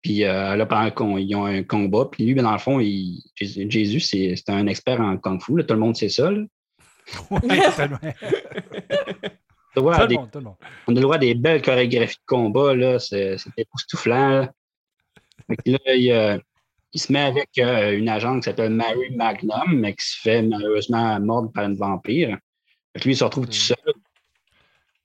Puis euh, là, pendant qu'ils ont un combat, puis lui, ben, dans le fond, il- Jésus, c'est un expert en Kung Fu. là. Tout le monde sait ça. là. Ouais, tellement. Tu vois, Tout le des- monde, tout le monde. on a le droit à des belles chorégraphies de combat, là. C'est c'est époustouflant. là. Fait que là, il, euh, il se met avec euh, une agente qui s'appelle Mary Magnum, mais qui se fait malheureusement mordre par une vampire. Fait que lui, il se retrouve tout seul.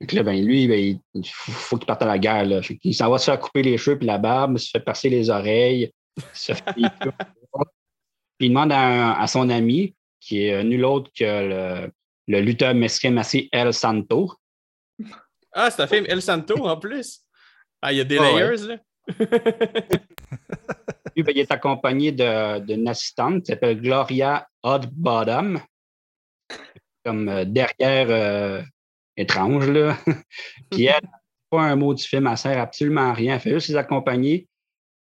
Fait que là, ben, lui, ben, il, il faut, faut qu'il parte à la guerre. Là. Fait qu'il s'en va se faire couper les cheveux puis la barbe, se fait percer les oreilles, se fait. [laughs] Puis il demande à, à son ami, qui est nul autre que le, le lutteur mexicain massé El Santo, ah, c'est un film El Santo en plus? Ah, il y a des Ah ouais. layers, là. [laughs] [laughs] Lui, ben, il est accompagné d'une assistante qui s'appelle Gloria Oddbottom. Comme euh, derrière euh, étrange, là. [laughs] Puis elle, pas un mot du film, elle sert absolument à rien. Elle fait juste les accompagner.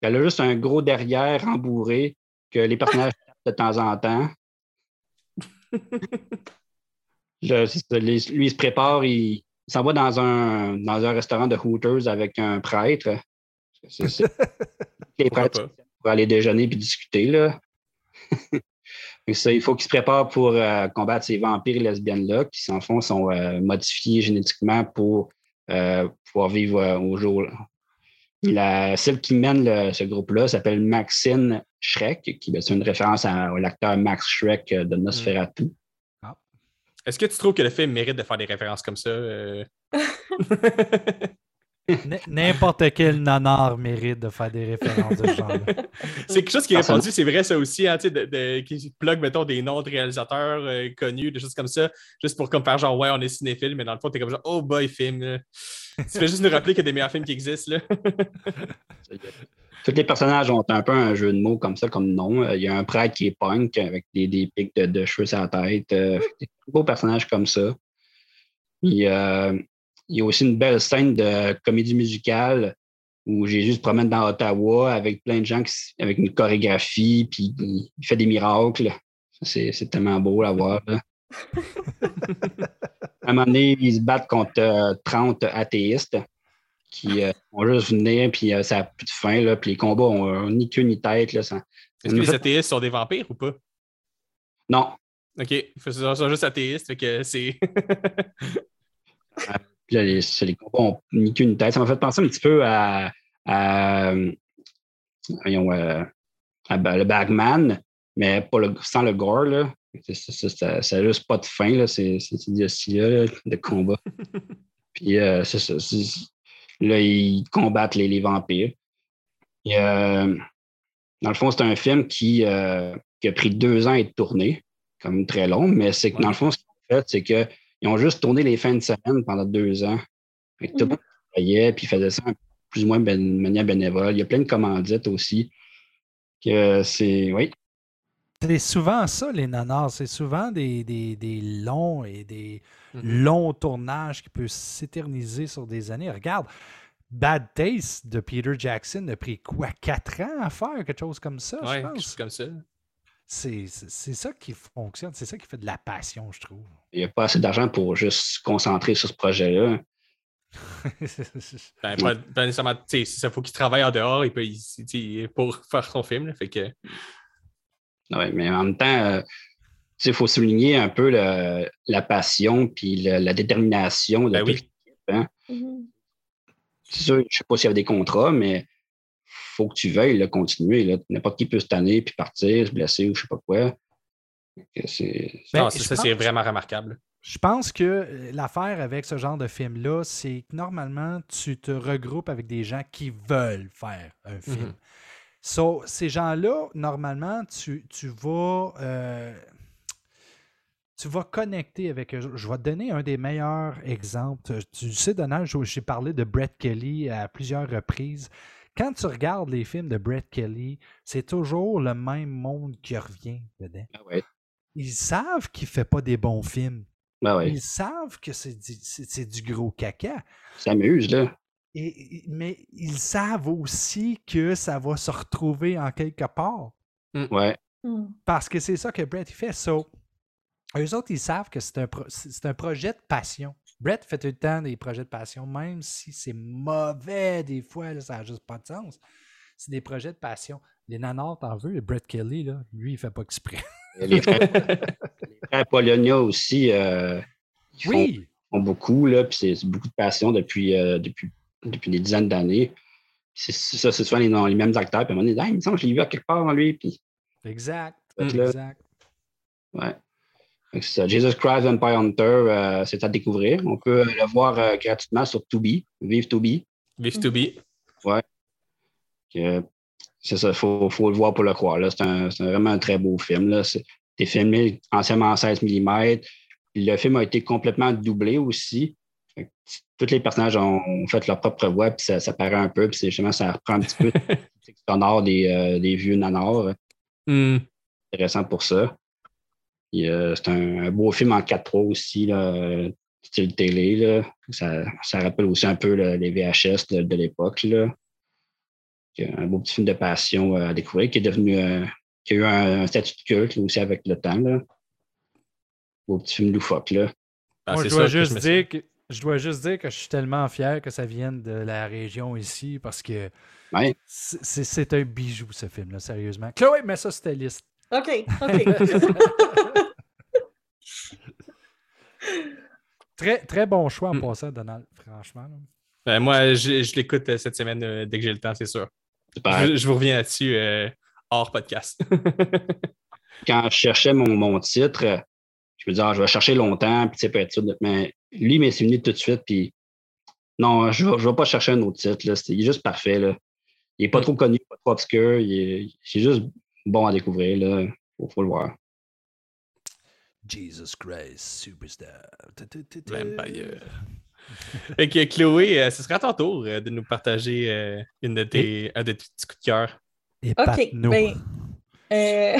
Elle a juste un gros derrière rembourré que les personnages tapent [laughs] de temps en temps. Là, ça, lui, il se prépare, il, il s'en va dans un, dans un restaurant de Hooters avec un prêtre. [laughs] Les prêtres pour aller déjeuner puis discuter. Là. Et ça, il faut qu'il se prépare pour euh, combattre ces vampires lesbiennes-là qui, en fond, sont euh, modifiés génétiquement pour euh, pouvoir vivre euh, au jour. La, celle qui mène le- ce groupe-là s'appelle Maxine Shrek, qui ben, c'est une référence à, à l'acteur Max Shrek euh, de Nosferatu. Est-ce que tu trouves que le film mérite de faire des références comme ça? [laughs] [laughs] N'importe quel nanar mérite de faire des références de ce genre. [laughs] c'est quelque chose qui est répandu, c'est vrai ça aussi, hein, tu sais, de, de- qui plug, mettons, des noms de réalisateurs euh, connus, des choses comme ça, juste pour comme faire genre, ouais, on est cinéphile, mais dans le fond, t'es comme genre, oh boy, film. là. tu fais juste nous rappeler qu'il y a des meilleurs films qui existent. Là. [laughs] Tous les personnages ont un peu un jeu de mots comme ça, comme nom. Euh, Il y a un prêtre qui est punk avec des, des pics de, de cheveux sur la tête. Euh, des beaux personnages comme ça. Il, euh, il y a aussi une belle scène de comédie musicale où Jésus se promène dans Ottawa avec plein de gens qui avec une chorégraphie, puis il fait des miracles. C'est c'est tellement beau à voir. là. [laughs] À un moment donné, ils se battent contre euh, 30 athéistes qui euh, vont juste venir, puis euh, ça n'a plus de fin, là, puis les combats ont euh, ni queue ni tête. Là, ça- Est-ce que les athéistes sont des vampires ou pas? Non, OK. Ils sont juste athéistes, fait que c'est. Là, les, les combats ont queue ni tête. Ça m'a fait penser un petit peu à, à, euh, à le Bagman, mais pas le, sans le gore. Là. Ça n'a juste pas de fin, là, ces, ces idioties-là là, de combat. [laughs] Puis euh, c'est ça. Là, ils combattent les, les vampires. Et, euh, dans le fond, c'est un film qui, euh, qui a pris deux ans à être tourné, comme très long, mais c'est que dans le fond, ce qu'ils ont fait, c'est que ils ont juste tourné les fins de semaine pendant deux ans. Fait que tout le monde travaillait, puis ils faisaient ça plus ou moins ben- de manière bénévole. Il y a plein de commandites aussi. Que c'est. Oui. C'est souvent ça, les nanars. C'est souvent des, des- des longs et des Mhm. longs tournages qui peuvent s'éterniser sur des années. Regarde, Bad Taste de Peter Jackson a pris quoi, quatre ans à faire, quelque chose comme ça, Ouais, je quelque chose pense. comme ça. C'est ça qui fonctionne, c'est ça qui fait de la passion, je trouve. Il n'y a pas assez d'argent pour juste se concentrer sur ce projet-là. [laughs] Ben, pas, pas nécessairement, ça faut qu'il travaille en dehors et puis, pour [laughs] faire son film. là, fait que. Ouais, mais en même temps, il faut souligner un peu le- la passion puis le- la détermination de Ben oui. hein. Mhm. C'est sûr, je ne sais pas s'il y avait des contrats, mais faut que tu veuilles là, continuer. là. N'importe qui peut se tanner puis partir, se blesser ou je ne sais pas quoi. C'est- Ben, pense- vraiment remarquable. Je pense que euh, l'affaire avec ce genre de film-là, c'est que normalement, tu te regroupes avec des gens qui veulent faire un film. Mhm. So, ces gens-là, normalement, tu, tu vas. euh, tu vas connecter avec eux. Je vais te donner un des meilleurs exemples. Tu sais, Donald, j'ai parlé de Brett Kelly à plusieurs reprises. Quand tu regardes les films de Brett Kelly, c'est toujours le même monde qui revient dedans. Ah ouais. Ils savent qu'il ne fait pas des bons films. Ben ouais, Ils savent que c'est du, c'est- c'est du gros caca. ça s'amuse, là. Et- mais ils savent aussi que ça va se retrouver en quelque part. Ouais. Mhm. Parce que c'est ça que Brett il fait. So, eux autres, ils savent que c'est un, pro- un projet de passion. Brett fait tout le temps des projets de passion, même si c'est mauvais des fois, là, ça n'a juste pas de sens. C'est des projets de passion. Les nanars, t'en veux, et Brett Kelly, là, lui, il fait pas exprès. Les frères, [laughs] les frères Polonia aussi, euh, ils font, Oui! font beaucoup, là, puis c'est beaucoup de passion depuis, euh, depuis, depuis des dizaines d'années. C'est ça, c'est souvent les, les mêmes acteurs. Puis à un moment donné, il me semble que je l'ai vu à quelque part en lui. Puis, Exact. Là- Exact. ouais. Ça. Jesus Christ Vampire Hunter, euh, c'est à découvrir. On peut euh, le voir euh, gratuitement sur Tubi, Vive Tubi. To be. Que, C'est ça, il faut, faut le voir pour le croire. C'est un- vraiment un très beau film. là. C'est c'est filmé anciennement en 16 mm. Le film a été complètement doublé aussi. Tous les personnages ont, ont fait leur propre voix, puis ça, ça paraît un peu, puis c'est justement, ça reprend un petit peu [laughs] sonore des, euh, des vieux nanars. Hmm. Intéressant pour ça. Euh, c'est un, un beau film en 4.3 aussi, là, style télé. Là. Ça, ça rappelle aussi un peu là, les VHS de, de l'époque. Un beau petit film de passion euh, à découvrir qui est devenu euh, qui a eu un, un statut de culte aussi avec le temps. Là. Beau petit film loufoque. Là. Ah, Moi, je dois, que juste dire que, je dois juste dire que je suis tellement fier que ça vienne de la région ici parce que Ouais. c'est un bijou, ce film-là, sérieusement. Chloé, mets ça sur ta liste. OK, OK. [laughs] Très, très bon choix en Mm. passant, Donald, franchement. Euh, moi, je, je l'écoute euh, cette semaine euh, dès que j'ai le temps, c'est sûr. Super. Je, je vous reviens là-dessus euh, hors podcast. [laughs] Quand je cherchais mon, mon titre, je me disais, ah, je vais chercher longtemps, puis tu sais, peut être sûr Mais lui, mais c'est venu tout de suite, puis non, je ne vais, je vais pas chercher un autre titre. Là. C'est- il est juste parfait. Là. Il n'est pas trop connu, pas trop obscur. Il est, c'est juste bon à découvrir. Il faut, faut le voir. Jesus Christ, Superstar. Vampire. Que Chloé, euh, ce sera à ton tour euh, de nous partager euh, une de tes, un de tes petits coups de cœur. Et OK, ben, Euh,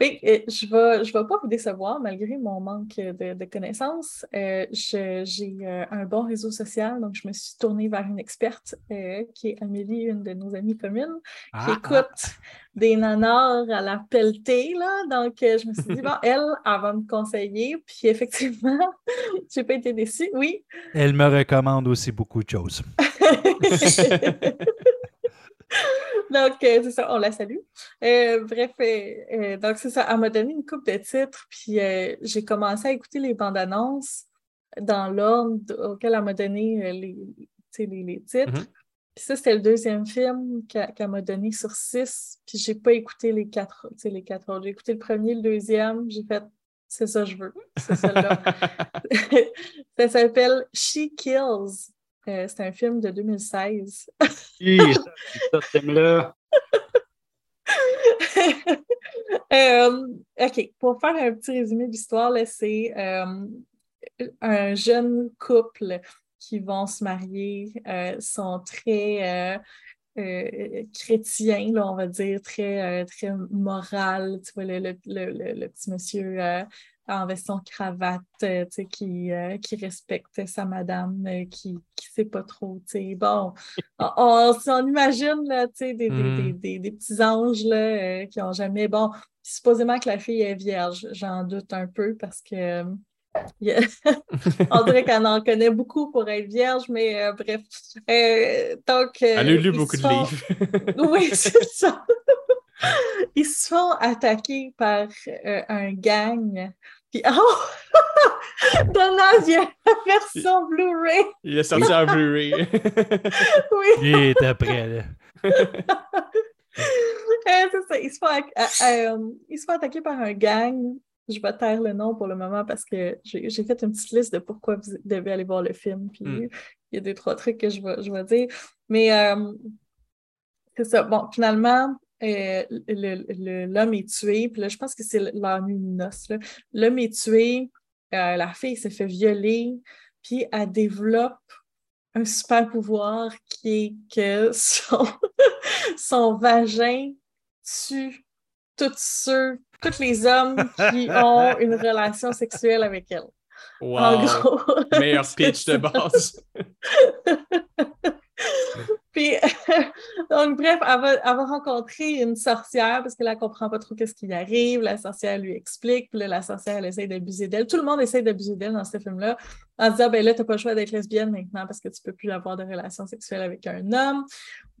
fait [laughs] que, euh, je ne vais, je vais pas vous décevoir malgré mon manque de, de connaissances. Euh, J'ai un bon réseau social, donc je me suis tournée vers une experte euh, qui est Amélie, une de nos amies communes, qui Ah, écoute des nanars à la pelletée. Là. Donc, je me suis dit, bon, [laughs] elle, elle va me conseiller. Puis effectivement, [laughs] je n'ai pas été déçue. Oui. Elle me recommande aussi beaucoup de choses. Donc, euh, c'est ça, on la salue. Euh, bref, euh, donc c'est ça, elle m'a donné une coupe de titres, puis euh, j'ai commencé à écouter les bandes annonces dans l'ordre auquel elle m'a donné les, les, les titres. Mhm. Puis ça, c'était le deuxième film qu'elle m'a donné sur six, puis j'ai pas écouté les quatre, les quatre autres. J'ai écouté le premier, le deuxième, j'ai fait c'est ça que je veux, c'est celle-là. [laughs] [laughs] ça s'appelle She Kills. Euh, c'est un film de 2016. Hi, ça, ça, ce thème-là. [laughs] Euh, OK, pour faire un petit résumé de l'histoire, c'est euh, un jeune couple qui vont se marier, sont très chrétiens, là, on va dire, très, très moral. Tu vois, le, le- le- le- le petit monsieur en veston cravate, euh, qui, euh, qui respecte sa madame, euh, qui ne sait pas trop, tu sais. Bon, on, on, on imagine, là, des, des- Mm. des, des- petits anges, là, qui n'ont jamais... Bon, supposément que la fille est vierge, j'en doute un peu parce que [laughs] on dirait qu'elle en connaît beaucoup pour être vierge, mais euh, bref. Euh, donc, euh, Elle a lu beaucoup de font- livres. [laughs] Oui, [laughs] c'est ça. Ils se font attaquer par euh, un gang. Puis, oh! Donald, il y a la version Blu-ray. Il est sorti en Blu-ray. Oui. Il était prêt, là. Euh, c'est ça. Ils se, font, euh, euh, ils se font attaquer par un gang. Je vais taire le nom pour le moment parce que j'ai fait une petite liste de pourquoi vous devez aller voir le film. Puis Mm. il y a deux, trois trucs que je vais, je vais dire. Mais euh, c'est ça. Bon, finalement, euh, l'homme est tué. Puis là, je pense que c'est leur nuit de noces, là. L'homme est tué. euh, la fille s'est fait violer. Puis elle développe un super pouvoir qui est que son, [laughs] son vagin tue tous ceux, tous les hommes qui ont [laughs] une relation sexuelle avec elle. En Wow. gros. [laughs] Meilleur [laughs] pitch de base. Puis, donc, bref, elle va, elle va rencontrer une sorcière parce qu'elle ne comprend pas trop qu'est-ce qui lui arrive. La sorcière lui explique, puis là, la sorcière, elle essaie d'abuser d'elle. Tout le monde essaie d'abuser d'elle dans ce film-là en disant, ben là, tu n'as pas le choix d'être lesbienne maintenant parce que tu ne peux plus avoir de relation sexuelle avec un homme.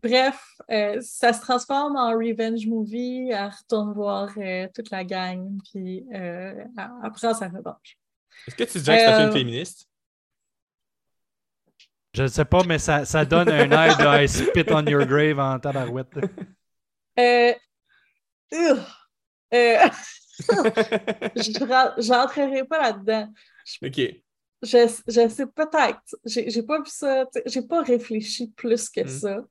Bref, euh, ça se transforme en revenge movie. Elle retourne voir euh, toute la gang, puis euh, elle elle prend sa revanche. Est-ce que tu dirais que c'est un film Euh, féministe? Je ne sais pas, mais ça, ça donne un air de I spit on your grave en tabarouette. Euh. Euh, [laughs] je j'entrerai pas là-dedans. ok. Je, je sais peut-être. J'ai j'ai pas vu ça. J'ai pas réfléchi plus que Mm. ça.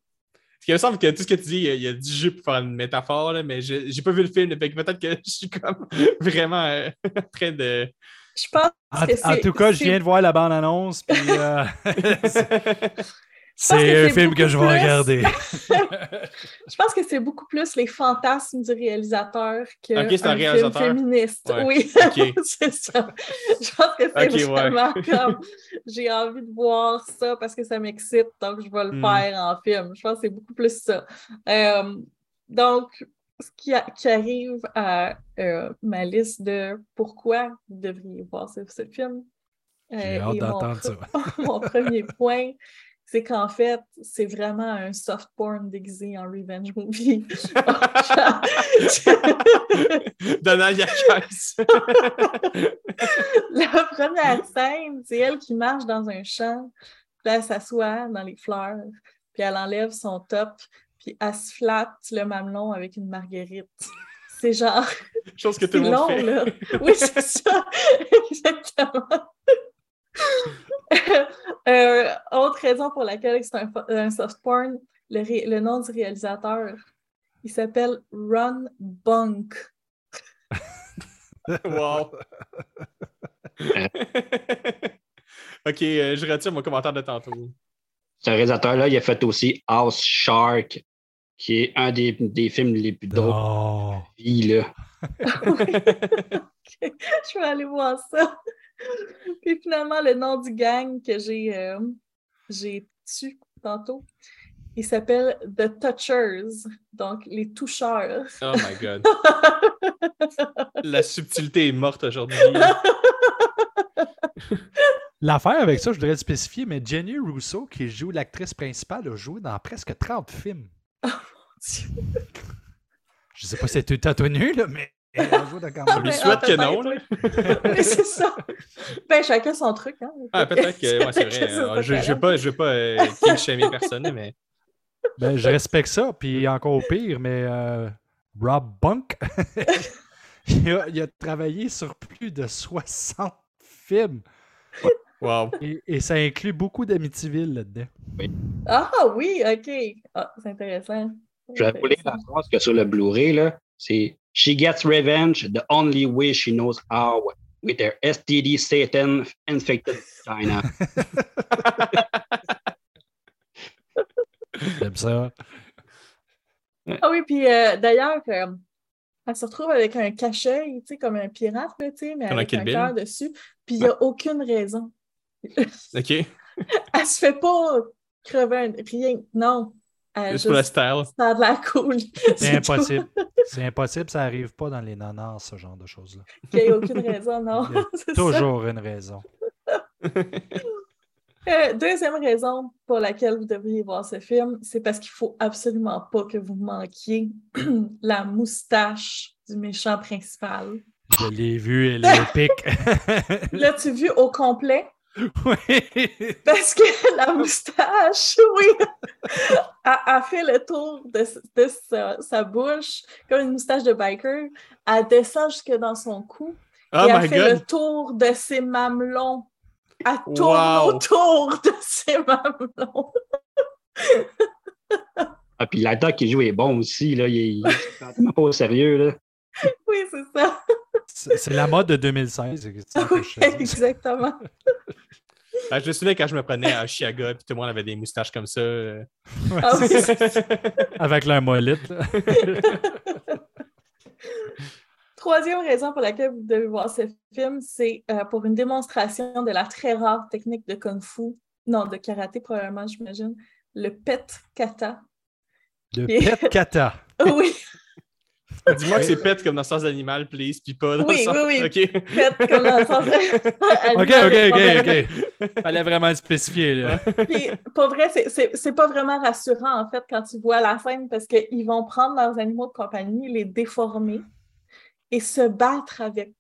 Parce qu'il me semble que tout ce que tu dis, il y a, il du jeu pour faire une métaphore, là, mais je j'ai pas vu le film, peut-être que je suis comme [laughs] vraiment euh, [laughs] en train de. Je pense En, que en tout cas, je viens de voir la bande-annonce, puis euh, [laughs] c'est un film que je vais plus- regarder. [laughs] Je pense que c'est beaucoup plus les fantasmes du réalisateur que Ok, c'est un un film réalisateur. féministe. Ouais, Oui, [laughs] [laughs] c'est ça. Je pense que c'est Ok, ouais. vraiment comme j'ai envie de voir ça parce que ça m'excite, donc je vais le Hmm. faire en film. Je pense que c'est beaucoup plus ça. Euh, donc, ce qui, a- qui arrive à euh, ma liste de pourquoi vous devriez voir ce, ce film. J'ai euh, hâte d'entendre pre- ça. mon premier point, c'est qu'en fait, c'est vraiment un soft porn déguisé en revenge movie. [laughs] Yacaise. La première scène, c'est elle qui marche dans un champ, puis elle s'assoit dans les fleurs, puis elle enlève son top, puis elle se flatte le mamelon avec une marguerite. C'est genre, [laughs] Chose que tout le monde long, fait. là. Oui, c'est ça, [laughs] exactement. [laughs] Euh, autre raison pour laquelle c'est un, soft porn, le, ré- le nom du réalisateur, il s'appelle Ron Bunk. [laughs] Wow. [laughs] ok, euh, je retire mon commentaire de tantôt. Ce réalisateur-là, il a fait aussi House Shark, qui est un des, des films les plus drôles Oh. de ma vie. Là. Je vais aller voir ça. Puis finalement, le nom du gang que j'ai euh, j'ai tu tantôt, il s'appelle The Touchers, donc les toucheurs. Oh my god. [laughs] La subtilité est morte aujourd'hui. [laughs] L'affaire avec ça, je voudrais le spécifier, mais Jenny Russo, qui joue l'actrice principale, a joué dans presque 30 films. Je sais pas si c'est tout à nu, là, mais Je même. lui souhaite ah, que non. là. [laughs] Mais c'est ça. Ben, chacun son truc. Hein. Ah, peut-être que ouais, c'est vrai. Euh, Je ne veux pas, je veux pas euh, shamer personne, mais. Ben, je respecte ça, puis encore pire, mais euh, Rob Bunk, [laughs] il, a, il a travaillé sur plus de 60 films, Wow. et, et ça inclut beaucoup d'Amityville là-dedans. Ah oui, OK. Ah, c'est intéressant. Je vais vous lire la phrase que sur le Blu-ray, là, c'est She gets revenge the only way she knows how with her STD Satan infected China. [laughs] J'aime ça. Ah oui, puis euh, d'ailleurs, euh, elle se retrouve avec un cachet, tu sais, comme un pirate, tu sais, mais Comme avec un cœur dessus. Puis il n'y a aucune raison. OK. [laughs] Elle se fait pas crever un... rien. Non. Elle Juste pour le juste- style. Ça a de l'air cool. [laughs] C'est impossible. C'est impossible, ça arrive pas dans les nanars, ce genre de choses-là. Il n'y a aucune raison, non. Il y a [laughs] C'est ça. Toujours une raison. [laughs] Euh, deuxième raison pour laquelle vous devriez voir ce film, c'est parce qu'il faut absolument pas que vous manquiez [clears throat] la moustache du méchant principal. Je l'ai vu, elle est épique. L'as-tu vu au complet? [laughs] oui. Parce que la moustache, oui, elle, elle fait le tour de, de sa, sa bouche, comme une moustache de biker. Elle descend jusque dans son cou. Oh et elle fait god. le tour de ses mamelons. Elle tourne Wow. autour de ses mamelons. Ah, puis l'acteur qui joue est bon aussi, là, il est, il est pas au sérieux. Là. Oui, c'est ça. C'est la mode de 2016. c'est ça que Oui, exactement. Ah, [laughs] je me souviens quand je me prenais à Chiaga, puis tout le monde avait des moustaches comme ça. euh. Ah oui, c'est- [laughs] Avec leur molette. [laughs] Troisième raison pour laquelle vous devez voir ce film, c'est euh, pour une démonstration de la très rare technique de Kung Fu, non, de karaté probablement, j'imagine, le pet kata. Le Et- pet kata. Oui, [laughs] Dis-moi que c'est pet comme dans le sens d'animal, please, puis pas dans Oui, le sens... oui, oui. [laughs] OK. pet comme dans le sens. [laughs] Ok, ok, ok, ok. Fallait vraiment le spécifier. Là. Puis, pour vrai, c'est- c'est c'est pas vraiment rassurant, en fait, quand tu vois la scène, parce qu'ils vont prendre leurs animaux de compagnie, les déformer et se battre avec.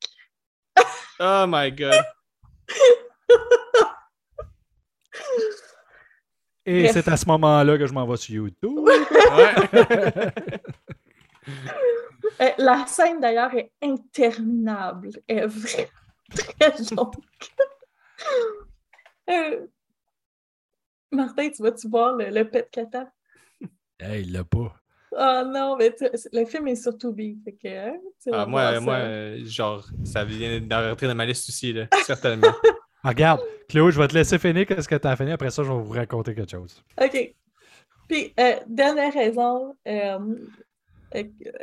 Oh my god. Et c'est à ce moment-là que je m'en vais sur YouTube. Ouais. Euh, la scène, d'ailleurs, est interminable. Elle est vraiment très longue. Euh, Martin, tu vas-tu voir le, le pet kata? Hey, il l'a pas. Oh non, mais le film est sur Tubi. Fait que, hein, Ah, moi, moi euh, genre, ça vient d'entrer dans ma liste aussi, là, certainement. Ah, [laughs] Regarde, Cléo, je vais te laisser finir ce que tu as fini. Après ça, je vais vous raconter quelque chose. OK. Puis, euh, dernière raison, euh,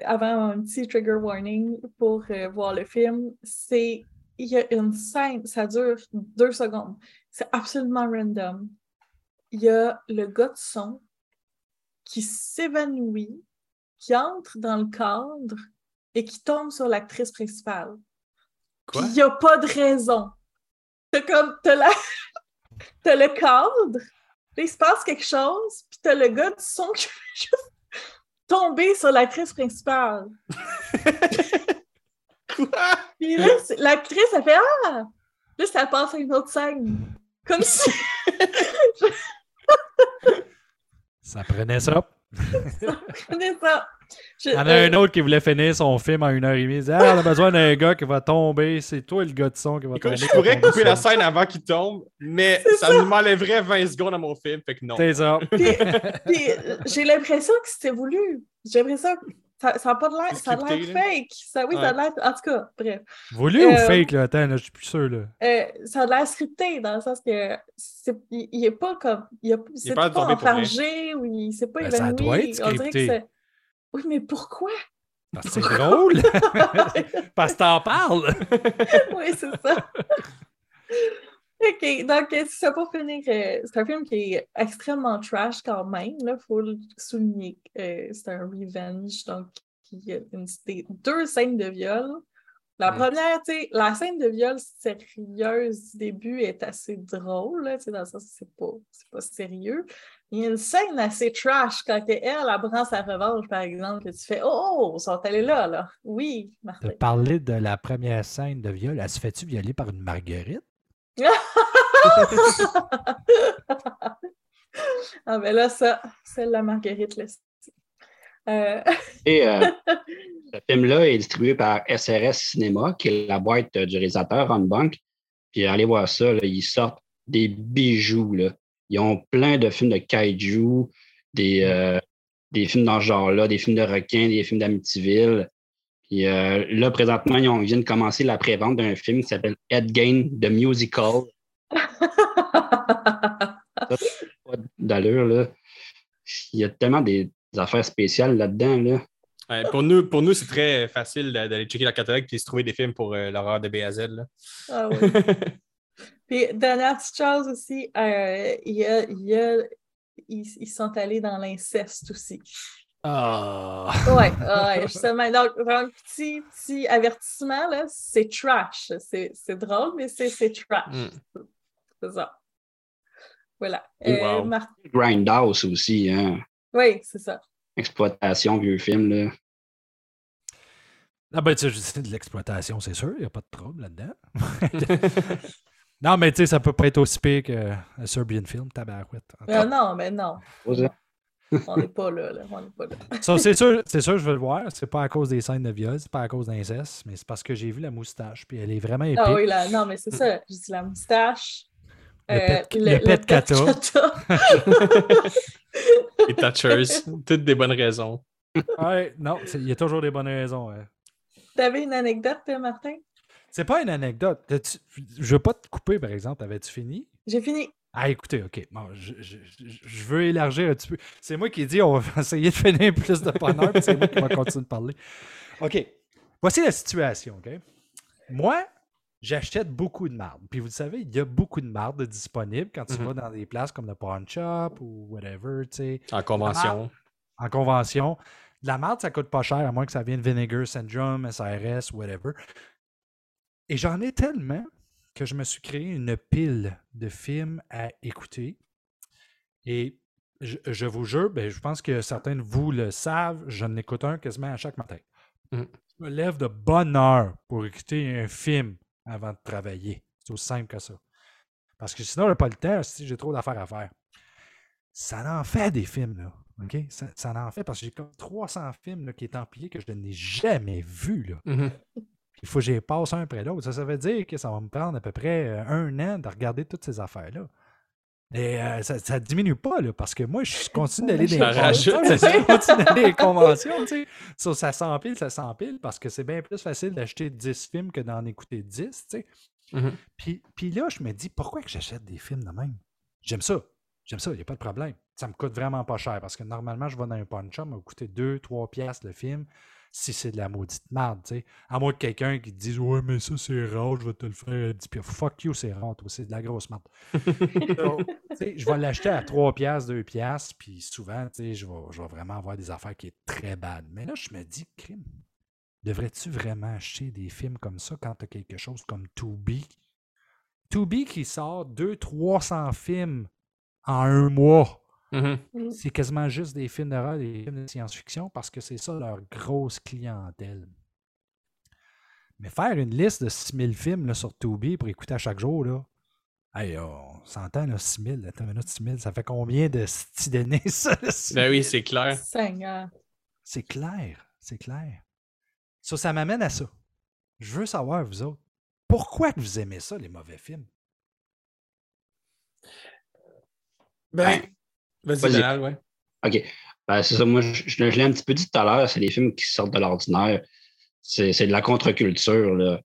avant un petit trigger warning pour euh, voir le film, c'est il y a une scène, ça dure deux secondes. C'est absolument random. Il y a le gars de son qui s'évanouit, qui entre dans le cadre et qui tombe sur l'actrice principale. Quoi? il n'y a pas de raison. T'as comme, t'as la... [laughs] t'as le cadre, là, il se passe quelque chose, puis t'as le gars du son qui [laughs] fait juste tomber sur l'actrice principale. [laughs] Quoi? Puis là, l'actrice, elle fait Ah! Là, ça passe à une autre scène. Comme si. [laughs] [laughs] Ça prenait ça. Prenez ça. Je- Il y en a euh, un autre qui voulait finir son film en une heure et demie. Il disait Ah, on a besoin d'un gars qui va tomber. C'est toi le gars de son qui va Écoute, tomber. je pourrais couper la scène avant qu'il tombe, mais ça, ça. m'enlèverait 20 secondes à mon film, fait que non. C'est ça. Puis, puis, j'ai l'impression que c'était voulu. J'ai l'impression ça n'a pas de l'air. Ça a l'air fake. Ça, oui, ça a l'air. En tout cas, bref. Voulu ou Euh, fake, là? Attends, là, je suis plus sûr, là. Euh, ça a l'air scripté dans le sens que c'est, il, il est pas comme. Il, a, c'est pas enfargé ou il s'est pas Ben, ça évanoui. doit être On dirait que scripté. c'est. Oui, mais pourquoi? Parce que c'est drôle. [laughs] Parce que t'en parles. [laughs] oui, c'est ça. OK, donc euh, c'est ça pour finir. euh, c'est un film qui est extrêmement trash quand même, il faut le souligner. Euh, c'est un revenge, donc il y a une, des- deux scènes de viol. La première, tu sais, la scène de viol sérieuse du début est assez drôle, là, tu sais, dans le sens c'est pas, c'est pas sérieux. Il y a une scène assez trash quand elle, elle prend sa revanche, par exemple, que tu fais Oh, ils sont allés là, là. Oui, De Martin. parler de la première scène de viol, elle se fait-tu violer par une marguerite? [laughs] ah, ben là, ça, c'est la Marguerite Leslie. Euh, Et euh, [laughs] ce film-là est distribué par SRS Cinéma, qui est la boîte euh, du réalisateur Ron Bunk. Puis allez voir ça, là, ils sortent des bijoux. Là. Ils ont plein de films de kaiju, des, euh, des films dans ce genre-là, des films de requins, des films d'Amityville. Puis euh, là, présentement, ils, ont- ils viennent de commencer la pré-vente d'un film qui s'appelle Ed Gain, The Musical. [laughs] Pas d'allure, là. Il y a tellement des, des affaires spéciales là-dedans, là. Ouais, pour nous, pour nous c'est très facile d'a- d'aller checker la catalogue et se trouver des films pour euh, l'horreur de B à Z. là. ah oui. [laughs] Puis, dernière petite chose aussi, euh, il y a, il y a- ils, ils sont allés dans l'inceste aussi. Ah! Ouais, ouais, [laughs] justement. Donc, donc, petit, petit avertissement, là, c'est trash. C'est c'est drôle, mais c'est c'est trash. Mm. C'est ça. Voilà. Oh, Euh, wow. Grindhouse aussi, hein. Oui, c'est ça. Exploitation, vieux film, là. Ah ben, tu sais, de l'exploitation, c'est sûr. Il n'y a pas de trouble là-dedans. [laughs] non, mais tu sais, ça peut pas être aussi pire qu'un Serbian film, tabarouette. Euh, non, mais non. On n'est pas là, là. On n'est pas là. [laughs] C'est sûr, c'est sûr, je veux le voir. C'est pas à cause des scènes de viol, c'est pas à cause d'inceste, mais c'est parce que j'ai vu la moustache, puis elle est vraiment épique. Ah oui, là, non, mais c'est ça. Je dis la moustache. Le euh, pet- le pet kata. kata. [laughs] [laughs] Les Thatchers, toutes des bonnes raisons. Ouais, non, il y a toujours des bonnes raisons. hein. T'avais une anecdote, euh, Martin? C'est pas une anecdote. Je veux pas te couper, par exemple. Avais-tu fini? J'ai fini. Ah, écoutez, OK. Bon, je, je- je- veux élargir un petit peu. C'est moi qui ai dit on va [laughs] essayer de finir plus de bonheur, puis c'est moi qui va continuer de parler. OK. Voici la situation, OK? Moi, j'achète beaucoup de marde. Puis vous le savez, il y a beaucoup de marde disponible quand tu Mhm. vas dans des places comme le Pawn Shop ou whatever, tu sais, En convention. en convention. De la marde, ça coûte pas cher, à moins que ça vienne Vinegar Syndrome, SRS, whatever. Et j'en ai tellement que je me suis créé une pile de films à écouter. Et je, je vous jure, ben, je pense que certains de vous le savent, je en écoute un quasiment à chaque matin. Mm. Je me lève de bonne heure pour écouter un film avant de travailler. C'est aussi simple que ça. Parce que sinon, j'ai pas le temps, si j'ai trop d'affaires à faire. Ça en fait des films, là. OK? Ça, ça en fait parce que j'ai comme 300 films là, qui est empilés que je n'ai jamais vus, là. Mhm. Il faut que j'y passe un après l'autre. Ça, ça veut dire que ça va me prendre à peu près euh, un an de regarder toutes ces affaires-là. Et euh, ça ne diminue pas, là, parce que moi, je [laughs] continue d'aller dans les conventions. Je continue d'aller dans les conventions, tu sais. Ça, s'empile, ça s'empile, parce que c'est bien plus facile d'acheter 10 films que d'en écouter 10, tu sais. Mhm. Puis, puis là, je me dis, pourquoi que j'achète des films de même? J'aime ça. J'aime ça, il n'y a pas de problème. Ça me coûte vraiment pas cher, parce que normalement, je vais dans un punch ça me coûter 2-3 piastres le film si c'est de la maudite merde, tu sais. À moins de quelqu'un qui te dise Ouais, mais ça c'est rare, je vais te le faire à 10 piastres. Fuck you, c'est rare, toi, c'est de la grosse merde. [laughs] Je vais l'acheter à 3 piastres, 2 piastres, puis souvent, tu sais, je vais, je vais vraiment avoir des affaires qui est très bad. Mais là, je me dis, crime, devrais-tu vraiment acheter des films comme ça quand tu as quelque chose comme Tubi? Tubi qui sort 200-300 films en un mois. Mhm. C'est quasiment juste des films d'horreur, des films de science-fiction, parce que c'est ça leur grosse clientèle. Mais faire une liste de 6000 films là, sur Tubi pour écouter à chaque jour, là, hey, on s'entend, là, 6000, attends une minute, 6000, ça fait combien de d'années, [laughs] ça? là, Ben oui, c'est clair. Seigneur. C'est clair, c'est clair. Ça, ça m'amène à ça. Je veux savoir, vous autres, pourquoi que vous aimez ça, les mauvais films? Ben, vas-y, ouais. OK. Ben, c'est ça, moi, je, l'ai un petit peu dit tout à l'heure, c'est des films qui sortent de l'ordinaire. C'est de la contre-culture, là.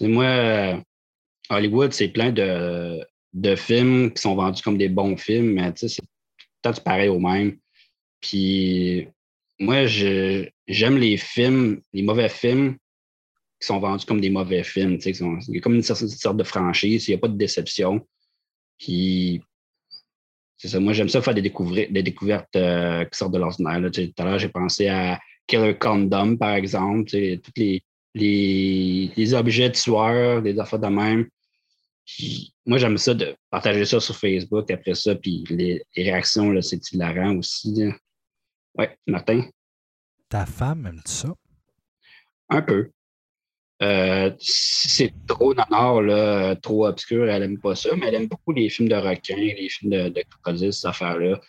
Moi, euh, Hollywood, c'est plein de, de films qui sont vendus comme des bons films, mais tu sais, c'est peut-être pareil au même. Puis, moi, j'aime les films, les mauvais films qui sont vendus comme des mauvais films. tu sais, Il y a comme une certaine sorte de franchise, il n'y a pas de déception. Puis, c'est ça, moi, j'aime ça faire des, découvri- des découvertes euh, qui sortent de l'ordinaire. Tout à l'heure, j'ai pensé à Killer Condom, par exemple. Tous les, les, les objets tueurs, des affaires de même. Puis, moi, j'aime ça de partager ça sur Facebook après ça. Puis les, les réactions, c'est hilarant aussi. là. Ouais, Martin, Ta femme aime ça? un peu. Euh, si c'est trop nanar, là, trop obscur, elle aime pas ça, mais elle aime beaucoup les films de requins, les films de, de crocodiles, ces affaires-là.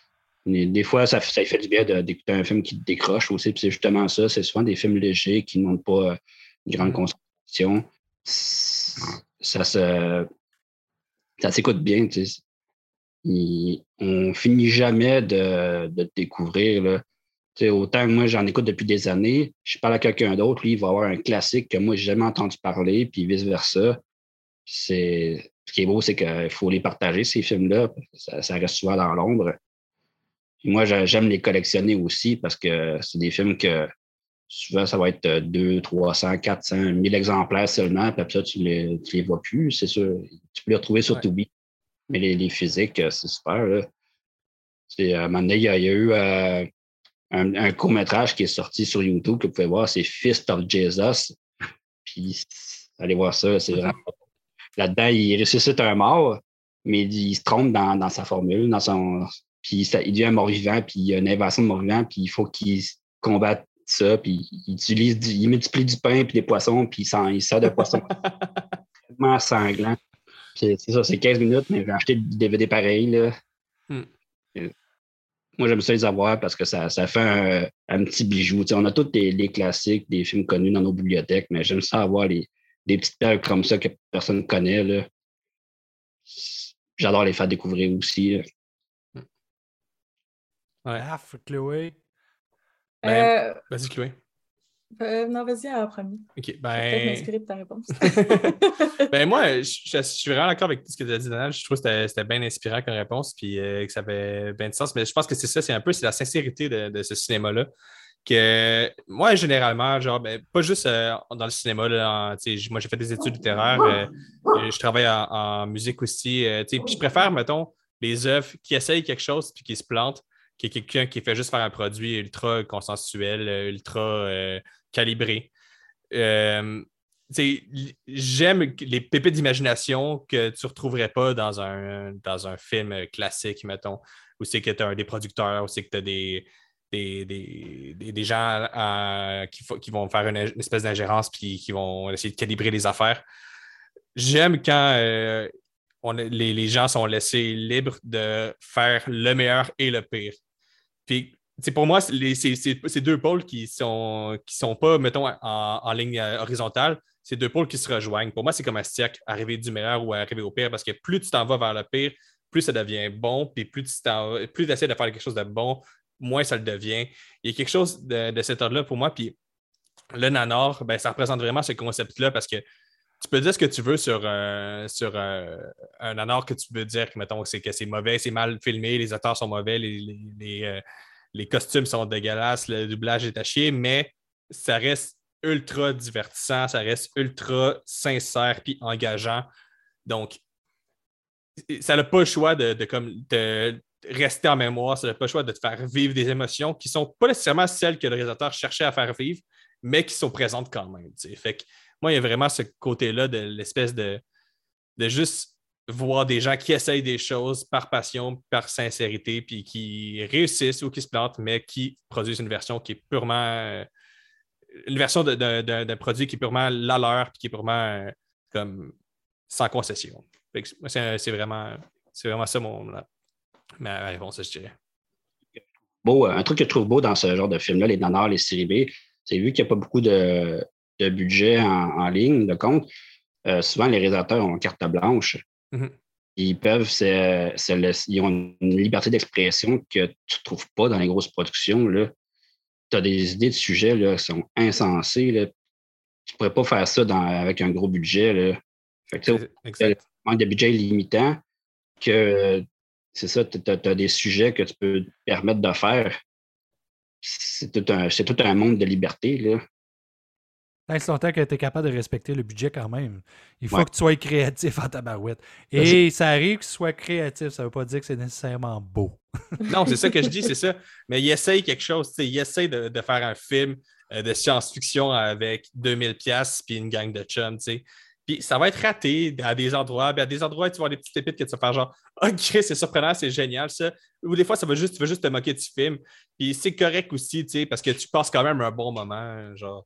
Mais Des fois, ça, ça fait du bien d'écouter un film qui te décroche aussi, puis c'est justement ça. C'est souvent des films légers qui demandent pas euh, une grande concentration. Ça se. Ça s'écoute bien, tu sais. Il- on finit jamais de, de te découvrir. Là. Tu sais, autant que moi, j'en écoute depuis des années, je parle à quelqu'un d'autre, lui, il va avoir un classique que moi, j'ai jamais entendu parler, puis vice-versa. C'est... Ce qui est beau, c'est qu'il faut les partager, ces films-là. Ça, ça reste souvent dans l'ombre. Puis moi, j'a- j'aime les collectionner aussi parce que c'est des films que souvent, ça va être euh, 2, 300, 400, 1000 exemplaires seulement, puis après ça, tu les, tu les vois plus, c'est sûr. Tu peux les retrouver sur Ouais. Tubi. Mais les, les physiques, c'est super. Là. C'est, à un moment donné, il y a, il y a eu euh, un, un court-métrage qui est sorti sur YouTube que vous pouvez voir, c'est Fist of Jesus. Puis, allez voir ça, c'est vraiment. Là-dedans, il ressuscite un mort, mais il, il se trompe dans, dans sa formule, dans son. Puis ça- il devient un mort-vivant, puis il y a une invasion de mort-vivant, puis il faut qu'il combatte ça, puis il utilise du- il multiplie du pain puis des poissons, puis il, il sort de poissons [laughs] tellement sanglant. C'est c'est ça, c'est 15 minutes, mais j'ai acheté le DVD pareil. Là. Hmm. Moi, j'aime ça les avoir parce que ça, ça fait un, un petit bijou. Tu sais, on a tous des, des classiques, des films connus dans nos bibliothèques, mais j'aime ça avoir les, des petites perles comme ça que personne ne connaît. là. J'adore les faire découvrir aussi. là. Ouais. Ah, Chloé. Ben, Euh, Vas-y, Chloé. Euh, non, vas-y en premier. OK, Je vais Peut-être ben... m'inspirer de ta réponse. [laughs] [laughs] ben moi, je, je- je suis vraiment d'accord avec tout ce que tu as dit, Donald. Je trouve que c'était- c'était bien inspirant comme réponse, puis euh, que ça avait bien de sens. Mais je pense que c'est ça, c'est un peu c'est la sincérité de, de ce cinéma-là. Que moi, généralement, genre, ben, pas juste euh, dans le cinéma, là, en- moi j'ai fait des études littéraires, je travaille en, en musique aussi. puis je préfère, mettons, les œuvres qui essayent quelque chose puis qui se plantent que quelqu'un qui fait juste faire un produit ultra consensuel, ultra calibré. Euh, j'aime les pépites d'imagination que tu ne retrouverais pas dans un, film classique, mettons, où c'est que tu as des producteurs, où c'est que tu as des, gens euh, qui, vont faire une, espèce d'ingérence puis qui vont essayer de calibrer les affaires. J'aime quand euh, les, les gens sont laissés libres de faire le meilleur et le pire. Puis, pour moi, c'est deux pôles qui sont, qui sont pas, mettons, en, en ligne euh, horizontale. C'est deux pôles qui se rejoignent. Pour moi, c'est comme un cercle, arriver du meilleur ou arriver au pire, parce que plus tu t'en vas vers le pire, plus ça devient bon, puis plus tu essaies de faire quelque chose de bon, moins ça le devient. Il y a quelque chose de, de cet ordre-là pour moi, puis le nanar, ben, ça représente vraiment ce concept-là, parce que tu peux dire ce que tu veux sur, euh, sur euh, un nanar que tu veux dire, que, mettons, c'est que c'est mauvais, c'est mal filmé, les acteurs sont mauvais, les, les costumes sont dégueulasses, le doublage est à chier, mais ça reste ultra divertissant, ça reste ultra sincère puis engageant. Donc, ça n'a pas le choix de, de rester en mémoire, ça n'a pas le choix de te faire vivre des émotions qui ne sont pas nécessairement celles que le réalisateur cherchait à faire vivre, mais qui sont présentes quand même. moi, il y a vraiment ce côté-là de l'espèce de juste voir des gens qui essayent des choses par passion, par sincérité, puis qui réussissent ou qui se plantent, mais qui produisent une version qui est purement. euh, une version de- de- de- d'un produit qui est purement la leur, puis qui est purement euh, comme sans concession. Moi, C'est vraiment, vraiment ça mon, ma réponse, je dirais. beau, euh, un truc que je trouve beau dans ce genre de film-là, les nanars, les séries c'est vu qu'il n'y a pas beaucoup de, de budget en, ligne de compte. euh, souvent, les réalisateurs ont carte blanche. Mhm. ils peuvent se- se laisser- ils ont une liberté d'expression que tu ne trouves pas dans les grosses productions. Tu as des idées de sujets là, qui sont insensées. Là. Tu ne pourrais pas faire ça dans- avec un gros budget. Là. Fait que, tu sais, Exact. manque de budget limitant que c'est ça, tu as, des sujets que tu peux te permettre de faire. C'est tout tout un monde de liberté. Là. Que longtemps que tu es capable de respecter le budget quand même. Il faut Ouais. que tu sois créatif en tabarouette. Ben, Et ça arrive que tu sois créatif, ça ne veut pas dire que c'est nécessairement beau. [laughs] Non, c'est ça que je dis, c'est ça. Mais il essaye quelque chose. tu sais, Il essaye de, de faire un film euh, de science-fiction avec 2000 pièces puis une gang de chums. tu sais. Puis ça va être raté à des endroits. Puis à des endroits, tu vas avoir des petites pépites que tu vas faire genre « Ok, c'est surprenant, c'est génial ça. » Ou des fois, ça va juste, tu vas juste te moquer du film. Puis c'est correct aussi, tu sais, parce que tu passes quand même un bon moment. Genre.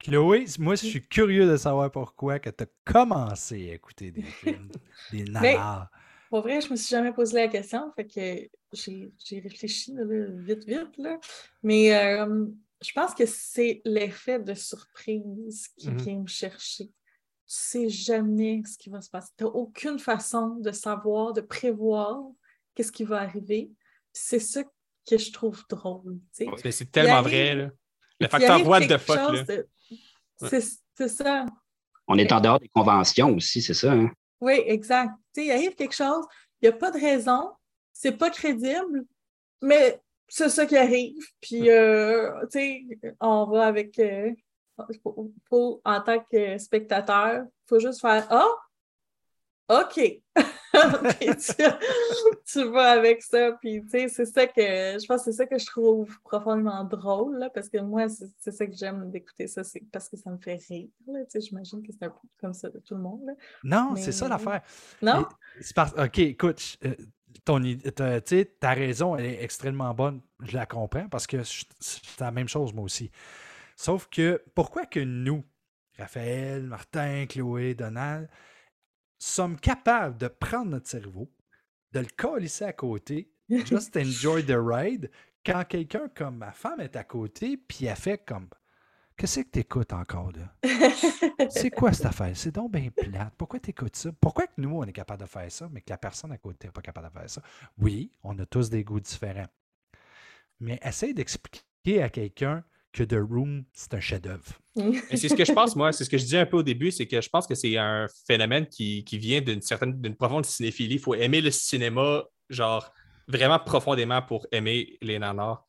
Chloé, moi, je suis curieux de savoir pourquoi que tu as commencé à écouter des [laughs] films, des nanars. Pour vrai, je me suis jamais posé la question, fait que j'ai j'ai réfléchi là, vite, vite. Là. Mais euh, je pense que c'est l'effet de surprise qui Mhm. vient me chercher. Tu sais jamais ce qui va se passer. Tu n'as aucune façon de savoir, de prévoir qu'est-ce qui va arriver. C'est ça que je trouve drôle. Mais c'est tellement arrive- vrai. Là. Le Il facteur arrive what the quelque fuck. chose Là. de- C'est c'est ça. On est en dehors des conventions aussi, c'est ça. hein? Oui, exact. Tu sais, il arrive quelque chose, il n'y a pas de raison, c'est pas crédible, mais c'est ça qui arrive. Puis, euh, tu sais, on va avec. euh, faut- faut- en tant que spectateur, il faut juste faire Ah, [laughs] OK. Tu, tu vas avec ça. Puis, tu sais, c'est ça que je pense c'est ça que je trouve profondément drôle, là, parce que moi, c'est ça que j'aime d'écouter ça, c'est parce que ça me fait rire. Tu sais, J'imagine que c'est un peu comme ça de tout le monde. là. Non, Mais- c'est ça l'affaire. Non? Parce- OK, écoute, euh, ton, ta raison, elle est extrêmement bonne. Je la comprends parce que c'est la même chose, moi aussi. Sauf que pourquoi que nous, Raphaël, Martin, Chloé, Donald, sommes capables de prendre notre cerveau, de le colisser à côté, [laughs] just enjoy the ride, quand quelqu'un comme ma femme est à côté, puis elle fait comme Qu'est-ce que t'écoutes encore là? C'est [laughs] quoi cette affaire? C'est donc bien plate. Pourquoi tu écoutes ça? Pourquoi que nous, on est capable de faire ça, mais que la personne à côté n'est pas capable de faire ça? Oui, on a tous des goûts différents. Mais essaye d'expliquer à quelqu'un que The Room, c'est un chef-d'œuvre. C'est ce que je pense, moi, c'est ce que je disais un peu au début, c'est que je pense que c'est un phénomène qui, qui vient d'une certaine, d'une profonde cinéphilie. Il faut aimer le cinéma, genre, vraiment profondément pour aimer les nanars.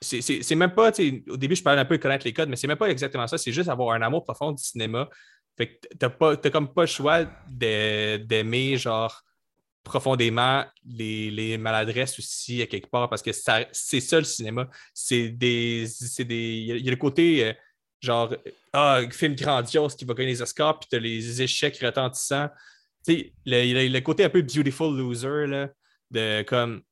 C'est- même pas, au début, je parlais un peu de connaître les codes, mais c'est même pas exactement ça. C'est juste avoir un amour profond du cinéma. Fait que t'as comme pas le choix d'aimer, genre, profondément les, les maladresses aussi à quelque part parce que c'est ça le cinéma. C'est des. des Il y, a- le côté euh, genre ah, film grandiose qui va gagner les Oscars, puis tu as les échecs retentissants. Tu sais, le, le- côté un peu beautiful loser, là, de comme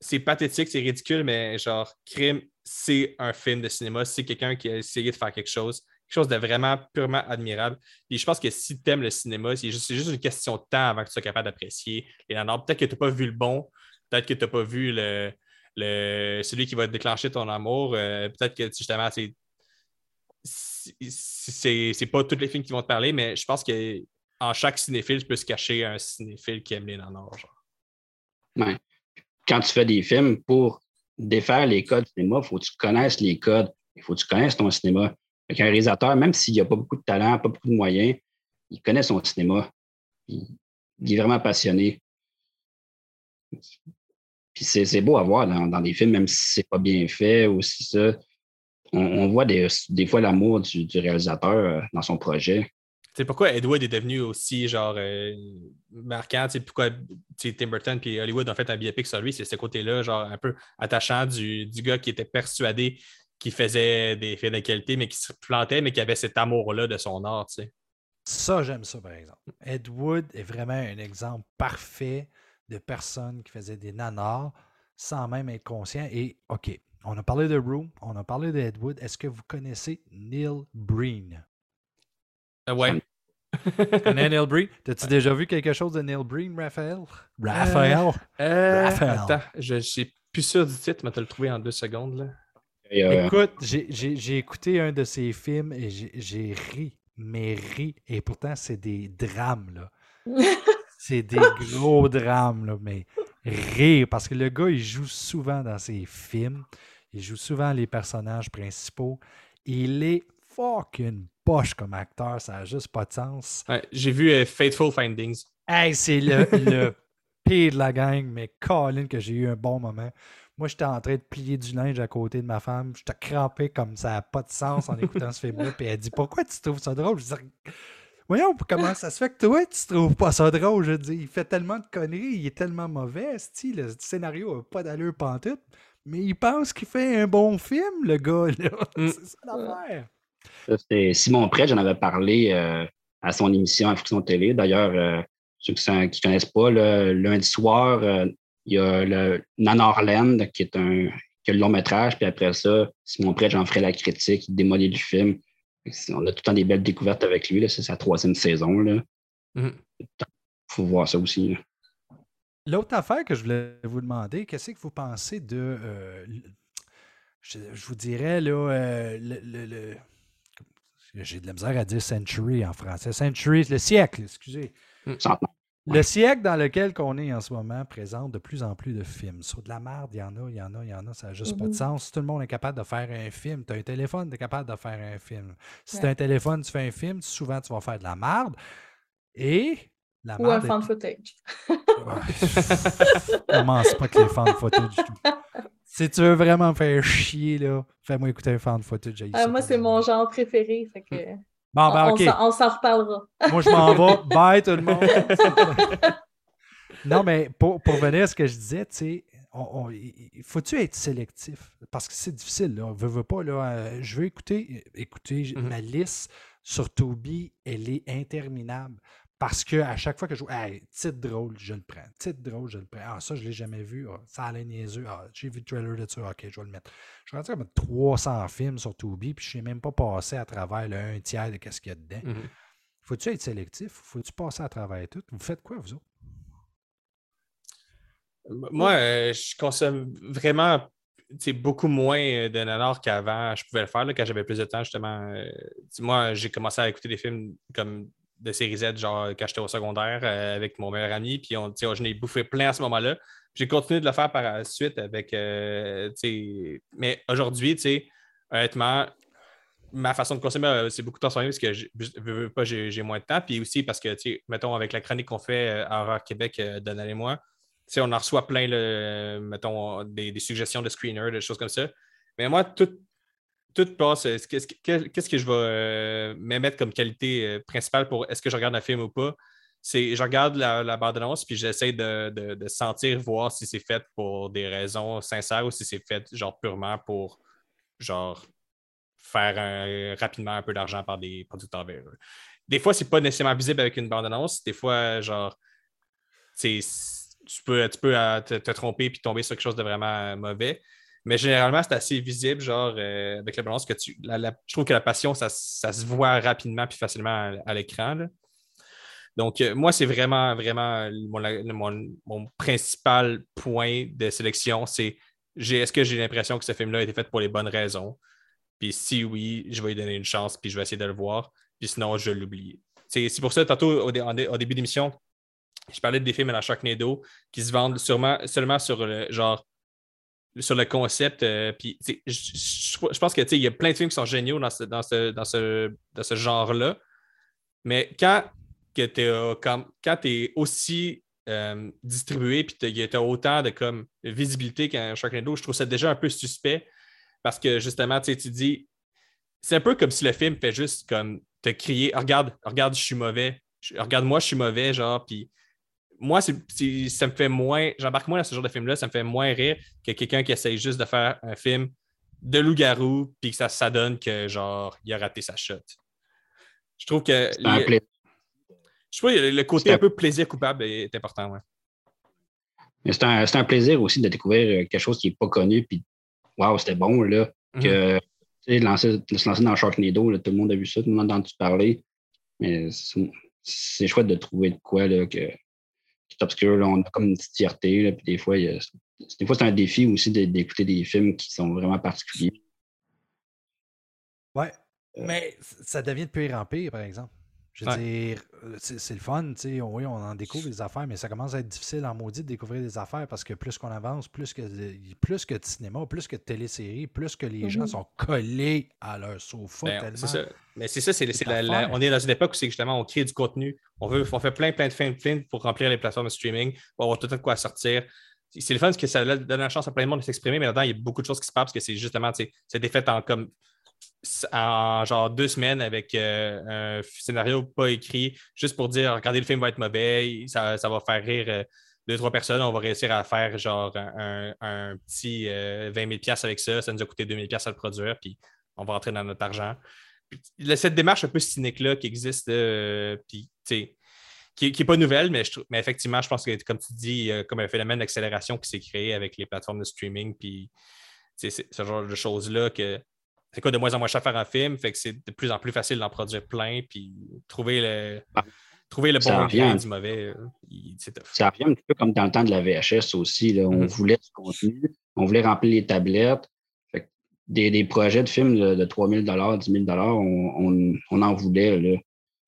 c'est pathétique, c'est ridicule, mais genre, crime, c'est un film de cinéma, c'est quelqu'un qui a essayé de faire quelque chose, chose de vraiment purement admirable. Et je pense que si tu aimes le cinéma, c'est juste, juste une question de temps avant que tu sois capable d'apprécier les nanars. Peut-être que tu n'as pas vu le bon, peut-être que tu n'as pas vu le, le, celui qui va déclencher ton amour, euh, peut-être que justement, c'est c'est- pas tous les films qui vont te parler, mais je pense que en chaque cinéphile, tu peux se cacher un cinéphile qui aime les nanars. Quand tu fais des films, pour défaire les codes du cinéma, il faut que tu connaisses les codes. Il faut que tu connaisses ton cinéma. Un réalisateur, même s'il n'a pas beaucoup de talent, pas beaucoup de moyens, il connaît son cinéma. Il, est vraiment passionné. Puis c'est c'est beau à voir dans, des films, même si c'est pas bien fait ou si ça. On, voit des, fois l'amour du, réalisateur euh, dans son projet. Sais, pourquoi Edward est devenu aussi genre euh, marquant? sais, Pourquoi Tim Burton et Hollywood ont fait un biopic sur lui? C'est ce côté-là, genre un peu attachant du gars qui était persuadé qu'il faisait des films de qualité, mais qui se plantait, mais qui avait cet amour-là de son art. Tu sais. Ça, j'aime ça, par exemple. Ed Wood est vraiment un exemple parfait de personne qui faisait des nanars sans même être conscient. Et, OK, on a parlé de Room, on a parlé de Ed Wood. Est-ce que vous connaissez Neil Breen? Euh, ouais. Tu connais Neil Breen? [laughs] T'as-tu déjà vu quelque chose de Neil Breen, Raphaël? Raphaël? Euh, Raphaël. attends, je ne suis plus sûr du titre, mais tu le trouvé en deux secondes. Là. Et, euh, Écoute, j'ai- j'ai j'ai écouté un de ses films et j'ai- j'ai ri, mais ri. Et pourtant, c'est des drames, là. [laughs] C'est des gros drames, là, mais rire. Parce que le gars, il joue souvent dans ses films. Il joue souvent les personnages principaux. Il est fucking poche comme acteur. Ça n'a juste pas de sens. Ouais, J'ai vu euh, Fateful Findings. Hey, c'est le, le [laughs] pire de la gang, mais Colin, que j'ai eu un bon moment. Moi, j'étais en train de plier du linge à côté de ma femme. J'étais crampé comme ça n'a pas de sens en écoutant ce film-là. Puis elle dit Pourquoi tu trouves ça drôle? Je dis Voyons, comment ça se fait que toi, tu trouves pas ça drôle? Je dis Il fait tellement de conneries, il est tellement mauvais. le scénario n'a pas d'allure pantoute. Mais il pense qu'il fait un bon film, le gars. Là. Mm. [laughs] C'est ça l'affaire. Ça, c'est Simon Prêtre, j'en avais parlé euh, à son émission à Friction Télé. D'ailleurs, euh, ceux qui ne connaissent pas, le lundi soir, euh, il y a le Nanorland qui est un qui a le long métrage, puis après ça, Simon Prêtre, j'en ferai la critique, il démolit le film. On a tout le temps des belles découvertes avec lui. là. C'est sa troisième saison. Il Mhm. faut voir ça aussi. là. L'autre affaire que je voulais vous demander, qu'est-ce que vous pensez de. euh, je, je vous dirais, là, euh, le. le- le- j'ai de la misère à dire century en français. Century, le siècle, excusez. Centenaire. Le siècle dans lequel on est en ce moment présente de plus en plus de films. Sur de la merde, il y en a, il y en a, il y en a, ça n'a juste pas de Mhm. sens. Tout le monde est capable de faire un film. Tu as un téléphone, tu es capable de faire un film. Si tu as Ouais. un téléphone, tu fais un film, souvent tu vas faire de la merde. Et la Ou un merde est fan footage. Ouais. [laughs] Commence pas que les fan footage. Si tu veux vraiment me faire chier, là, fais-moi écouter un fan footage. ça moi, c'est mon genre préféré. Fait que Bon, ben, ok. s'en- on s'en reparlera. Moi, je m'en vais. [laughs] Bye, tout le monde. [laughs] non, mais pour, pour venir à ce que je disais, tu sais, faut-tu être sélectif? Parce que c'est difficile, là. Veux, veux pas, là. euh, je veux écouter, écouter Mhm. ma liste sur Toby, elle est interminable. Parce que à chaque fois que je joue, hey, titre drôle, je le prends. Titre drôle, je le prends. Ah, ça, je l'ai jamais vu. Ah, ça a l'air niaiseux. Ah, j'ai vu le trailer de ça. Ok, je vais le mettre. Je suis rendu comme 300 films sur Toby, puis je sais même pas passer à travers le un tiers de ce qu'il y a dedans. Mhm. Faut-tu être sélectif? Faut-tu passer à travers tout? Vous faites quoi, vous autres? Moi, euh, je consomme vraiment beaucoup moins euh, de nanar qu'avant. Je pouvais le faire là, quand j'avais plus de temps, justement. Euh, moi, j'ai commencé à écouter des films comme de série Z, genre quand j'étais au secondaire euh, avec mon meilleur ami, puis on, tu sais, j'en ai bouffé plein à ce moment-là. J'ai continué de le faire par la suite avec. euh, mais aujourd'hui, honnêtement, ma façon de consommer, euh, c'est beaucoup transformé parce que je veux, veux pas, j'ai moins de temps. Puis aussi parce que, mettons, avec la chronique qu'on fait euh, à Horreur Québec, euh, Donald et moi, on en reçoit plein, mettons, des, des suggestions de screeners, des choses comme ça. Mais moi, tout, tout passe. euh, Qu'est-ce que, je vais euh, me mettre comme qualité euh, principale pour est-ce que je regarde un film ou pas? C'est je regarde la, bande-annonce puis j'essaie de, sentir, voir si c'est fait pour des raisons sincères ou si c'est fait genre purement pour genre faire rapidement un peu d'argent par des producteurs véreux. Des fois, c'est pas nécessairement visible avec une bande-annonce. Des fois, genre, tu peux, tu peux te, te tromper puis tomber sur quelque chose de vraiment mauvais. Mais généralement, c'est assez visible, genre, euh, avec la balance que tu. la- la- je trouve que la passion, ça, ça se voit rapidement puis facilement à, l'écran. Donc, euh, moi, c'est vraiment, vraiment mon, mon- principal point de sélection, c'est est-ce que j'ai l'impression que ce film-là a été fait pour les bonnes raisons? Puis si oui, je vais lui donner une chance, puis je vais essayer de le voir. Puis sinon, je vais l'oublier. C'est pour ça, tantôt, au, au début d'émission, je parlais des films à la Sharknado qui se vendent sûrement, seulement sur le genre sur le concept. euh, puis, je, pense que tu sais, il y a plein de films qui sont géniaux dans ce, dans ce, dans ce, dans ce genre-là. Mais quand tu es aussi euh, distribué puis tu as autant de comme, visibilité qu'un Sharknado, je trouve ça déjà un peu suspect parce que justement, tu dis, c'est un peu comme si le film fait juste comme te crier, regarde, regarde, je suis mauvais, regarde-moi, je suis mauvais, genre, puis moi, ça me fait moins, j'embarque moins dans ce genre de film-là, ça me fait moins rire que quelqu'un qui essaye juste de faire un film de loup-garou, puis que ça, ça donne que, genre, il a raté sa shot. Je trouve que les- je pas, le côté un- peu plaisir coupable est important, ouais. C'est un, un plaisir aussi de découvrir euh, quelque chose qui n'est pas connu, puis waouh, c'était bon, là. Mhm. Que, lancer- de se lancer dans Sharknado, là, tout le monde a vu ça, tout le monde a entendu parler. Mais c'est c'est chouette de trouver de quoi, là, que, est obscur, là. On a comme une petite fierté, là, puis des fois, il y a- des fois, c'est un défi aussi d'écouter des films qui sont vraiment particuliers. Ouais. Euh, Mais ça devient de pire en pire, par exemple. Je veux Ouais. dire, euh, c'est c'est le fun, tu sais, oui, on en découvre des affaires, mais ça commence à être difficile en maudit de découvrir des affaires parce que plus qu'on avance, plus que, de- plus que de cinéma, plus que de téléséries, plus que les gens Mhm. sont collés à leur sofa Ben, tellement. c'est ça. Mais c'est ça, c'est c'est la- la- affaire. on est dans une époque où c'est justement on crée du contenu. On veut, on fait plein, plein de films, films pour remplir les plateformes de streaming, pour avoir tout le temps de quoi sortir. C'est c'est le fun parce que ça donne la chance à plein de monde de s'exprimer, mais là-dedans, il y a beaucoup de choses qui se passent parce que c'est justement, tu sais, c'était fait en comme en genre deux semaines avec euh, un scénario pas écrit, juste pour dire regardez, le film va être mauvais, ça, va faire rire euh, deux, trois personnes, on va réussir à faire genre un, un- petit euh, 20 000 piastres avec ça, ça nous a coûté 2 000 piastres à le produire, puis on va rentrer dans notre argent. Cette démarche un peu cynique-là qui existe, euh, puis qui n'est pas nouvelle, mais, je mais effectivement, je pense que, comme tu dis, il y a comme un phénomène d'accélération qui s'est créé avec les plateformes de streaming, puis ce genre de choses-là que c'est quoi de moins en moins cher faire un film, fait que c'est de plus en plus facile d'en produire plein, puis trouver le, Ah. trouver le bon grain du mauvais, euh, c'est tough. Ça revient un petit peu comme dans le temps de la VHS aussi. Là. On Mhm. voulait du contenu, on voulait remplir les tablettes. Fait que des, des projets de films de, de 3 000 10 000 on, on, on en voulait. Là.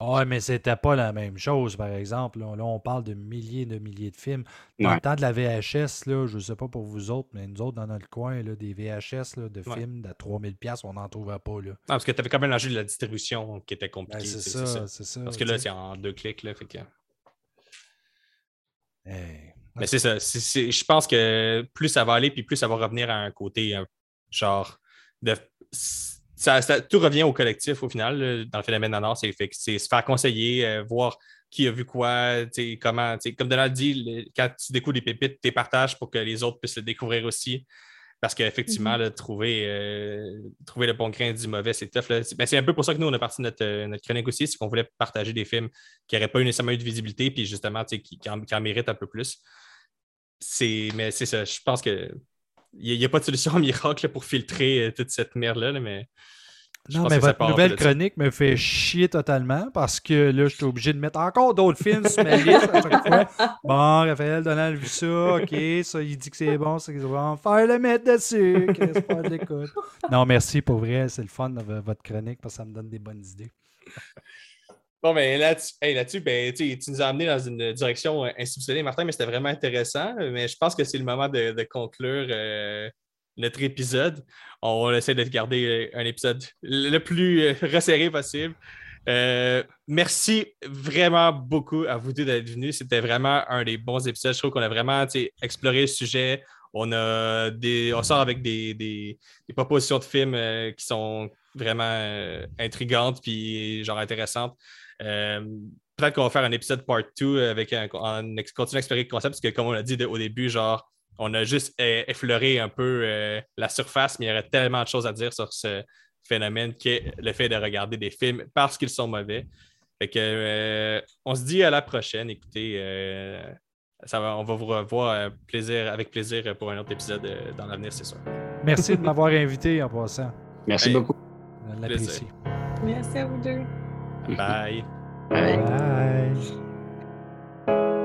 Ouais, mais c'était pas la même chose, par exemple. Là, Là, on parle de milliers de milliers de films. Dans Ouais. le temps de la VHS, là, je ne sais pas pour vous autres, mais nous autres, dans notre coin, là, des VHS là, de Ouais. films de 3000 pièces on n'en trouvait pas. Là. Non, parce que tu avais quand même l'enjeu de la distribution qui était Ben, compliqué. c'est ça, c'est ça. Parce que là, c'est en deux clics. Là, fait que... Hey. Mais c'est ça. je pense que plus ça va aller, puis plus ça va revenir à un côté genre de. Ça, ça- tout revient au collectif au final, dans le phénomène Nanor. C'est c'est se faire conseiller, euh, voir qui a vu quoi, comment. Comme Donald dit, le- quand tu découvres des pépites, tu les partages pour que les autres puissent le découvrir aussi. Parce qu'effectivement, là, trouver, euh, trouver le bon grain du mauvais, c'est tough. là. C'est ben, c'est un peu pour ça que nous, on a parti notre, euh, notre chronique aussi, c'est qu'on voulait partager des films qui n'auraient pas eu nécessairement eu de visibilité, puis justement, qui, qui en, qui en méritent un peu plus. C'est, mais c'est ça, je pense que il n'y a, pas de solution [laughs] miracle là, pour filtrer euh, toute cette merde-là, là, mais je Non, mais que votre part nouvelle chronique me fait chier totalement parce que là, je suis obligé de mettre encore d'autres films sur ma liste à chaque fois. Bon, Raphaël Donald a vu ça, ok, ça, il dit que c'est bon, c'est bon, faire le mettre dessus, qu'est-ce pas de l'écoute. Non, merci pour vrai, c'est le fun de votre chronique parce que ça me donne des bonnes idées. Bon, ben là-dessus, ben, tu nous as amené dans une direction euh, institutionnelle, Martin, mais c'était vraiment intéressant. Mais je pense que c'est le moment de, conclure euh, notre épisode. On essaie de garder euh, un épisode le plus resserré possible. Merci vraiment beaucoup à vous deux d'être venus. C'était vraiment un des bons épisodes. Je trouve qu'on a vraiment exploré le sujet. On, a des, on sort avec des, des- propositions de films qui sont vraiment intrigantes puis genre intéressantes. Euh, Peut-être qu'on va faire un épisode part 2 avec un, en continuer à explorer le concept, parce que comme on l'a dit de- au début, genre, on a juste euh, effleuré un peu euh, la surface, mais il y aurait tellement de choses à dire sur ce phénomène qu'est le fait de regarder des films parce qu'ils sont mauvais. Fait que euh, on se dit à la prochaine. Écoutez, euh, ça va, on va vous revoir euh, plaisir, avec plaisir pour un autre épisode euh, dans l'avenir, c'est sûr. Merci de m'avoir invité en passant. Merci Hey. beaucoup. Merci à vous deux. Bye. Bye. Bye.